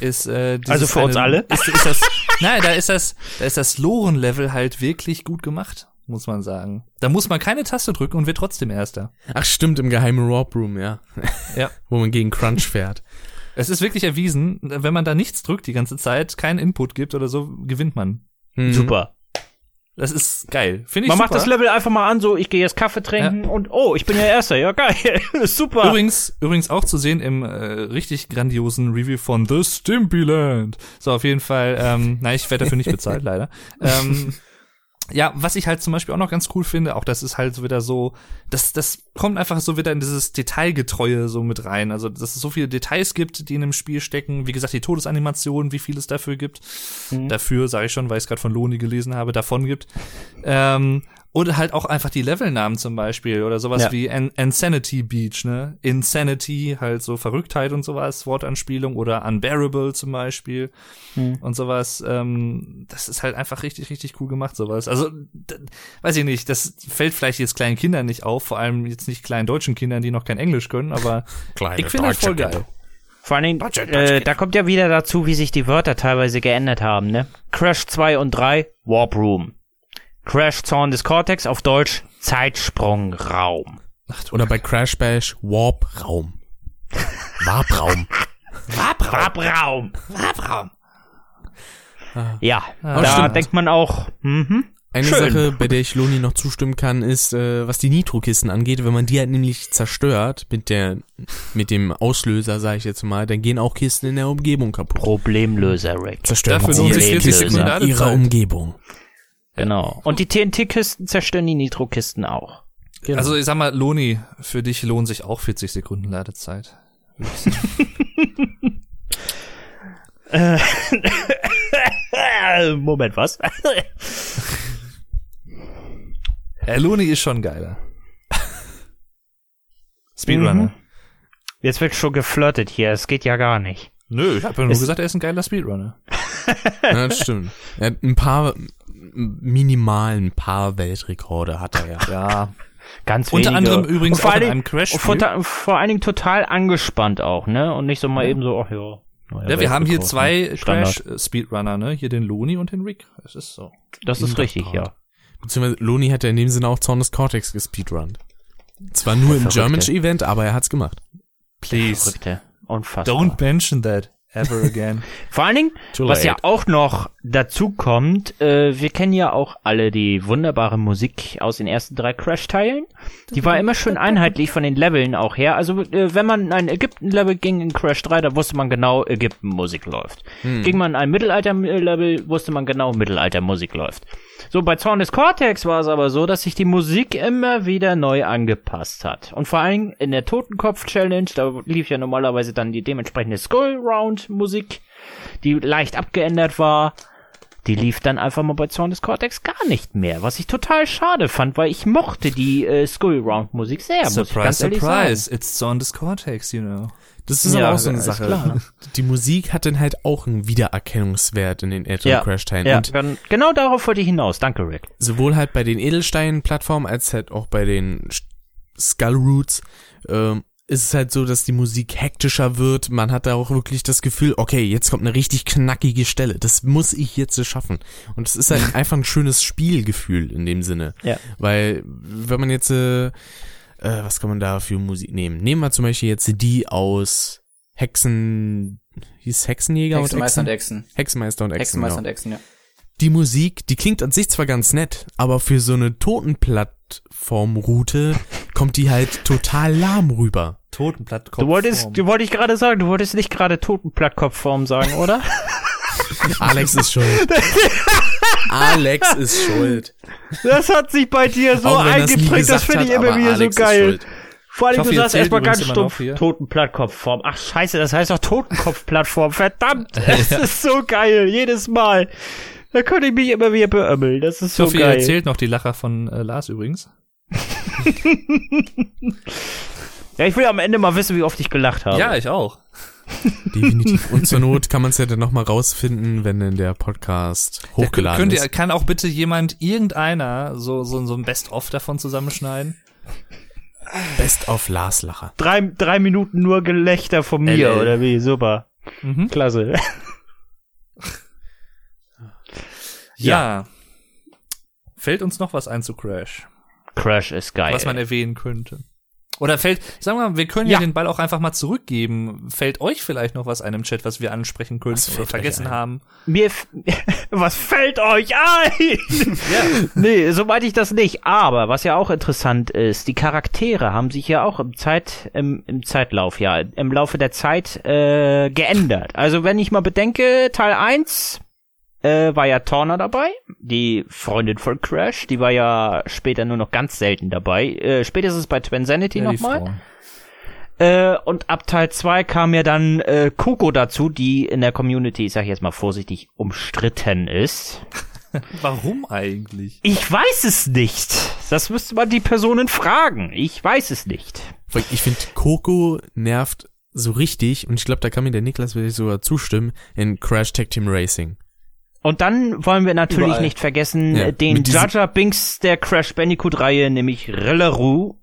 ist äh, Also für uns alle? ist, ist das nein da ist das da ist das Loren Level halt wirklich gut gemacht muss man sagen da muss man keine Taste drücken und wird trotzdem erster Ach stimmt, im geheimen Warp Room, ja. ja Wo man gegen Crunch fährt. Es ist wirklich erwiesen wenn man da nichts drückt die ganze Zeit keinen Input gibt oder so gewinnt man Mhm. super. das ist geil finde ich Man super. macht das Level einfach mal an, so, ich gehe jetzt Kaffee trinken und, oh, ich bin ja Erster, ja geil, super. Übrigens, übrigens auch zu sehen im äh, richtig grandiosen Review von The Stimpy Land. So, auf jeden Fall, ähm, nein, ich werde dafür nicht bezahlt, leider. Ähm, ja, was ich halt zum Beispiel auch noch ganz cool finde, auch das ist halt so wieder so, das, das kommt einfach so wieder in dieses Detailgetreue so mit rein. Also, dass es so viele Details gibt, die in dem Spiel stecken. Wie gesagt, die Todesanimationen, wie viel es dafür gibt. Dafür, sage ich schon, weil ich es gerade von Loni gelesen habe, davon gibt. Ähm, oder halt auch einfach die Levelnamen zum Beispiel oder sowas Ja. wie An Insanity Beach, ne? Insanity, halt so Verrücktheit und sowas, Wortanspielung oder Unbearable zum Beispiel und sowas. Ähm, das ist halt einfach richtig, richtig cool gemacht, sowas. Also, weiß ich nicht, das fällt vielleicht jetzt kleinen Kindern nicht auf, vor allem jetzt nicht kleinen deutschen Kindern, die noch kein Englisch können, aber Kleine ich finde das voll geil. Vor allen Dingen, äh, da kommt ja wieder dazu, wie sich die Wörter teilweise geändert haben, ne? Crash 2 und 3, Warp Room. Crash Zorn des Cortex auf Deutsch Zeitsprungraum. Oder bei Crash Bash Warp Raum. Warp-Raum. Warpraum. Warpraum. Ja, Aber da stimmt. denkt man auch, mhm. Eine Schön. Sache, bei der ich Loni noch zustimmen kann, ist, äh, was die Nitro-Kisten angeht, wenn man die halt nämlich zerstört mit der, mit dem Auslöser, sage ich jetzt mal, dann gehen auch Kisten in der Umgebung kaputt. Problemlöser, Rick. Zerstören Dafür sie lohnt sich die 40 Kisten Sekunden in ihrer. Umgebung. Genau. Und die TNT-Kisten zerstören die Nitro-Kisten auch. Genau. Also ich sag mal, Loni, für dich lohnen sich auch 40 Sekunden Ladezeit. Moment, was? Ja, Loni ist schon geiler. Speedrunner. Mhm. Jetzt wird schon geflirtet hier, es geht ja gar nicht. Nö, ich habe ja nur Es- gesagt, er ist ein geiler Speedrunner. Ja, das stimmt. Er hat ein paar, minimal ein paar Weltrekorde hat er ja. Ja. Ganz Unter wenige. anderem übrigens vor auch in allen einem Dingen- Crash-Spiel. Vor, vor allen Dingen total angespannt auch, ne? Und nicht so mal eben so, ach ja. Ja, wir haben hier zwei ne? Crash-Speedrunner, ne? Hier den Loni und den Rick. Das ist so. Das ist richtig, ja. Beziehungsweise Loni hat ja in dem Sinne auch Zorn des Cortex gespeedrunnt. Zwar nur im. German-Event, aber er hat's gemacht. Please. Verrückte. Unfassbar. Don't mention that ever again. Vor allen Dingen, was ja auch noch dazu kommt, äh, wir kennen ja auch alle die wunderbare Musik aus den ersten drei Crash-Teilen. Die war immer schön einheitlich von den Leveln auch her. Also äh, wenn man in ein Ägypten-Level ging in Crash 3, da wusste man genau, Ägypten-Musik läuft. Ging man in ein Mittelalter-Level, wusste man genau, Mittelalter-Musik läuft. So, bei Zorn des Cortex war es aber so, dass sich die Musik immer wieder neu angepasst hat. Und vor allem in der Totenkopf-Challenge, da lief ja normalerweise dann die dementsprechende Skull-Round-Musik, die leicht abgeändert war. Die lief dann einfach mal bei Zorn des Cortex gar nicht mehr, was ich total schade fand, weil ich mochte die äh, Skull Round Musik sehr, Surprise, surprise. sagen. It's on this Cortex, you know. Das ist Ja, aber auch so eine Sache. klar. Die Musik hat dann halt auch einen Wiedererkennungswert in den älteren Ja, Crash-Teilen. Ja, Und genau darauf wollte ich hinaus. Danke, Rick. sowohl halt bei den Edelstein-Plattformen als halt auch bei den Skull Roots ähm, ist es halt so, dass die Musik hektischer wird. Man hat da auch wirklich das Gefühl, okay, jetzt kommt eine richtig knackige Stelle. Das muss ich jetzt schaffen. Und es ist halt einfach ein schönes Spielgefühl in dem Sinne. Ja. Weil, wenn man jetzt, äh, äh, was kann man da für Musik nehmen? Nehmen wir zum Beispiel jetzt die aus Hexen, hieß Hexenjäger Hexenmeister und und Hexen? Echsen. Hexenmeister und Echsen. Hexenmeister Genau und Echsen, ja. die Musik, die klingt an sich zwar ganz nett, aber für so eine Totenplattformroute kommt die halt total lahm rüber. Totenplattkopf. Du wolltest, du wollte ich gerade sagen, du wolltest nicht gerade Totenplattkopfform sagen, oder? Alex ist schuld. Alex ist schuld. Das hat sich bei dir so eingeprägt, das gesagt finde ich immer wieder Alex so geil. Vor allem, hoffe, du sagst erstmal ganz stumpf. Totenplattkopfform. Ach scheiße, das heißt doch Totenkopfplattform. Verdammt, das ist so geil, jedes Mal. Da könnte ich mich immer wieder beömmeln. Das ist so Sophie geil. erzählt noch die Lacher von äh, Lars übrigens. Ja, ich will am Ende mal wissen, wie oft ich gelacht habe. Ja, ich auch. Definitiv. Und zur Not kann man es ja dann nochmal rausfinden, wenn dann der Podcast hochgeladen Könnt ihr, ist. kann auch bitte jemand, irgendeiner, so, so, so ein Best-of davon zusammenschneiden? Best of Lars Lacher. drei, drei Minuten nur Gelächter von mir, LL. oder wie? Super. Mhm. Klasse. Ja. Fällt uns noch was ein zu Crash, Crash ist geil. was man erwähnen könnte? Oder fällt, sagen wir mal, wir können ja. Ja. den Ball auch einfach mal zurückgeben. Fällt euch vielleicht noch was ein im Chat, was wir ansprechen könnten Was oder vergessen haben? Mir, f- was fällt euch ein? Nee, so meinte ich das nicht. Aber was ja auch interessant ist, die Charaktere haben sich ja auch im Zeit, im, im Zeitlauf, ja, im Laufe der Zeit äh, geändert. Also wenn ich mal bedenke, Teil 1 äh, war ja Torna dabei, die Freundin von Crash, die war ja später nur noch ganz selten dabei. Äh, spätestens bei Twinsanity Ja, nochmal. Äh, und ab Teil 2 kam ja dann äh, Coco dazu, die in der Community, ich sag jetzt mal vorsichtig, umstritten ist. Warum eigentlich? Ich weiß es nicht. Das müsste man die Personen fragen. Ich weiß es nicht. Ich finde, Coco nervt so richtig, und ich glaube, da kann mir der Niklas wirklich sogar zustimmen, in Crash Tag Team Racing. Und dann wollen wir natürlich Überall. nicht vergessen Ja, den Jaja Binks der Crash Bandicoot-Reihe, nämlich Rillaroo.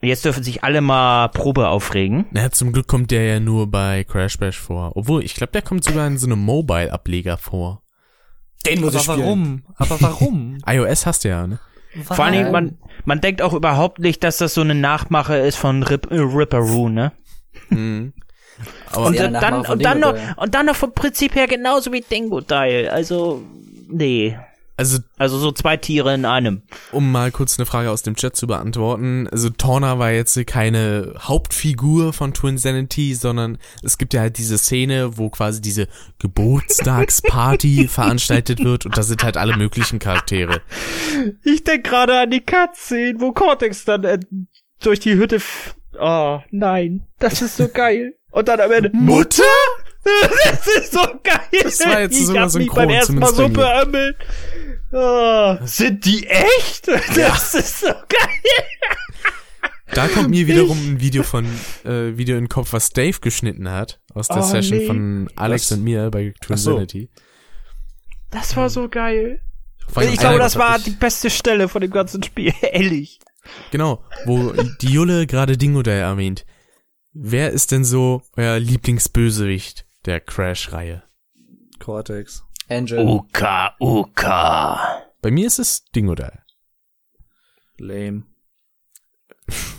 Jetzt dürfen sich alle mal Probe aufregen. Na, zum Glück kommt der ja nur bei Crash Bash vor. Obwohl, ich glaube, der kommt sogar in so einem Mobile-Ableger vor. Den muss Aber ich spielen. warum? Aber warum? iOS hast du ja, ne? Vor allen Dingen, man, man denkt auch überhaupt nicht, dass das so eine Nachmache ist von Rip, äh, Ripperoo, ne? Mhm. Aber Und, Ja, dann, und dann noch, und dann noch vom Prinzip her genauso wie Dingo Dial. Also, nee. also, Also so zwei Tiere in einem. um mal kurz eine Frage aus dem Chat zu beantworten. Also Torna war jetzt keine Hauptfigur von Twin Sanity, sondern es gibt ja halt diese Szene, wo quasi diese Geburtstagsparty veranstaltet wird und da sind halt alle möglichen Charaktere. Ich denk gerade an die Cutscene, wo Cortex dann äh, durch die Hütte. f- Oh, nein. Das ist so geil. Und dann am Ende. Mutter? Das ist so geil. Das war jetzt ich sogar synchron, beim ersten Mal so beömmelt. Oh, sind die echt? Das ist so geil. Da kommt mir wiederum ein Video von äh, Video in den Kopf, was Dave geschnitten hat aus der Oh, Session nee. von Alex Was? und mir bei Twin Ach so. Das war so geil. Allem Ich glaube, das war die beste Stelle von dem ganzen Spiel. Ehrlich. Genau, wo die Julle gerade Dingo da erwähnt. Wer ist denn so euer Lieblingsbösewicht der Crash-Reihe? Cortex. Angel. Uka, Uka. Bei mir ist es Dingo da. Lame.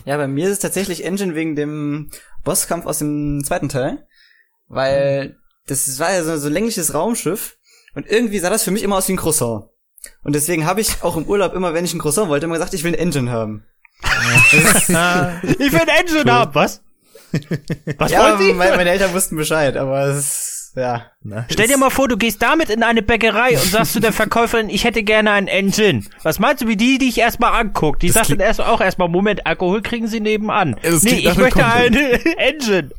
Ja, bei mir ist es tatsächlich Engine wegen dem Bosskampf aus dem zweiten Teil. Weil das war ja so, so ein längliches Raumschiff und irgendwie sah das für mich immer aus wie ein Croissant. Und deswegen habe ich auch im Urlaub immer, wenn ich ein Croissant wollte, immer gesagt, ich will ein Engine haben. Ich will ein Engine haben, was? Was ja, wollen Sie? meine, meine Eltern wussten Bescheid, aber es, ja. Stell dir mal vor, du gehst damit in eine Bäckerei und sagst zu der Verkäuferin, ich hätte gerne ein Engine. Was meinst du, wie die dich erstmal anguckt? Die Das sagt dann erst auch erstmal, Moment, Alkohol kriegen sie nebenan. Das nee, ich möchte eine Engine.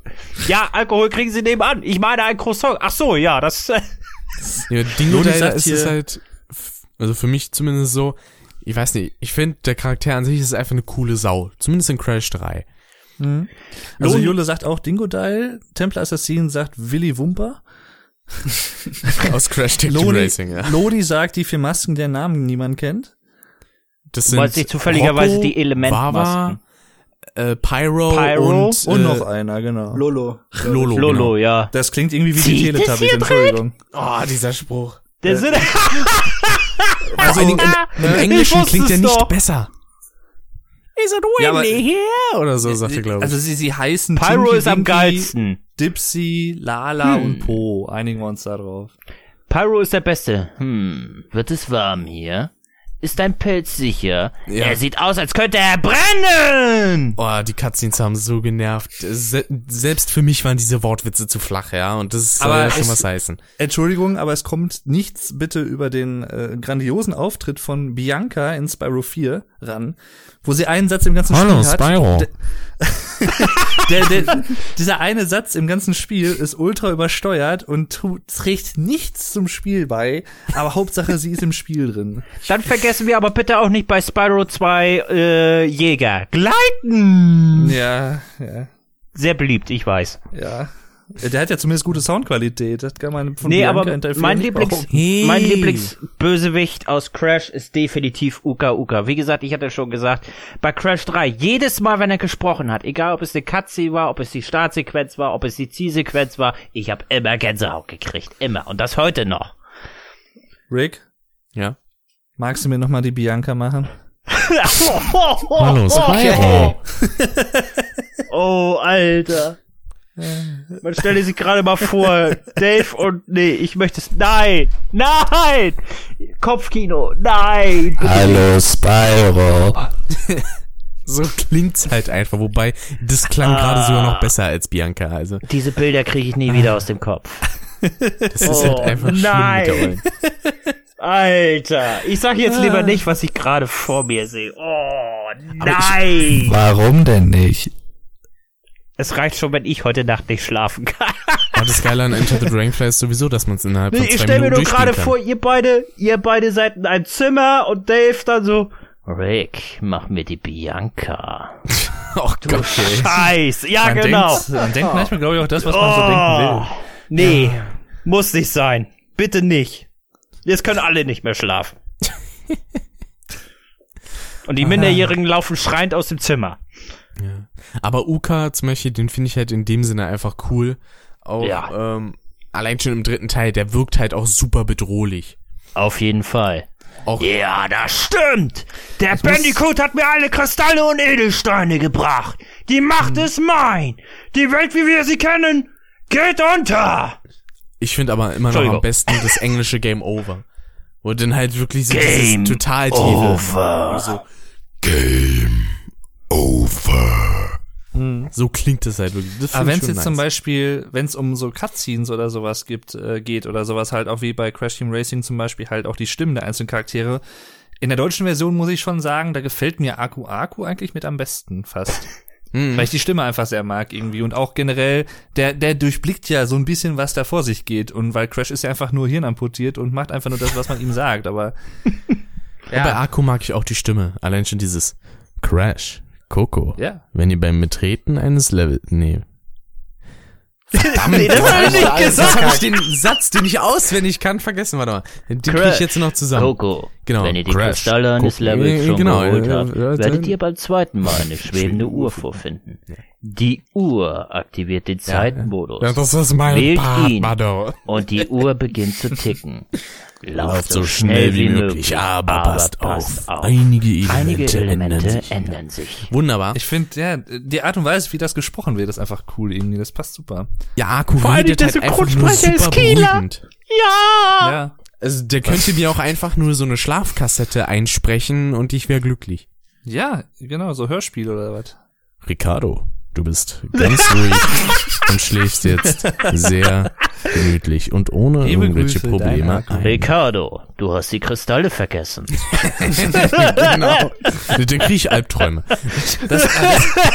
Ja, Alkohol kriegen sie nebenan. Ich meine ein Croissant. Ach so, ja, das, Ja, Dingo sagt ist es halt, also für mich zumindest so, ich weiß nicht, ich finde, der Charakter an sich ist einfach eine coole Sau. Zumindest in Crash 3. Also Loni- Jule sagt auch Dingodile, Templar Assassin sagt Willy Wumper. Aus Crash Team Lodi, Racing, ja. Lodi sagt die vier Masken, deren Namen niemand kennt. Das Weil sich zufälligerweise die Elementmasken. Äh, Pyro, Pyro und, Und äh, noch einer, genau. Lolo. Lolo. Lolo, Genau. ja. Das klingt irgendwie wie Zieht die es Teletubbies, Entschuldigung. Oh, dieser Spruch. Der Sinn. Also im, im Englischen klingt der nicht doch. besser. Is it Ja, aber- windy here? Oder so, sagt er, glaube ich. Also sie, sie heißen Pyro Tinky ist am Winky, geilsten. Dipsy, Lala Hm. und Po. Einigen wir uns da drauf. Pyro ist der Beste. Hm, wird es warm hier? Ist dein Pelz sicher? Ja. Er sieht aus, als könnte er brennen! Oh, die Cutscenes haben so genervt. Se selbst für mich waren diese Wortwitze zu flach, ja. Und das soll Aber ja schon es- was heißen. Entschuldigung, aber es kommt nichts bitte über den äh, grandiosen Auftritt von Bianca in Spyro 4 ran, wo sie einen Satz im ganzen Spiel hat. Der, der, dieser eine Satz im ganzen Spiel ist ultra übersteuert und trägt nichts zum Spiel bei, aber Hauptsache sie ist im Spiel drin. Dann vergessen wir aber bitte auch nicht bei Spyro 2 äh, Jäger. Gleiten! Ja, ja, Sehr beliebt, ich weiß. ja. Der hat ja zumindest gute Soundqualität. Das kann man von Nee, Bianca aber in Teil 4 mein nicht Lieblings. Hey. mein Lieblingsbösewicht aus Crash ist definitiv Uka Uka. Wie gesagt, ich hatte schon gesagt, bei Crash 3, jedes Mal, wenn er gesprochen hat, egal ob es eine Cutscene war, ob es die Startsequenz war, ob es die Zielsequenz war, ich habe immer Gänsehaut gekriegt. Immer. Und das heute noch. Rick, Ja. magst du mir noch mal die Bianca machen? Hallo, Spyro. Oh, Alter. Man stelle sich gerade mal vor, Dave und nee, ich möchte es. Nein! Nein! Kopfkino, nein! Hallo Spyro. So klingt's halt einfach. Wobei, das klang gerade sogar noch besser als Bianca. Also, Diese Bilder kriege ich nie wieder aus dem Kopf. das ist halt Oh, einfach schlimm nein. Alter, ich sag jetzt lieber nicht, was ich gerade vor mir sehe. Oh, nein! Warum denn nicht? Es reicht schon, wenn ich heute Nacht nicht schlafen kann. Aber das Geile an Enter the Dragonfly ist sowieso, dass man es innerhalb von Nee, ich zwei stell mir Minuten nur gerade vor, ihr beide, ihr beide seid in einem Zimmer und Dave dann so, Rick, mach mir die Bianca. kann. Oh Gott. Scheiß, ja Man genau. denkt, man denkt manchmal, glaube ich, auch das, was man so denken will. Nee, muss nicht sein. Bitte nicht. Jetzt können alle nicht mehr schlafen. Und die Minderjährigen laufen schreiend aus dem Zimmer. Aber Uka zum Beispiel, den finde ich halt in dem Sinne einfach cool. Auch, Ja. ähm, allein schon im dritten Teil, der wirkt halt auch super bedrohlich. Auf jeden Fall. Auch, Ja, das stimmt. Der Bandicoot hat mir alle Kristalle und Edelsteine gebracht. Die Macht ist mein. Die Welt, wie wir sie kennen, geht unter. ich finde aber immer noch am besten das englische Game Over. Wo dann halt wirklich so Game dieses total tiefe. over. So, Game over. So klingt es halt wirklich. Das Aber wenn es jetzt zum nice. Beispiel, wenn es um so Cutscenes oder sowas gibt, äh, geht oder sowas halt auch wie bei Crash Team Racing zum Beispiel halt auch die Stimmen der einzelnen Charaktere. In der deutschen Version muss ich schon sagen, da gefällt mir Aku Aku eigentlich mit am besten fast. Mhm. Weil ich die Stimme einfach sehr mag irgendwie und auch generell, der, der durchblickt ja so ein bisschen, was da vor sich geht und weil Crash ist ja einfach nur hirnamputiert und macht einfach nur das, was man ihm sagt, aber Und bei Akku mag ich auch die Stimme. Allein schon dieses Crash, Coco. ja. Wenn ihr beim Betreten eines Levels, nee. Verdammt, Nee, das hab ich nicht gesagt. Jetzt hab ich den Satz, den ich auswendig kann, vergessen. Warte mal. Den krieg ich jetzt noch zusammen. Coco, Genau, wenn ihr die Crash. Kristalle eines. Levels Äh, schon genau, geholt habt, äh, werdet äh, ihr beim zweiten Mal eine schwebende Uhr vorfinden. Die Uhr aktiviert den Zeitmodus. Ja, das ist mein Wählt Partner, ihn. und die Uhr beginnt zu ticken. Lauft so schnell wie möglich, aber passt auf. Einige Elemente, Einige Elemente ändern sich. ändern sich. Wunderbar. Ich finde, ja, die Art und Weise, wie das gesprochen wird, ist einfach cool irgendwie. Das passt super. Ja, Akku Vor allem der halt einfach nur Synchronsprecher ist super Kieler. beruhigend. Ja! Ja. Also der könnte mir auch einfach nur so eine Schlafkassette einsprechen und ich wäre glücklich. Ja, genau, so Hörspiel oder was. Ricardo, Du bist ganz ruhig und schläfst jetzt sehr gemütlich und ohne Liebe irgendwelche Grüße, Probleme. Ricardo, du hast die Kristalle vergessen. genau. Dann kriege ich Albträume. Das, das,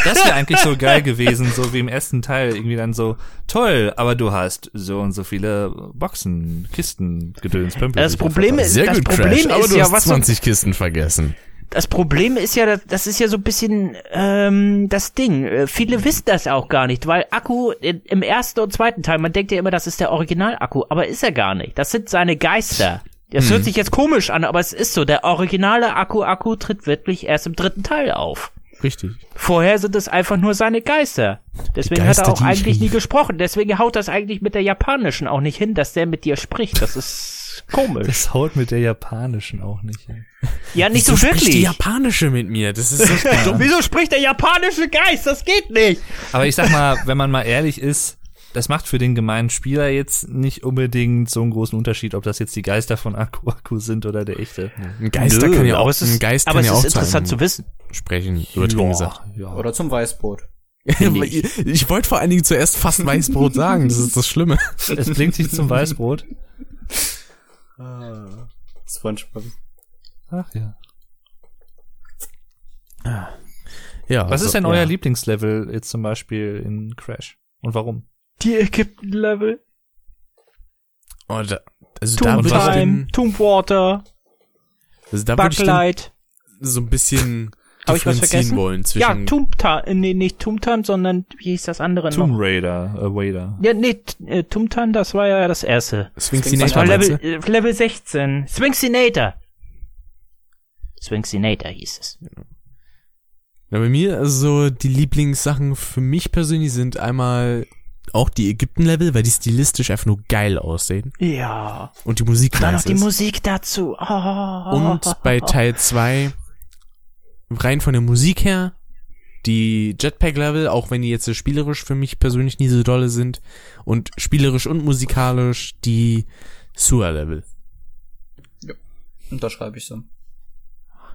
das wäre eigentlich so geil gewesen, so wie im ersten Teil. Irgendwie dann so, toll, aber du hast so und so viele Boxen, Kisten, Gedöns, Pömpel. Das Problem ist- Sehr das gut, Problem Crash, aber ist du ja, hast was so- 20 Kisten vergessen. Das Problem ist ja, das- ist ja so ein bisschen ähm, das Ding. Äh, Viele wissen das auch gar nicht, weil Akku in, im ersten und zweiten Teil, man denkt ja immer, das ist der Original-Akku, aber ist er gar nicht. Das sind seine Geister. Das hört sich jetzt komisch an, aber es ist so. Der originale Akku-Akku tritt wirklich erst im dritten Teil auf. Richtig. Vorher sind es einfach nur seine Geister. Deswegen Geister, hat er auch eigentlich nie gesprochen. Deswegen haut das eigentlich mit der japanischen auch nicht hin, dass der mit dir spricht. Das ist komisch. Das haut mit der japanischen auch nicht hin. Ja, nicht Wieso so spricht wirklich. die Japanische mit mir? Das ist so dumm. Wieso spricht der japanische Geist? Das geht nicht. Aber ich sag mal, wenn man mal ehrlich ist, das macht für den gemeinen Spieler jetzt nicht unbedingt so einen großen Unterschied, ob das jetzt die Geister von Akku Akku sind oder der echte. Ein Geister Nö, kann ja auch, ein Geist aber kann es ja ist auch interessant zu wissen. einem sprechen, übertrieben gesagt. ja. Oder zum Weißbrot. ich ich wollte vor allen Dingen zuerst fast Weißbrot sagen, das ist das Schlimme. Es blinkt sich zum Weißbrot. SpongeBob. Ach ja. Ja, Was also, ist denn ja. euer Lieblingslevel jetzt zum Beispiel in Crash? Und warum? Die Ägypten-Level. Oh, da, also da Tomb würde ich Time, den, Tomb Water, also da Backlight. so ein bisschen Hab ich was vergessen? wollen zwischen Ja, Tomb Time, nee, nicht Tomb Time, sondern wie hieß das andere Tomb noch? Raider, äh, Wader. Ja, nee, äh, Tomb Time, das war ja das erste. Sphinxinator. Das war meinst Level, äh, Level 16. Sphinxinator. Sphinxinator hieß es. Na, bei mir, also so die Lieblingssachen für mich persönlich sind einmal auch die Ägypten-Level, weil die stilistisch einfach nur geil aussehen Ja. und die Musik Dann noch nice die ist. Musik dazu. Oh. Und bei Teil 2 rein von der Musik her die Jetpack-Level, auch wenn die jetzt so spielerisch für mich persönlich nie so dolle sind und spielerisch und musikalisch die Sewer-Level. Unterschreibe ich so.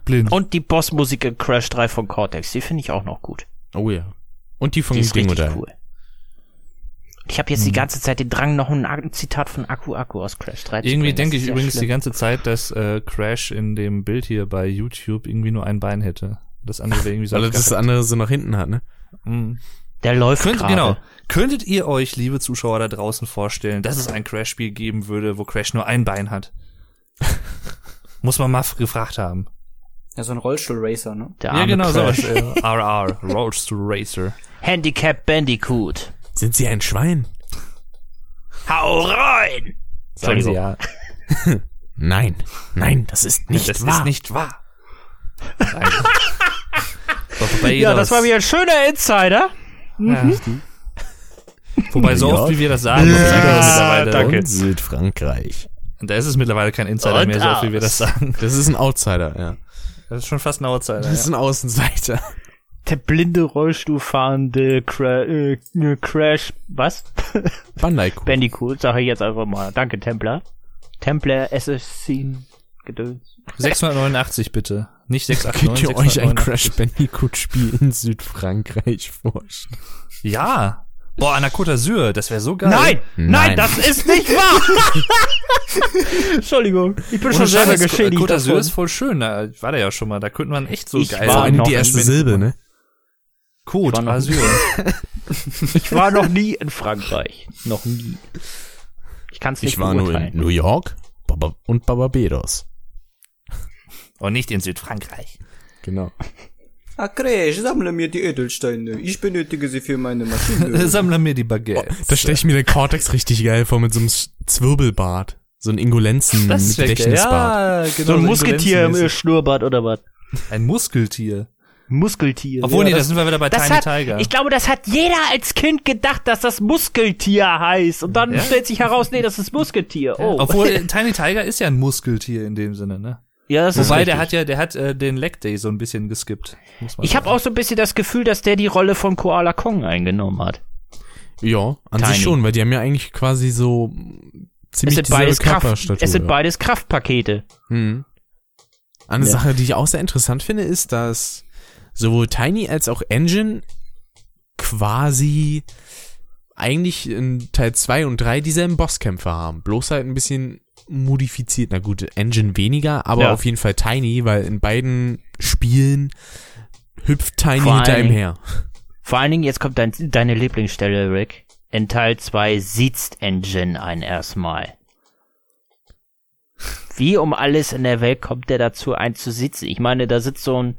Blind. Und die Bossmusik in Crash 3 von Cortex, die finde ich auch noch gut. Oh ja. Und die von Die ist Dingo richtig da. cool. Ich habe jetzt die ganze Zeit den Drang, noch ein Zitat von Akku Akku aus Crash 3 zu Irgendwie denke ich übrigens die schlimm. ganze Zeit, dass äh, Crash in dem Bild hier bei YouTube irgendwie nur ein Bein hätte. Das andere wäre irgendwie so Weil das andere so nach hinten hat, ne? Mhm. Der läuft Könnt, gerade. genau. Könntet ihr euch, liebe Zuschauer da draußen, vorstellen, dass es ein Crash-Spiel geben würde, wo Crash nur ein Bein hat? Muss man mal gefragt haben. Ja, so ein Rollstuhl-Racer, ne? Der Ja, genau Crash. sowas. RR, Rolls to Racer. Handicap Bandicoot. Sind sie ein Schwein? Hau rein! Sagen Sie ja. Nein. Nein, das ist nicht das wahr. ist nicht wahr. Ja, das war wieder ein schöner Insider. Ja. Wobei so Ja. oft wie wir das sagen, das mittlerweile. danke. Und Südfrankreich. Und da ist es mittlerweile kein Insider Und mehr, so oft wie wir das sagen. Das ist ein Outsider, ja. Das ist schon fast ein Outsider. Das ist Ja. ein Außenseiter. Der blinde Rollstuhlfahrende Cra äh, äh, Crash, was? Bandicoot. Bandicoot, sage ich jetzt einfach mal. Danke, Templar. Templar Assassin Gedöns. 689 bitte. Nicht Könnt 689. ihr euch ein 689. Crash Bandicoot Spiel in Südfrankreich vorstellen? Ja. Boah, an der Côte d'Azur, das wäre so geil. Nein, nein, Nein. das ist nicht wahr. Entschuldigung, ich bin schon Ohne selber Scheiß, geschädigt Côte d'Azur ist voll schön. Da ich war da ja schon mal. Da könnte man echt so Ich geil war Vor allem noch die erste Silbe, ne? Côte war noch nie. d'Azur. Ich war noch nie in Frankreich. Noch nie. Ich kann es nicht Ich war nur in. New York Baba- und Barbados. Und nicht in Südfrankreich. Genau. Ah, Crash, sammle mir die Edelsteine. Ich benötige sie für meine Maschine. Sammle mir die Baguette. Da stelle ich mir den Cortex richtig geil vor mit so einem Zwirbelbart. So ein Ingolenzen Das wär geil. Gedächtnisbart. Ja, genau. so ein Musketier im Schnurrbart oder was? Ein Muskeltier. Muskeltier. Obwohl, Ja, nee, da sind wir wieder bei Tiny hat, Tiger. Ich glaube, das hat jeder als Kind gedacht, dass das Muskeltier heißt. Und dann Ja? stellt sich heraus, nee, das ist Musketier. Oh. Obwohl, Tiny Tiger ist ja ein Muskeltier in dem Sinne, ne? ja, das ist Wobei, richtig. der hat ja, der hat äh, den Leg Day so ein bisschen geskippt. muss man Ich habe auch so ein bisschen das Gefühl, dass der die Rolle von Koala Kong eingenommen hat. Ja, an Tiny. sich schon, weil die haben ja eigentlich quasi so Es ziemlich sind, dieselbe beides Kraft, es sind beides Kraftpakete. Hm. Eine Ja. Sache, die ich auch sehr interessant finde, ist, dass sowohl Tiny als auch Engine quasi eigentlich in Teil 2 und 3 dieselben Bosskämpfe haben. Bloß halt ein bisschen modifiziert. Na gut, Engine weniger, aber Ja. auf jeden Fall Tiny, weil in beiden Spielen hüpft Tiny Vor hinter ihm her. Vor allen Dingen, jetzt kommt dein, deine Lieblingsstelle, Rick. In Teil 2 sieht's Engine ein erstmal. Wie um alles in der Welt kommt der dazu, ein zu sitzen? Ich meine, da sitzt so ein,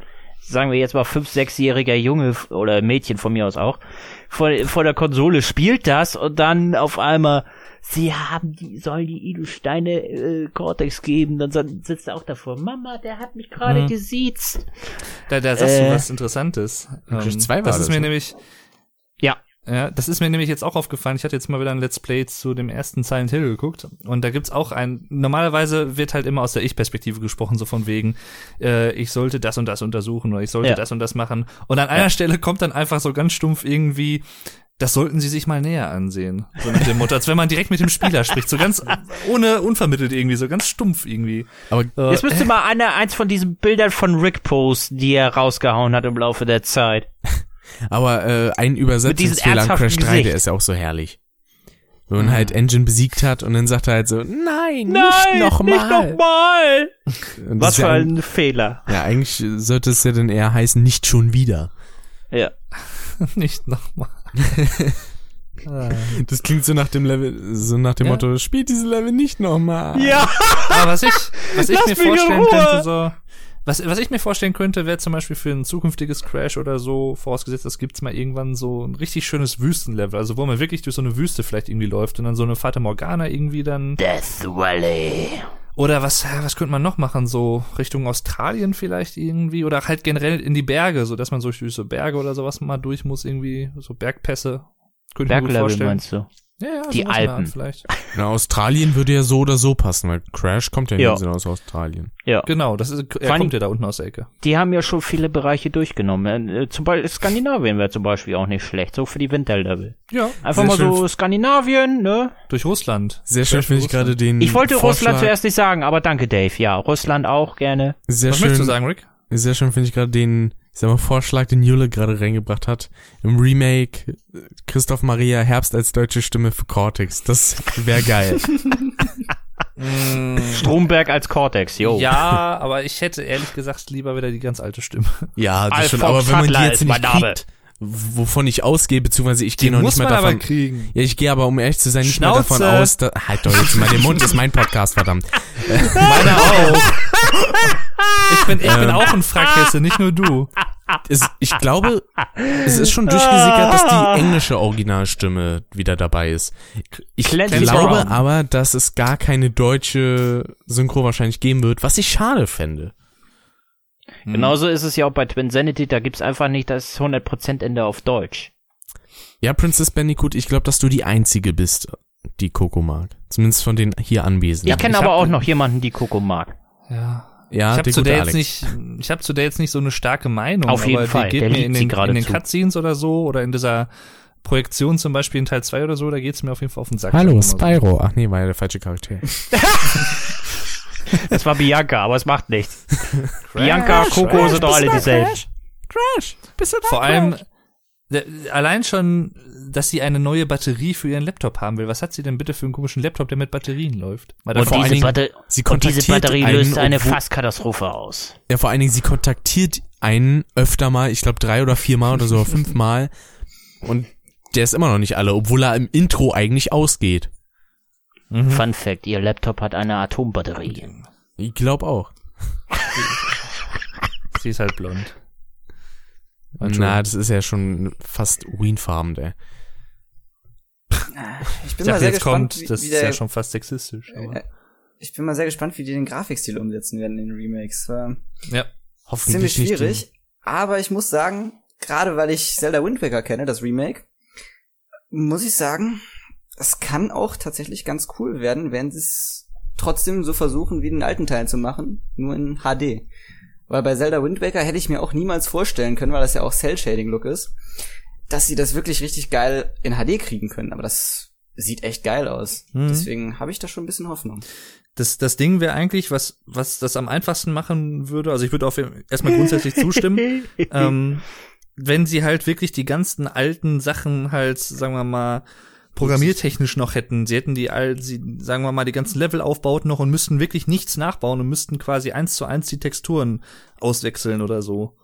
sagen wir jetzt mal, fünf-, sechsjähriger Junge oder Mädchen von mir aus auch, vor, vor der Konsole, spielt das und dann auf einmal, sie haben die, sollen die Edelsteine äh, Cortex geben, dann sitzt er auch davor, Mama, der hat mich gerade Mhm. gesiezt. Da, da sagst Äh, du was Interessantes. Ähm, 2 war das das, ist mir ne? nämlich, Ja, ja, das ist mir nämlich jetzt auch aufgefallen. Ich hatte jetzt mal wieder ein Let's Play zu dem ersten Silent Hill geguckt und da gibt's auch ein, normalerweise wird halt immer aus der Ich-Perspektive gesprochen, so von wegen, äh, ich sollte das und das untersuchen oder ich sollte Ja. das und das machen. Und an einer Stelle kommt dann einfach so ganz stumpf irgendwie, das sollten Sie sich mal näher ansehen. So mit dem Motto, als wenn man direkt mit dem Spieler spricht, so ganz ohne unvermittelt irgendwie, so ganz stumpf irgendwie. Aber Äh, Jetzt müsste mal einer eins von diesen Bildern von Rick posten, die er rausgehauen hat im Laufe der Zeit. Aber äh, ein Übersetzungsfehler an Crash 3, der ist ja auch so herrlich. Wenn man halt Engine besiegt hat und dann sagt er halt so, nein, nicht Nein, nochmal. Nicht nochmal. Und das Was ja für ein- ein Fehler. Ja, eigentlich sollte es ja dann eher heißen, nicht schon wieder. Ja. Nicht nochmal. Das klingt so nach dem Level, so nach dem Ja. Motto, spielt diese Level nicht nochmal. Ja. Aber was ich, was ich Lass mir vorstellen könnte, so, was, was ich mir vorstellen könnte, wäre zum Beispiel für ein zukünftiges Crash oder so, vorausgesetzt, das gibt's mal irgendwann so ein richtig schönes Wüstenlevel, also wo man wirklich durch so eine Wüste vielleicht irgendwie läuft und dann so eine Fata Morgana irgendwie dann, Death Valley. oder was, was könnte man noch machen, so Richtung Australien vielleicht irgendwie, oder halt generell in die Berge, so dass man so durch so Berge oder sowas mal durch muss irgendwie, so Bergpässe. Könnte ich mir gut Berglevel vorstellen. meinst du? Ja, ja, Die in Alpen. Vielleicht. Na, Australien würde ja so oder so passen, weil Crash kommt ja, Ja. ja. aus Australien. Ja. Genau, das ist, er kommt ja da unten aus der Ecke. Die haben ja schon viele Bereiche durchgenommen. Äh, Zum Beispiel Skandinavien wäre zum Beispiel auch nicht schlecht, so für die Winterlevel. Ja. Einfach mal schön. so Skandinavien, ne? Durch Russland. Sehr schön finde ich gerade den Ich wollte Vorschlag, Russland zuerst nicht sagen, aber danke Dave. Ja, Russland auch gerne. Sehr Was schön, möchtest du sagen, Rick? sehr schön finde ich gerade den, ich sag mal, Vorschlag, den Jule gerade reingebracht hat. Im Remake äh, Christoph Maria Herbst als deutsche Stimme für Cortex. Das wäre geil. Stromberg als Cortex, yo. Ja, aber ich hätte ehrlich gesagt lieber wieder die ganz alte Stimme. ja, das Alfons schon, aber wenn man die jetzt nicht kriegt, wovon ich ausgehe, beziehungsweise ich gehe noch nicht mehr davon, kriegen. Ja, ich gehe aber, um ehrlich zu sein, nicht Schnauze. mehr davon aus, da, halt doch jetzt mal den Mund, ist mein Podcast, verdammt. Meiner auch. Ich bin, ich bin Ähm. auch ein Frackhesse, nicht nur du. Es, ich glaube, es ist schon durchgesickert, dass die englische Originalstimme wieder dabei ist. Ich Clancy glaube Brown. aber, dass es gar keine deutsche Synchro wahrscheinlich geben wird, was ich schade fände. Genauso ist es ja auch bei Twinsanity, da gibt's einfach nicht das 100% Ende auf Deutsch. Ja, Princess Bandicoot, ich glaube, dass du die Einzige bist, die Coco mag. Zumindest von den hier Anwesenden. Ich kenne aber hab- auch noch jemanden, die Coco mag. Ja. ja, ich habe zu der jetzt nicht, ich habe zu der jetzt nicht so eine starke Meinung. Auf jeden aber Fall, Die geht der mir in den, in den. Cutscenes oder so oder in dieser Projektion zum Beispiel in Teil 2 oder so, da geht's mir auf jeden Fall auf den Sack. Hallo, mal so. Spyro. Ach nee, war ja der falsche Charakter. Das war Bianca, aber es macht nichts. Bianca, Coco sind doch alle dieselben. Crash, bist du da? Vor allem, allein schon, dass sie eine neue Batterie für ihren Laptop haben will. Was hat sie denn bitte für einen komischen Laptop, der mit Batterien läuft? Und vor allen diese, Dingen, Batter sie und diese Batterie einen, löst eine Fasskatastrophe aus. Ja, vor allen Dingen, sie kontaktiert einen öfter mal, ich glaube drei oder viermal oder so, fünfmal. Und der ist immer noch nicht alle, obwohl er im Intro eigentlich ausgeht. Mhm. Fun Fact, ihr Laptop hat eine Atombatterie. Ich glaube auch. Sie ist halt blond. Na, das ist ja schon fast urinfarben, ey. Ich Ich bin mal dachte, sehr jetzt gespannt, kommt, wie, das wie ist der, ja schon fast sexistisch. Aber, äh, ich bin mal sehr gespannt, wie die den Grafikstil umsetzen werden in den Remakes. War ja. Hoffentlich ziemlich nicht schwierig. Aber ich muss sagen, gerade weil ich Zelda Wind Waker kenne, das Remake, muss ich sagen, es kann auch tatsächlich ganz cool werden, wenn sie es trotzdem so versuchen, wie den alten Teilen zu machen, nur in HD. Weil bei Zelda Wind Waker hätte ich mir auch niemals vorstellen können, weil das ja auch Cell-Shading-Look ist, dass sie das wirklich richtig geil in HD kriegen können. Aber das sieht echt geil aus. Mhm. Deswegen habe ich da schon ein bisschen Hoffnung. Das, das Ding wäre eigentlich, was, was das am einfachsten machen würde, also ich würde auf erstmal grundsätzlich zustimmen, ähm, wenn sie halt wirklich die ganzen alten Sachen halt, sagen wir mal, programmiertechnisch noch hätten. Sie hätten die all, sie, sagen wir mal, die ganzen Level aufbaut noch und müssten wirklich nichts nachbauen und müssten quasi eins zu eins die Texturen auswechseln oder so.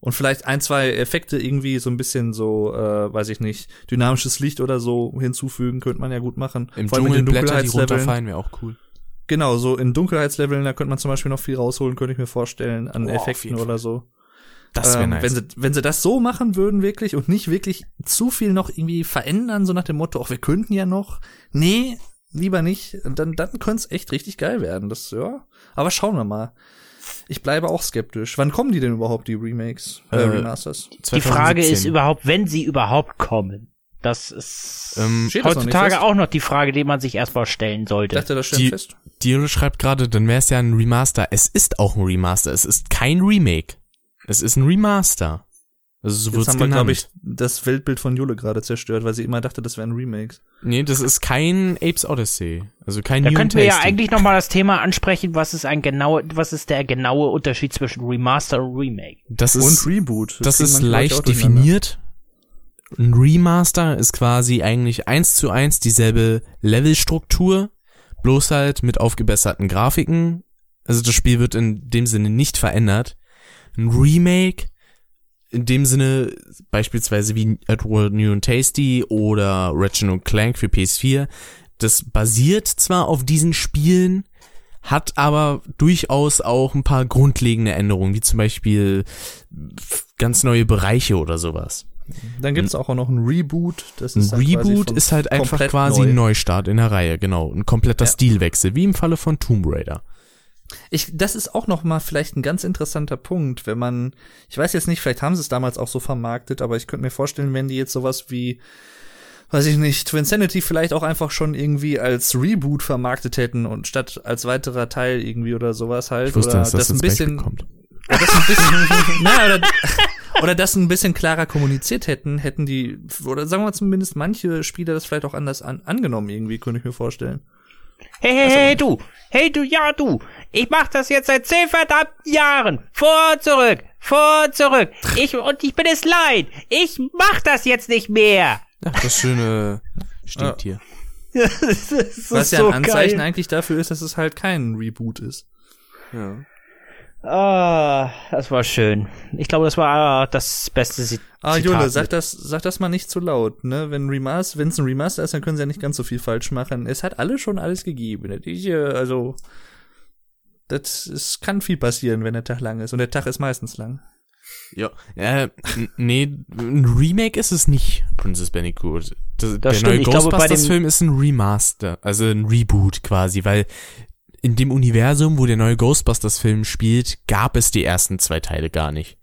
Und vielleicht ein, zwei Effekte irgendwie so ein bisschen so, äh, weiß ich nicht, dynamisches Licht oder so hinzufügen, könnte man ja gut machen. Im Vor allem Dschungel den Blätter, die runterfallen, wäre auch cool. Genau, so in Dunkelheitsleveln, da könnte man zum Beispiel noch viel rausholen, könnte ich mir vorstellen, an auf Effekten oder so. Das wäre Ähm, nice. wenn, sie, wenn sie das so machen würden wirklich und nicht wirklich zu viel noch irgendwie verändern, so nach dem Motto, ach, wir könnten ja noch. Nee, lieber nicht. Und dann, dann könnte es echt richtig geil werden. Das, ja. Aber schauen wir mal. Ich bleibe auch skeptisch. Wann kommen die denn überhaupt, die Remakes, äh, Äh, Remasters? Die Frage 2017. ist überhaupt, wenn sie überhaupt kommen. Das ist Ähm, das noch heutzutage fest? auch noch die Frage, die man sich erstmal stellen Ich sollte. dachte, das steht die- fest. Diolo schreibt gerade, dann wäre es ja ein Remaster. Es ist auch ein Remaster. Es ist kein Remake. Es ist ein Remaster. Also so Jetzt wird's haben wir, genannt. glaube ich, das Weltbild von Jule gerade zerstört, weil sie immer dachte, das wären Remakes. nee, das ist kein Apes Odyssey. Also kein Da könnten wir ja eigentlich noch mal das Thema ansprechen, was ist ein genaue, was ist der genaue Unterschied zwischen Remaster und Remake? Das Und ist, Reboot. das kriegen ist leicht definiert. Ein Remaster ist quasi eigentlich eins zu eins dieselbe Levelstruktur, bloß halt mit aufgebesserten Grafiken. Also das Spiel wird in dem Sinne nicht verändert. Ein Remake in dem Sinne beispielsweise wie Edward New and Tasty oder Ratchet Clank für PS4, das basiert zwar auf diesen Spielen, hat aber durchaus auch ein paar grundlegende Änderungen, wie zum Beispiel ganz neue Bereiche oder sowas. Dann gibt's auch noch ein Reboot. Das Ein ist dann quasi Reboot ist halt einfach quasi neu. ein Neustart in der Reihe, genau. Ein kompletter Ja. Stilwechsel, wie im Falle von Tomb Raider. Ich, das ist auch noch mal vielleicht ein ganz interessanter Punkt, wenn man, ich weiß jetzt nicht, vielleicht haben sie es damals auch so vermarktet, aber ich könnte mir vorstellen, wenn die jetzt sowas wie, weiß ich nicht, Twinsanity vielleicht auch einfach schon irgendwie als Reboot vermarktet hätten und statt als weiterer Teil irgendwie oder sowas halt, Ich wusste, oder dass das, ein bisschen, kommt. oder das ein bisschen, na, oder, oder das ein bisschen klarer kommuniziert hätten, hätten die, oder sagen wir zumindest manche Spieler das vielleicht auch anders an, angenommen irgendwie, könnte ich mir vorstellen. Hey, hey, hey, du! Hey, du, ja, du! Ich mach das jetzt seit zehn verdammten Jahren! Vor zurück! Vor zurück! Ich, und ich bin es leid! Ich mach das jetzt nicht mehr! Ja, das schöne Stinktier. das ist Was ja so ein Anzeichen geil. eigentlich dafür ist, dass es halt kein Reboot ist. Ja. Ah, das war schön. Ich glaube, das war das beste Zitat. Ah, Jule, sag das, sag das mal nicht zu laut, ne? Wenn Remaster, wenn es ein Remaster ist, dann können sie ja nicht ganz so viel falsch machen. Es hat alle schon alles gegeben. Das äh, also, das es kann viel passieren, wenn der Tag lang ist. Und der Tag ist meistens lang. Ja, äh, nee, ein Remake ist es nicht, Princess Bandicoot. Das, der stimmt, neue ich glaube, bei dem- Ghostbusters-Film ist ein Remaster, also ein Reboot quasi, weil in dem Universum, wo der neue Ghostbusters-Film spielt, gab es die ersten zwei Teile gar nicht.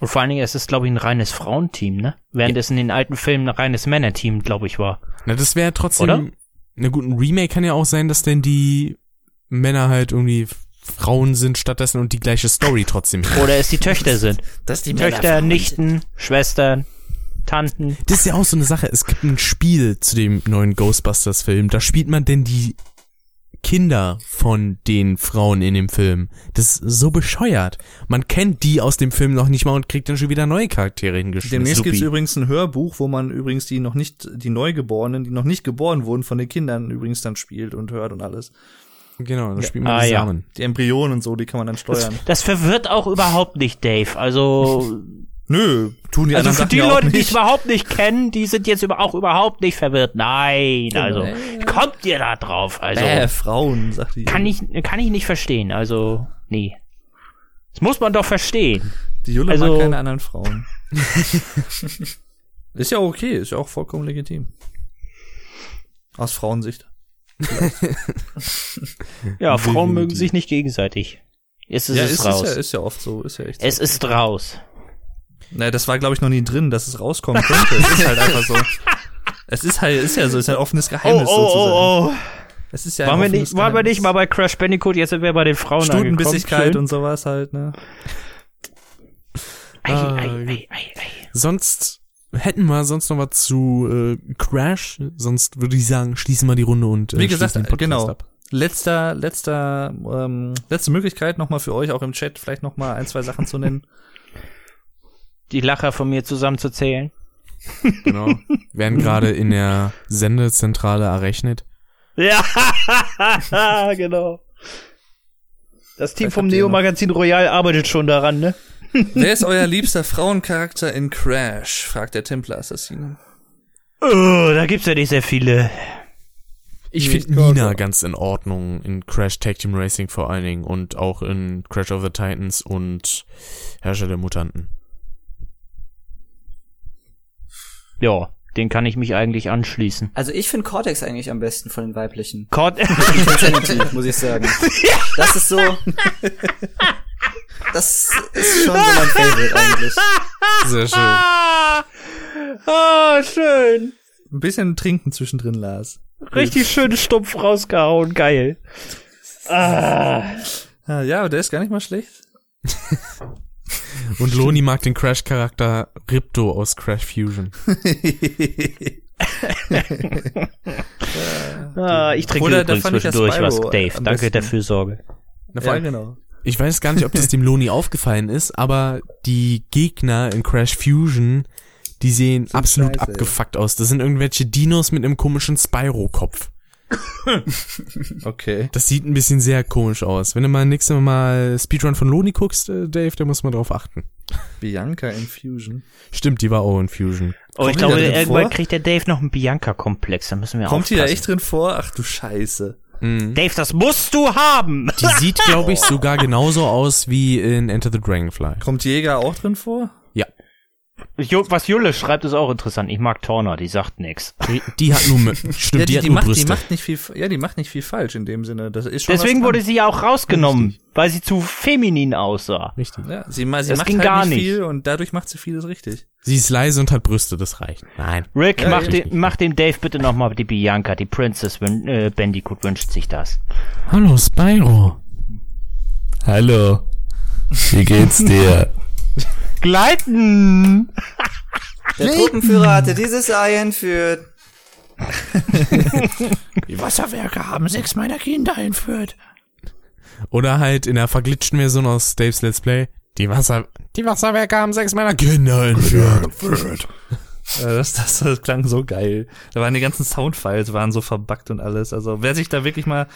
Und vor allen Dingen, es ist, glaube ich, ein reines Frauenteam, ne? Während es in den alten Filmen ein reines Männerteam, glaube ich, war. Na, das wäre trotzdem, Oder? na gut, ein Remake kann ja auch sein, dass denn die Männer halt irgendwie Frauen sind stattdessen und die gleiche Story trotzdem. Oder es die Töchter sind. Dass die Töchter, Nichten, Schwestern, Tanten. Das ist ja auch so eine Sache. Es gibt ein Spiel zu dem neuen Ghostbusters-Film. Da spielt man denn die Kinder von den Frauen in dem Film. Das ist so bescheuert. Man kennt die aus dem Film noch nicht mal und kriegt dann schon wieder neue Charaktere hingeschrieben. Demnächst Supi. gibt's übrigens ein Hörbuch, wo man übrigens die noch nicht, die Neugeborenen, die noch nicht geboren wurden, von den Kindern übrigens dann spielt und hört und alles. Genau, dann spielt man Ah, die ja. Die Embryonen und so, die kann man dann steuern. Das verwirrt auch überhaupt nicht, Dave. Also, Nö, tun die also anderen für die Leute, die es nicht. überhaupt nicht kennen, die sind jetzt über, auch überhaupt nicht verwirrt. Nein, also, Äh. kommt ihr da drauf? Also, Bäh, Frauen, sagt die. kann ich, kann ich nicht verstehen. Also, nee. Das muss man doch verstehen. Die Jule Also- mag keine anderen Frauen. ist ja okay, ist ja auch vollkommen legitim. Aus Frauensicht. Ja, Frauen mögen sich nicht gegenseitig. Jetzt ist ja, es ist, raus. ist ja, ist ja oft so, ist ja echt so. es ist raus. Naja, das war, glaube ich, noch nie drin, dass es rauskommen könnte. es ist halt einfach so. Es ist halt, ist ja so, ist ein offenes Geheimnis sozusagen. oh. Es ist ja Waren wir nicht, waren wir nicht mal bei Crash Bandicoot, jetzt sind wir bei den Frauen Stutenbissigkeit und sowas halt, ne? Ei, Ah, ei, gut. ei, ei, ei. Sonst hätten wir sonst noch was zu äh, Crash. Sonst würde ich sagen, schließen wir die Runde und äh, Wie gesagt, schließen den Podcast genau. ab. Letzter, letzter, ähm, letzte Möglichkeit nochmal für euch auch im Chat vielleicht nochmal ein, zwei Sachen zu nennen. die Lacher von mir zusammenzuzählen. Genau. Werden gerade in der Sendezentrale errechnet. Ja, genau. Das Team Vielleicht vom habt ihr Neo-Magazin Royal arbeitet schon daran, ne? Wer ist euer liebster Frauencharakter in Crash? fragt der Templer-Assassine. Oh, da gibt's ja nicht sehr viele. Ich Nee, finde Nina ganz in Ordnung in Crash Tag Team Racing vor allen Dingen und auch in Crash of the Titans und Herrscher der Mutanten. Ja, den kann ich mich eigentlich anschließen. Also ich finde Cortex eigentlich am besten von den weiblichen. Insanity, muss ich sagen. Das ist so. Das ist schon so mein Favorite eigentlich. Sehr schön. ah, schön. Ein bisschen trinken zwischendrin, Lars. Richtig schön stumpf rausgehauen, geil. Ah. Ah, ja, aber der ist gar nicht mal schlecht. Und Loni mag den Crash-Charakter Ripto aus Crash Fusion. Ah, ich trinke Oder übrigens ja zwischendurch was, Dave. Danke besten. der Fürsorge. Na, voll genau. Ich weiß gar nicht, ob das dem Loni aufgefallen ist, aber die Gegner in Crash Fusion, die sehen absolut scheiße, abgefuckt aus. Das sind irgendwelche Dinos mit einem komischen Spyro-Kopf. Okay. Das sieht ein bisschen sehr komisch aus. Wenn du mal nächstes Mal Speedrun von Loni guckst, äh, Dave, da muss man drauf achten. Bianca Infusion. Stimmt, die war auch in Fusion. Oh, Kommt ich die da glaube, irgendwann vor? kriegt der Dave noch einen Bianca-Komplex. Da müssen wir Kommt die aufpassen. da echt drin vor? Ach du Scheiße. Mhm. Dave, das musst du haben. Die sieht, glaube ich, sogar genauso aus wie in Enter the Dragonfly. Kommt Jäger auch drin vor? Was Julle schreibt, ist auch interessant. Ich mag Torner, die sagt nix. Die, die hat nur, stimmt, ja, die, die, hat die, nur macht, die Brüste. macht nicht viel, ja, die macht nicht viel falsch in dem Sinne. Das ist schon Deswegen wurde sie ja auch rausgenommen, weil sie zu feminin aussah. Richtig. Ja, sie, sie Das macht ging halt gar nicht nicht. viel und dadurch macht sie vieles richtig. Sie ist leise und hat Brüste, das reicht. Nein. Rick, Ja, mach, ja, den, mach dem Dave bitte nochmal die Bianca, die Princess wün- äh, Bandicoot wünscht sich das. Hallo, Spyro. Hallo. Wie geht's dir? Gleiten! Der Truppenführer hatte dieses Ei entführt. Die Wasserwerke haben sechs meiner Kinder entführt. Oder halt in der verglitschten Version aus Dave's Let's Play. Die Wasser, die Wasserwerke haben sechs meiner Kinder entführt. Äh, Das, das, das klang so geil. Da waren die ganzen Soundfiles waren so verbuggt und alles. Also wer sich da wirklich mal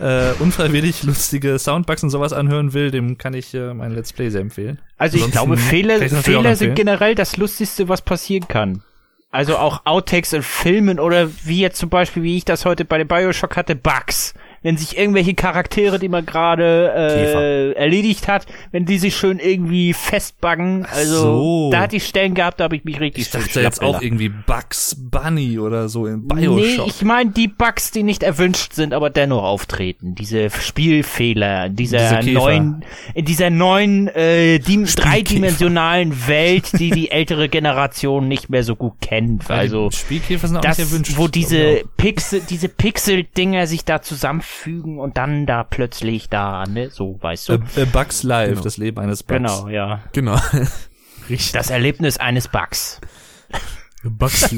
äh, unfreiwillig lustige Soundbugs und sowas anhören will, dem kann ich äh, mein Let's Play sehr empfehlen. Also ich Ansonsten glaube, Fehler, Fehler sind generell das Lustigste, was passieren kann. Also auch Outtakes in Filmen oder wie jetzt zum Beispiel, wie ich das heute bei dem Bioshock hatte, Bugs. Wenn sich irgendwelche Charaktere, die man gerade äh, erledigt hat, wenn die sich schön irgendwie festbuggen. Also so. da hatte ich Stellen gehabt, da habe ich mich richtig Ich dachte jetzt auch irgendwie Bugs Bunny oder so in Nee, Bioshock. ich meine die Bugs, die nicht erwünscht sind, aber dennoch auftreten. Diese Spielfehler, dieser Diese neuen, in dieser neuen äh, die, dreidimensionalen Welt, die die ältere Generation nicht mehr so gut kennt. Also Spielkäfer sind auch das, nicht erwünscht. wo diese. Pixel, diese Pixel-Dinger sich da zusammenfügen und dann da plötzlich da, ne, so, weißt du. Äh, äh, Bugs Live, Genau. das Leben eines Bugs. genau, ja. Genau. Das Erlebnis eines Bugs. Bugs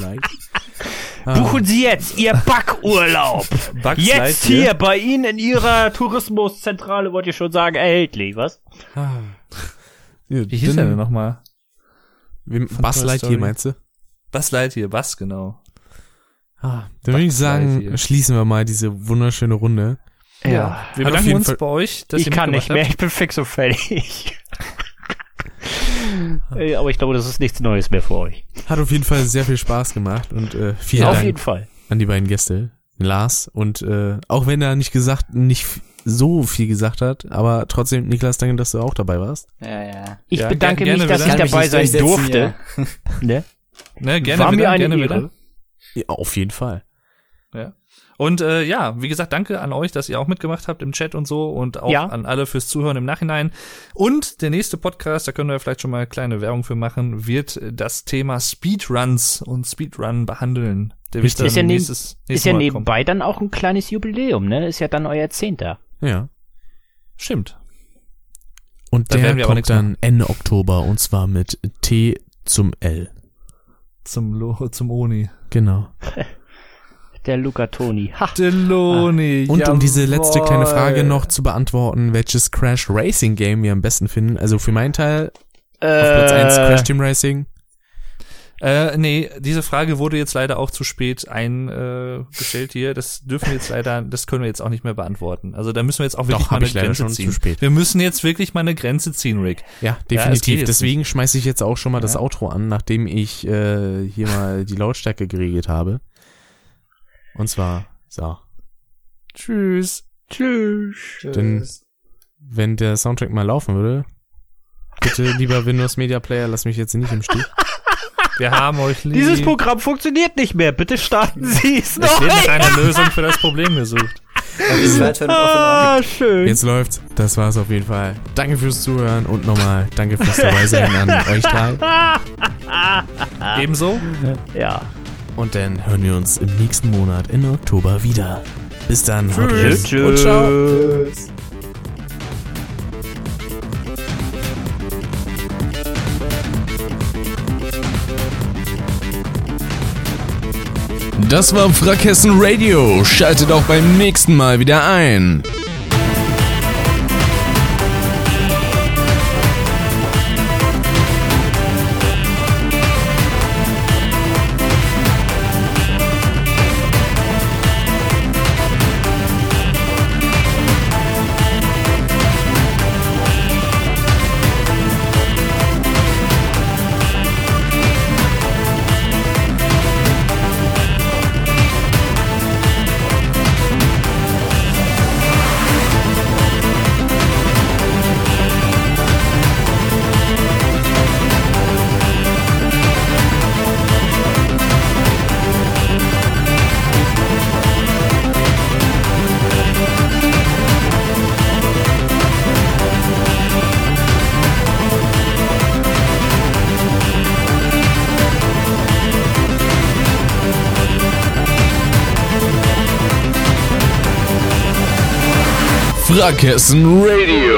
like. Buchen Sie jetzt Ihr Backurlaub. Bugs Jetzt Lightyear. hier bei Ihnen in Ihrer Tourismuszentrale wollte ich schon sagen, erhältlich, was? Ja, Wie hieß der denn nochmal? Buzz Lightyear Story? meinst du? Buzz Lightyear, was genau? Ah, dann würde ich sagen, schließen wir mal diese wunderschöne Runde. Wir Hat auf bedanken uns Fall- bei euch, dass ich ihr kann nicht mehr, habt. ich bin fix und fertig. Ey, Aber ich glaube, das ist nichts Neues mehr für euch. Hat auf jeden Fall sehr viel Spaß gemacht und äh, vielen Auf Dank jeden Fall. an die beiden Gäste, Lars und äh, auch wenn er nicht gesagt, nicht so viel gesagt hat, aber trotzdem, Niklas, danke, dass du auch dabei warst. Ja, ja. Ich Ja, bedanke mich, dass ich dabei sein durfte. Ne? Ne, gerne War wieder, mir eine gerne Ehre. wieder. Ja, auf jeden Fall. Ja. Und äh, ja, wie gesagt, danke an euch, dass ihr auch mitgemacht habt im Chat und so und auch Ja. an alle fürs Zuhören im Nachhinein. Und der nächste Podcast, da können wir vielleicht schon mal kleine Werbung für machen, wird das Thema Speedruns und Speedrun behandeln. Der wird dann Ist ja, nächstes, nächstes ist ja Monat kommen. nebenbei dann auch ein kleines Jubiläum, ne? Ist ja dann euer Zehnter. Ja. Stimmt. Und Da der kommt dann Ende Oktober und zwar mit T zum L. Zum Lo zum Oni. Genau. Der Luca Toni. Ha. Deloni. Und um diese letzte jawohl. kleine Frage noch zu beantworten, welches Crash Racing Game wir am besten finden. Also für meinen Teil Platz 1 Crash Team Racing. Äh, nee, diese Frage wurde jetzt leider auch zu spät eingestellt hier. Das dürfen wir jetzt leider, das können wir jetzt auch nicht mehr beantworten. Also da müssen wir jetzt auch wirklich Doch, mal eine Grenze ziehen. Wir müssen jetzt wirklich mal eine Grenze ziehen, Rick. Ja, definitiv. jetzt Deswegen schmeiße ich jetzt auch schon mal das Ja. Outro an, nachdem ich äh, hier mal die Lautstärke geregelt habe. Und zwar, so. Tschüss. Tschüss. Denn- Wenn der Soundtrack mal laufen würde, bitte, lieber Windows Media Player, lass mich jetzt nicht im Stich. Wir haben euch lieb. Dieses Programm funktioniert nicht mehr. Bitte starten Sie es es noch. wird nach einer Lösung für das Problem gesucht. Ah, schön. Jetzt läuft's. Das war's auf jeden Fall. Danke fürs Zuhören und nochmal danke fürs Dabeisein an euch drei. Ebenso. Ja. Und dann hören wir uns im nächsten Monat in Oktober wieder. Bis dann. rein. Tschüss. Und ciao. Tschüss. Das war Frackhessen Radio. Schaltet auch beim nächsten Mal wieder ein. Frackhessen Radio.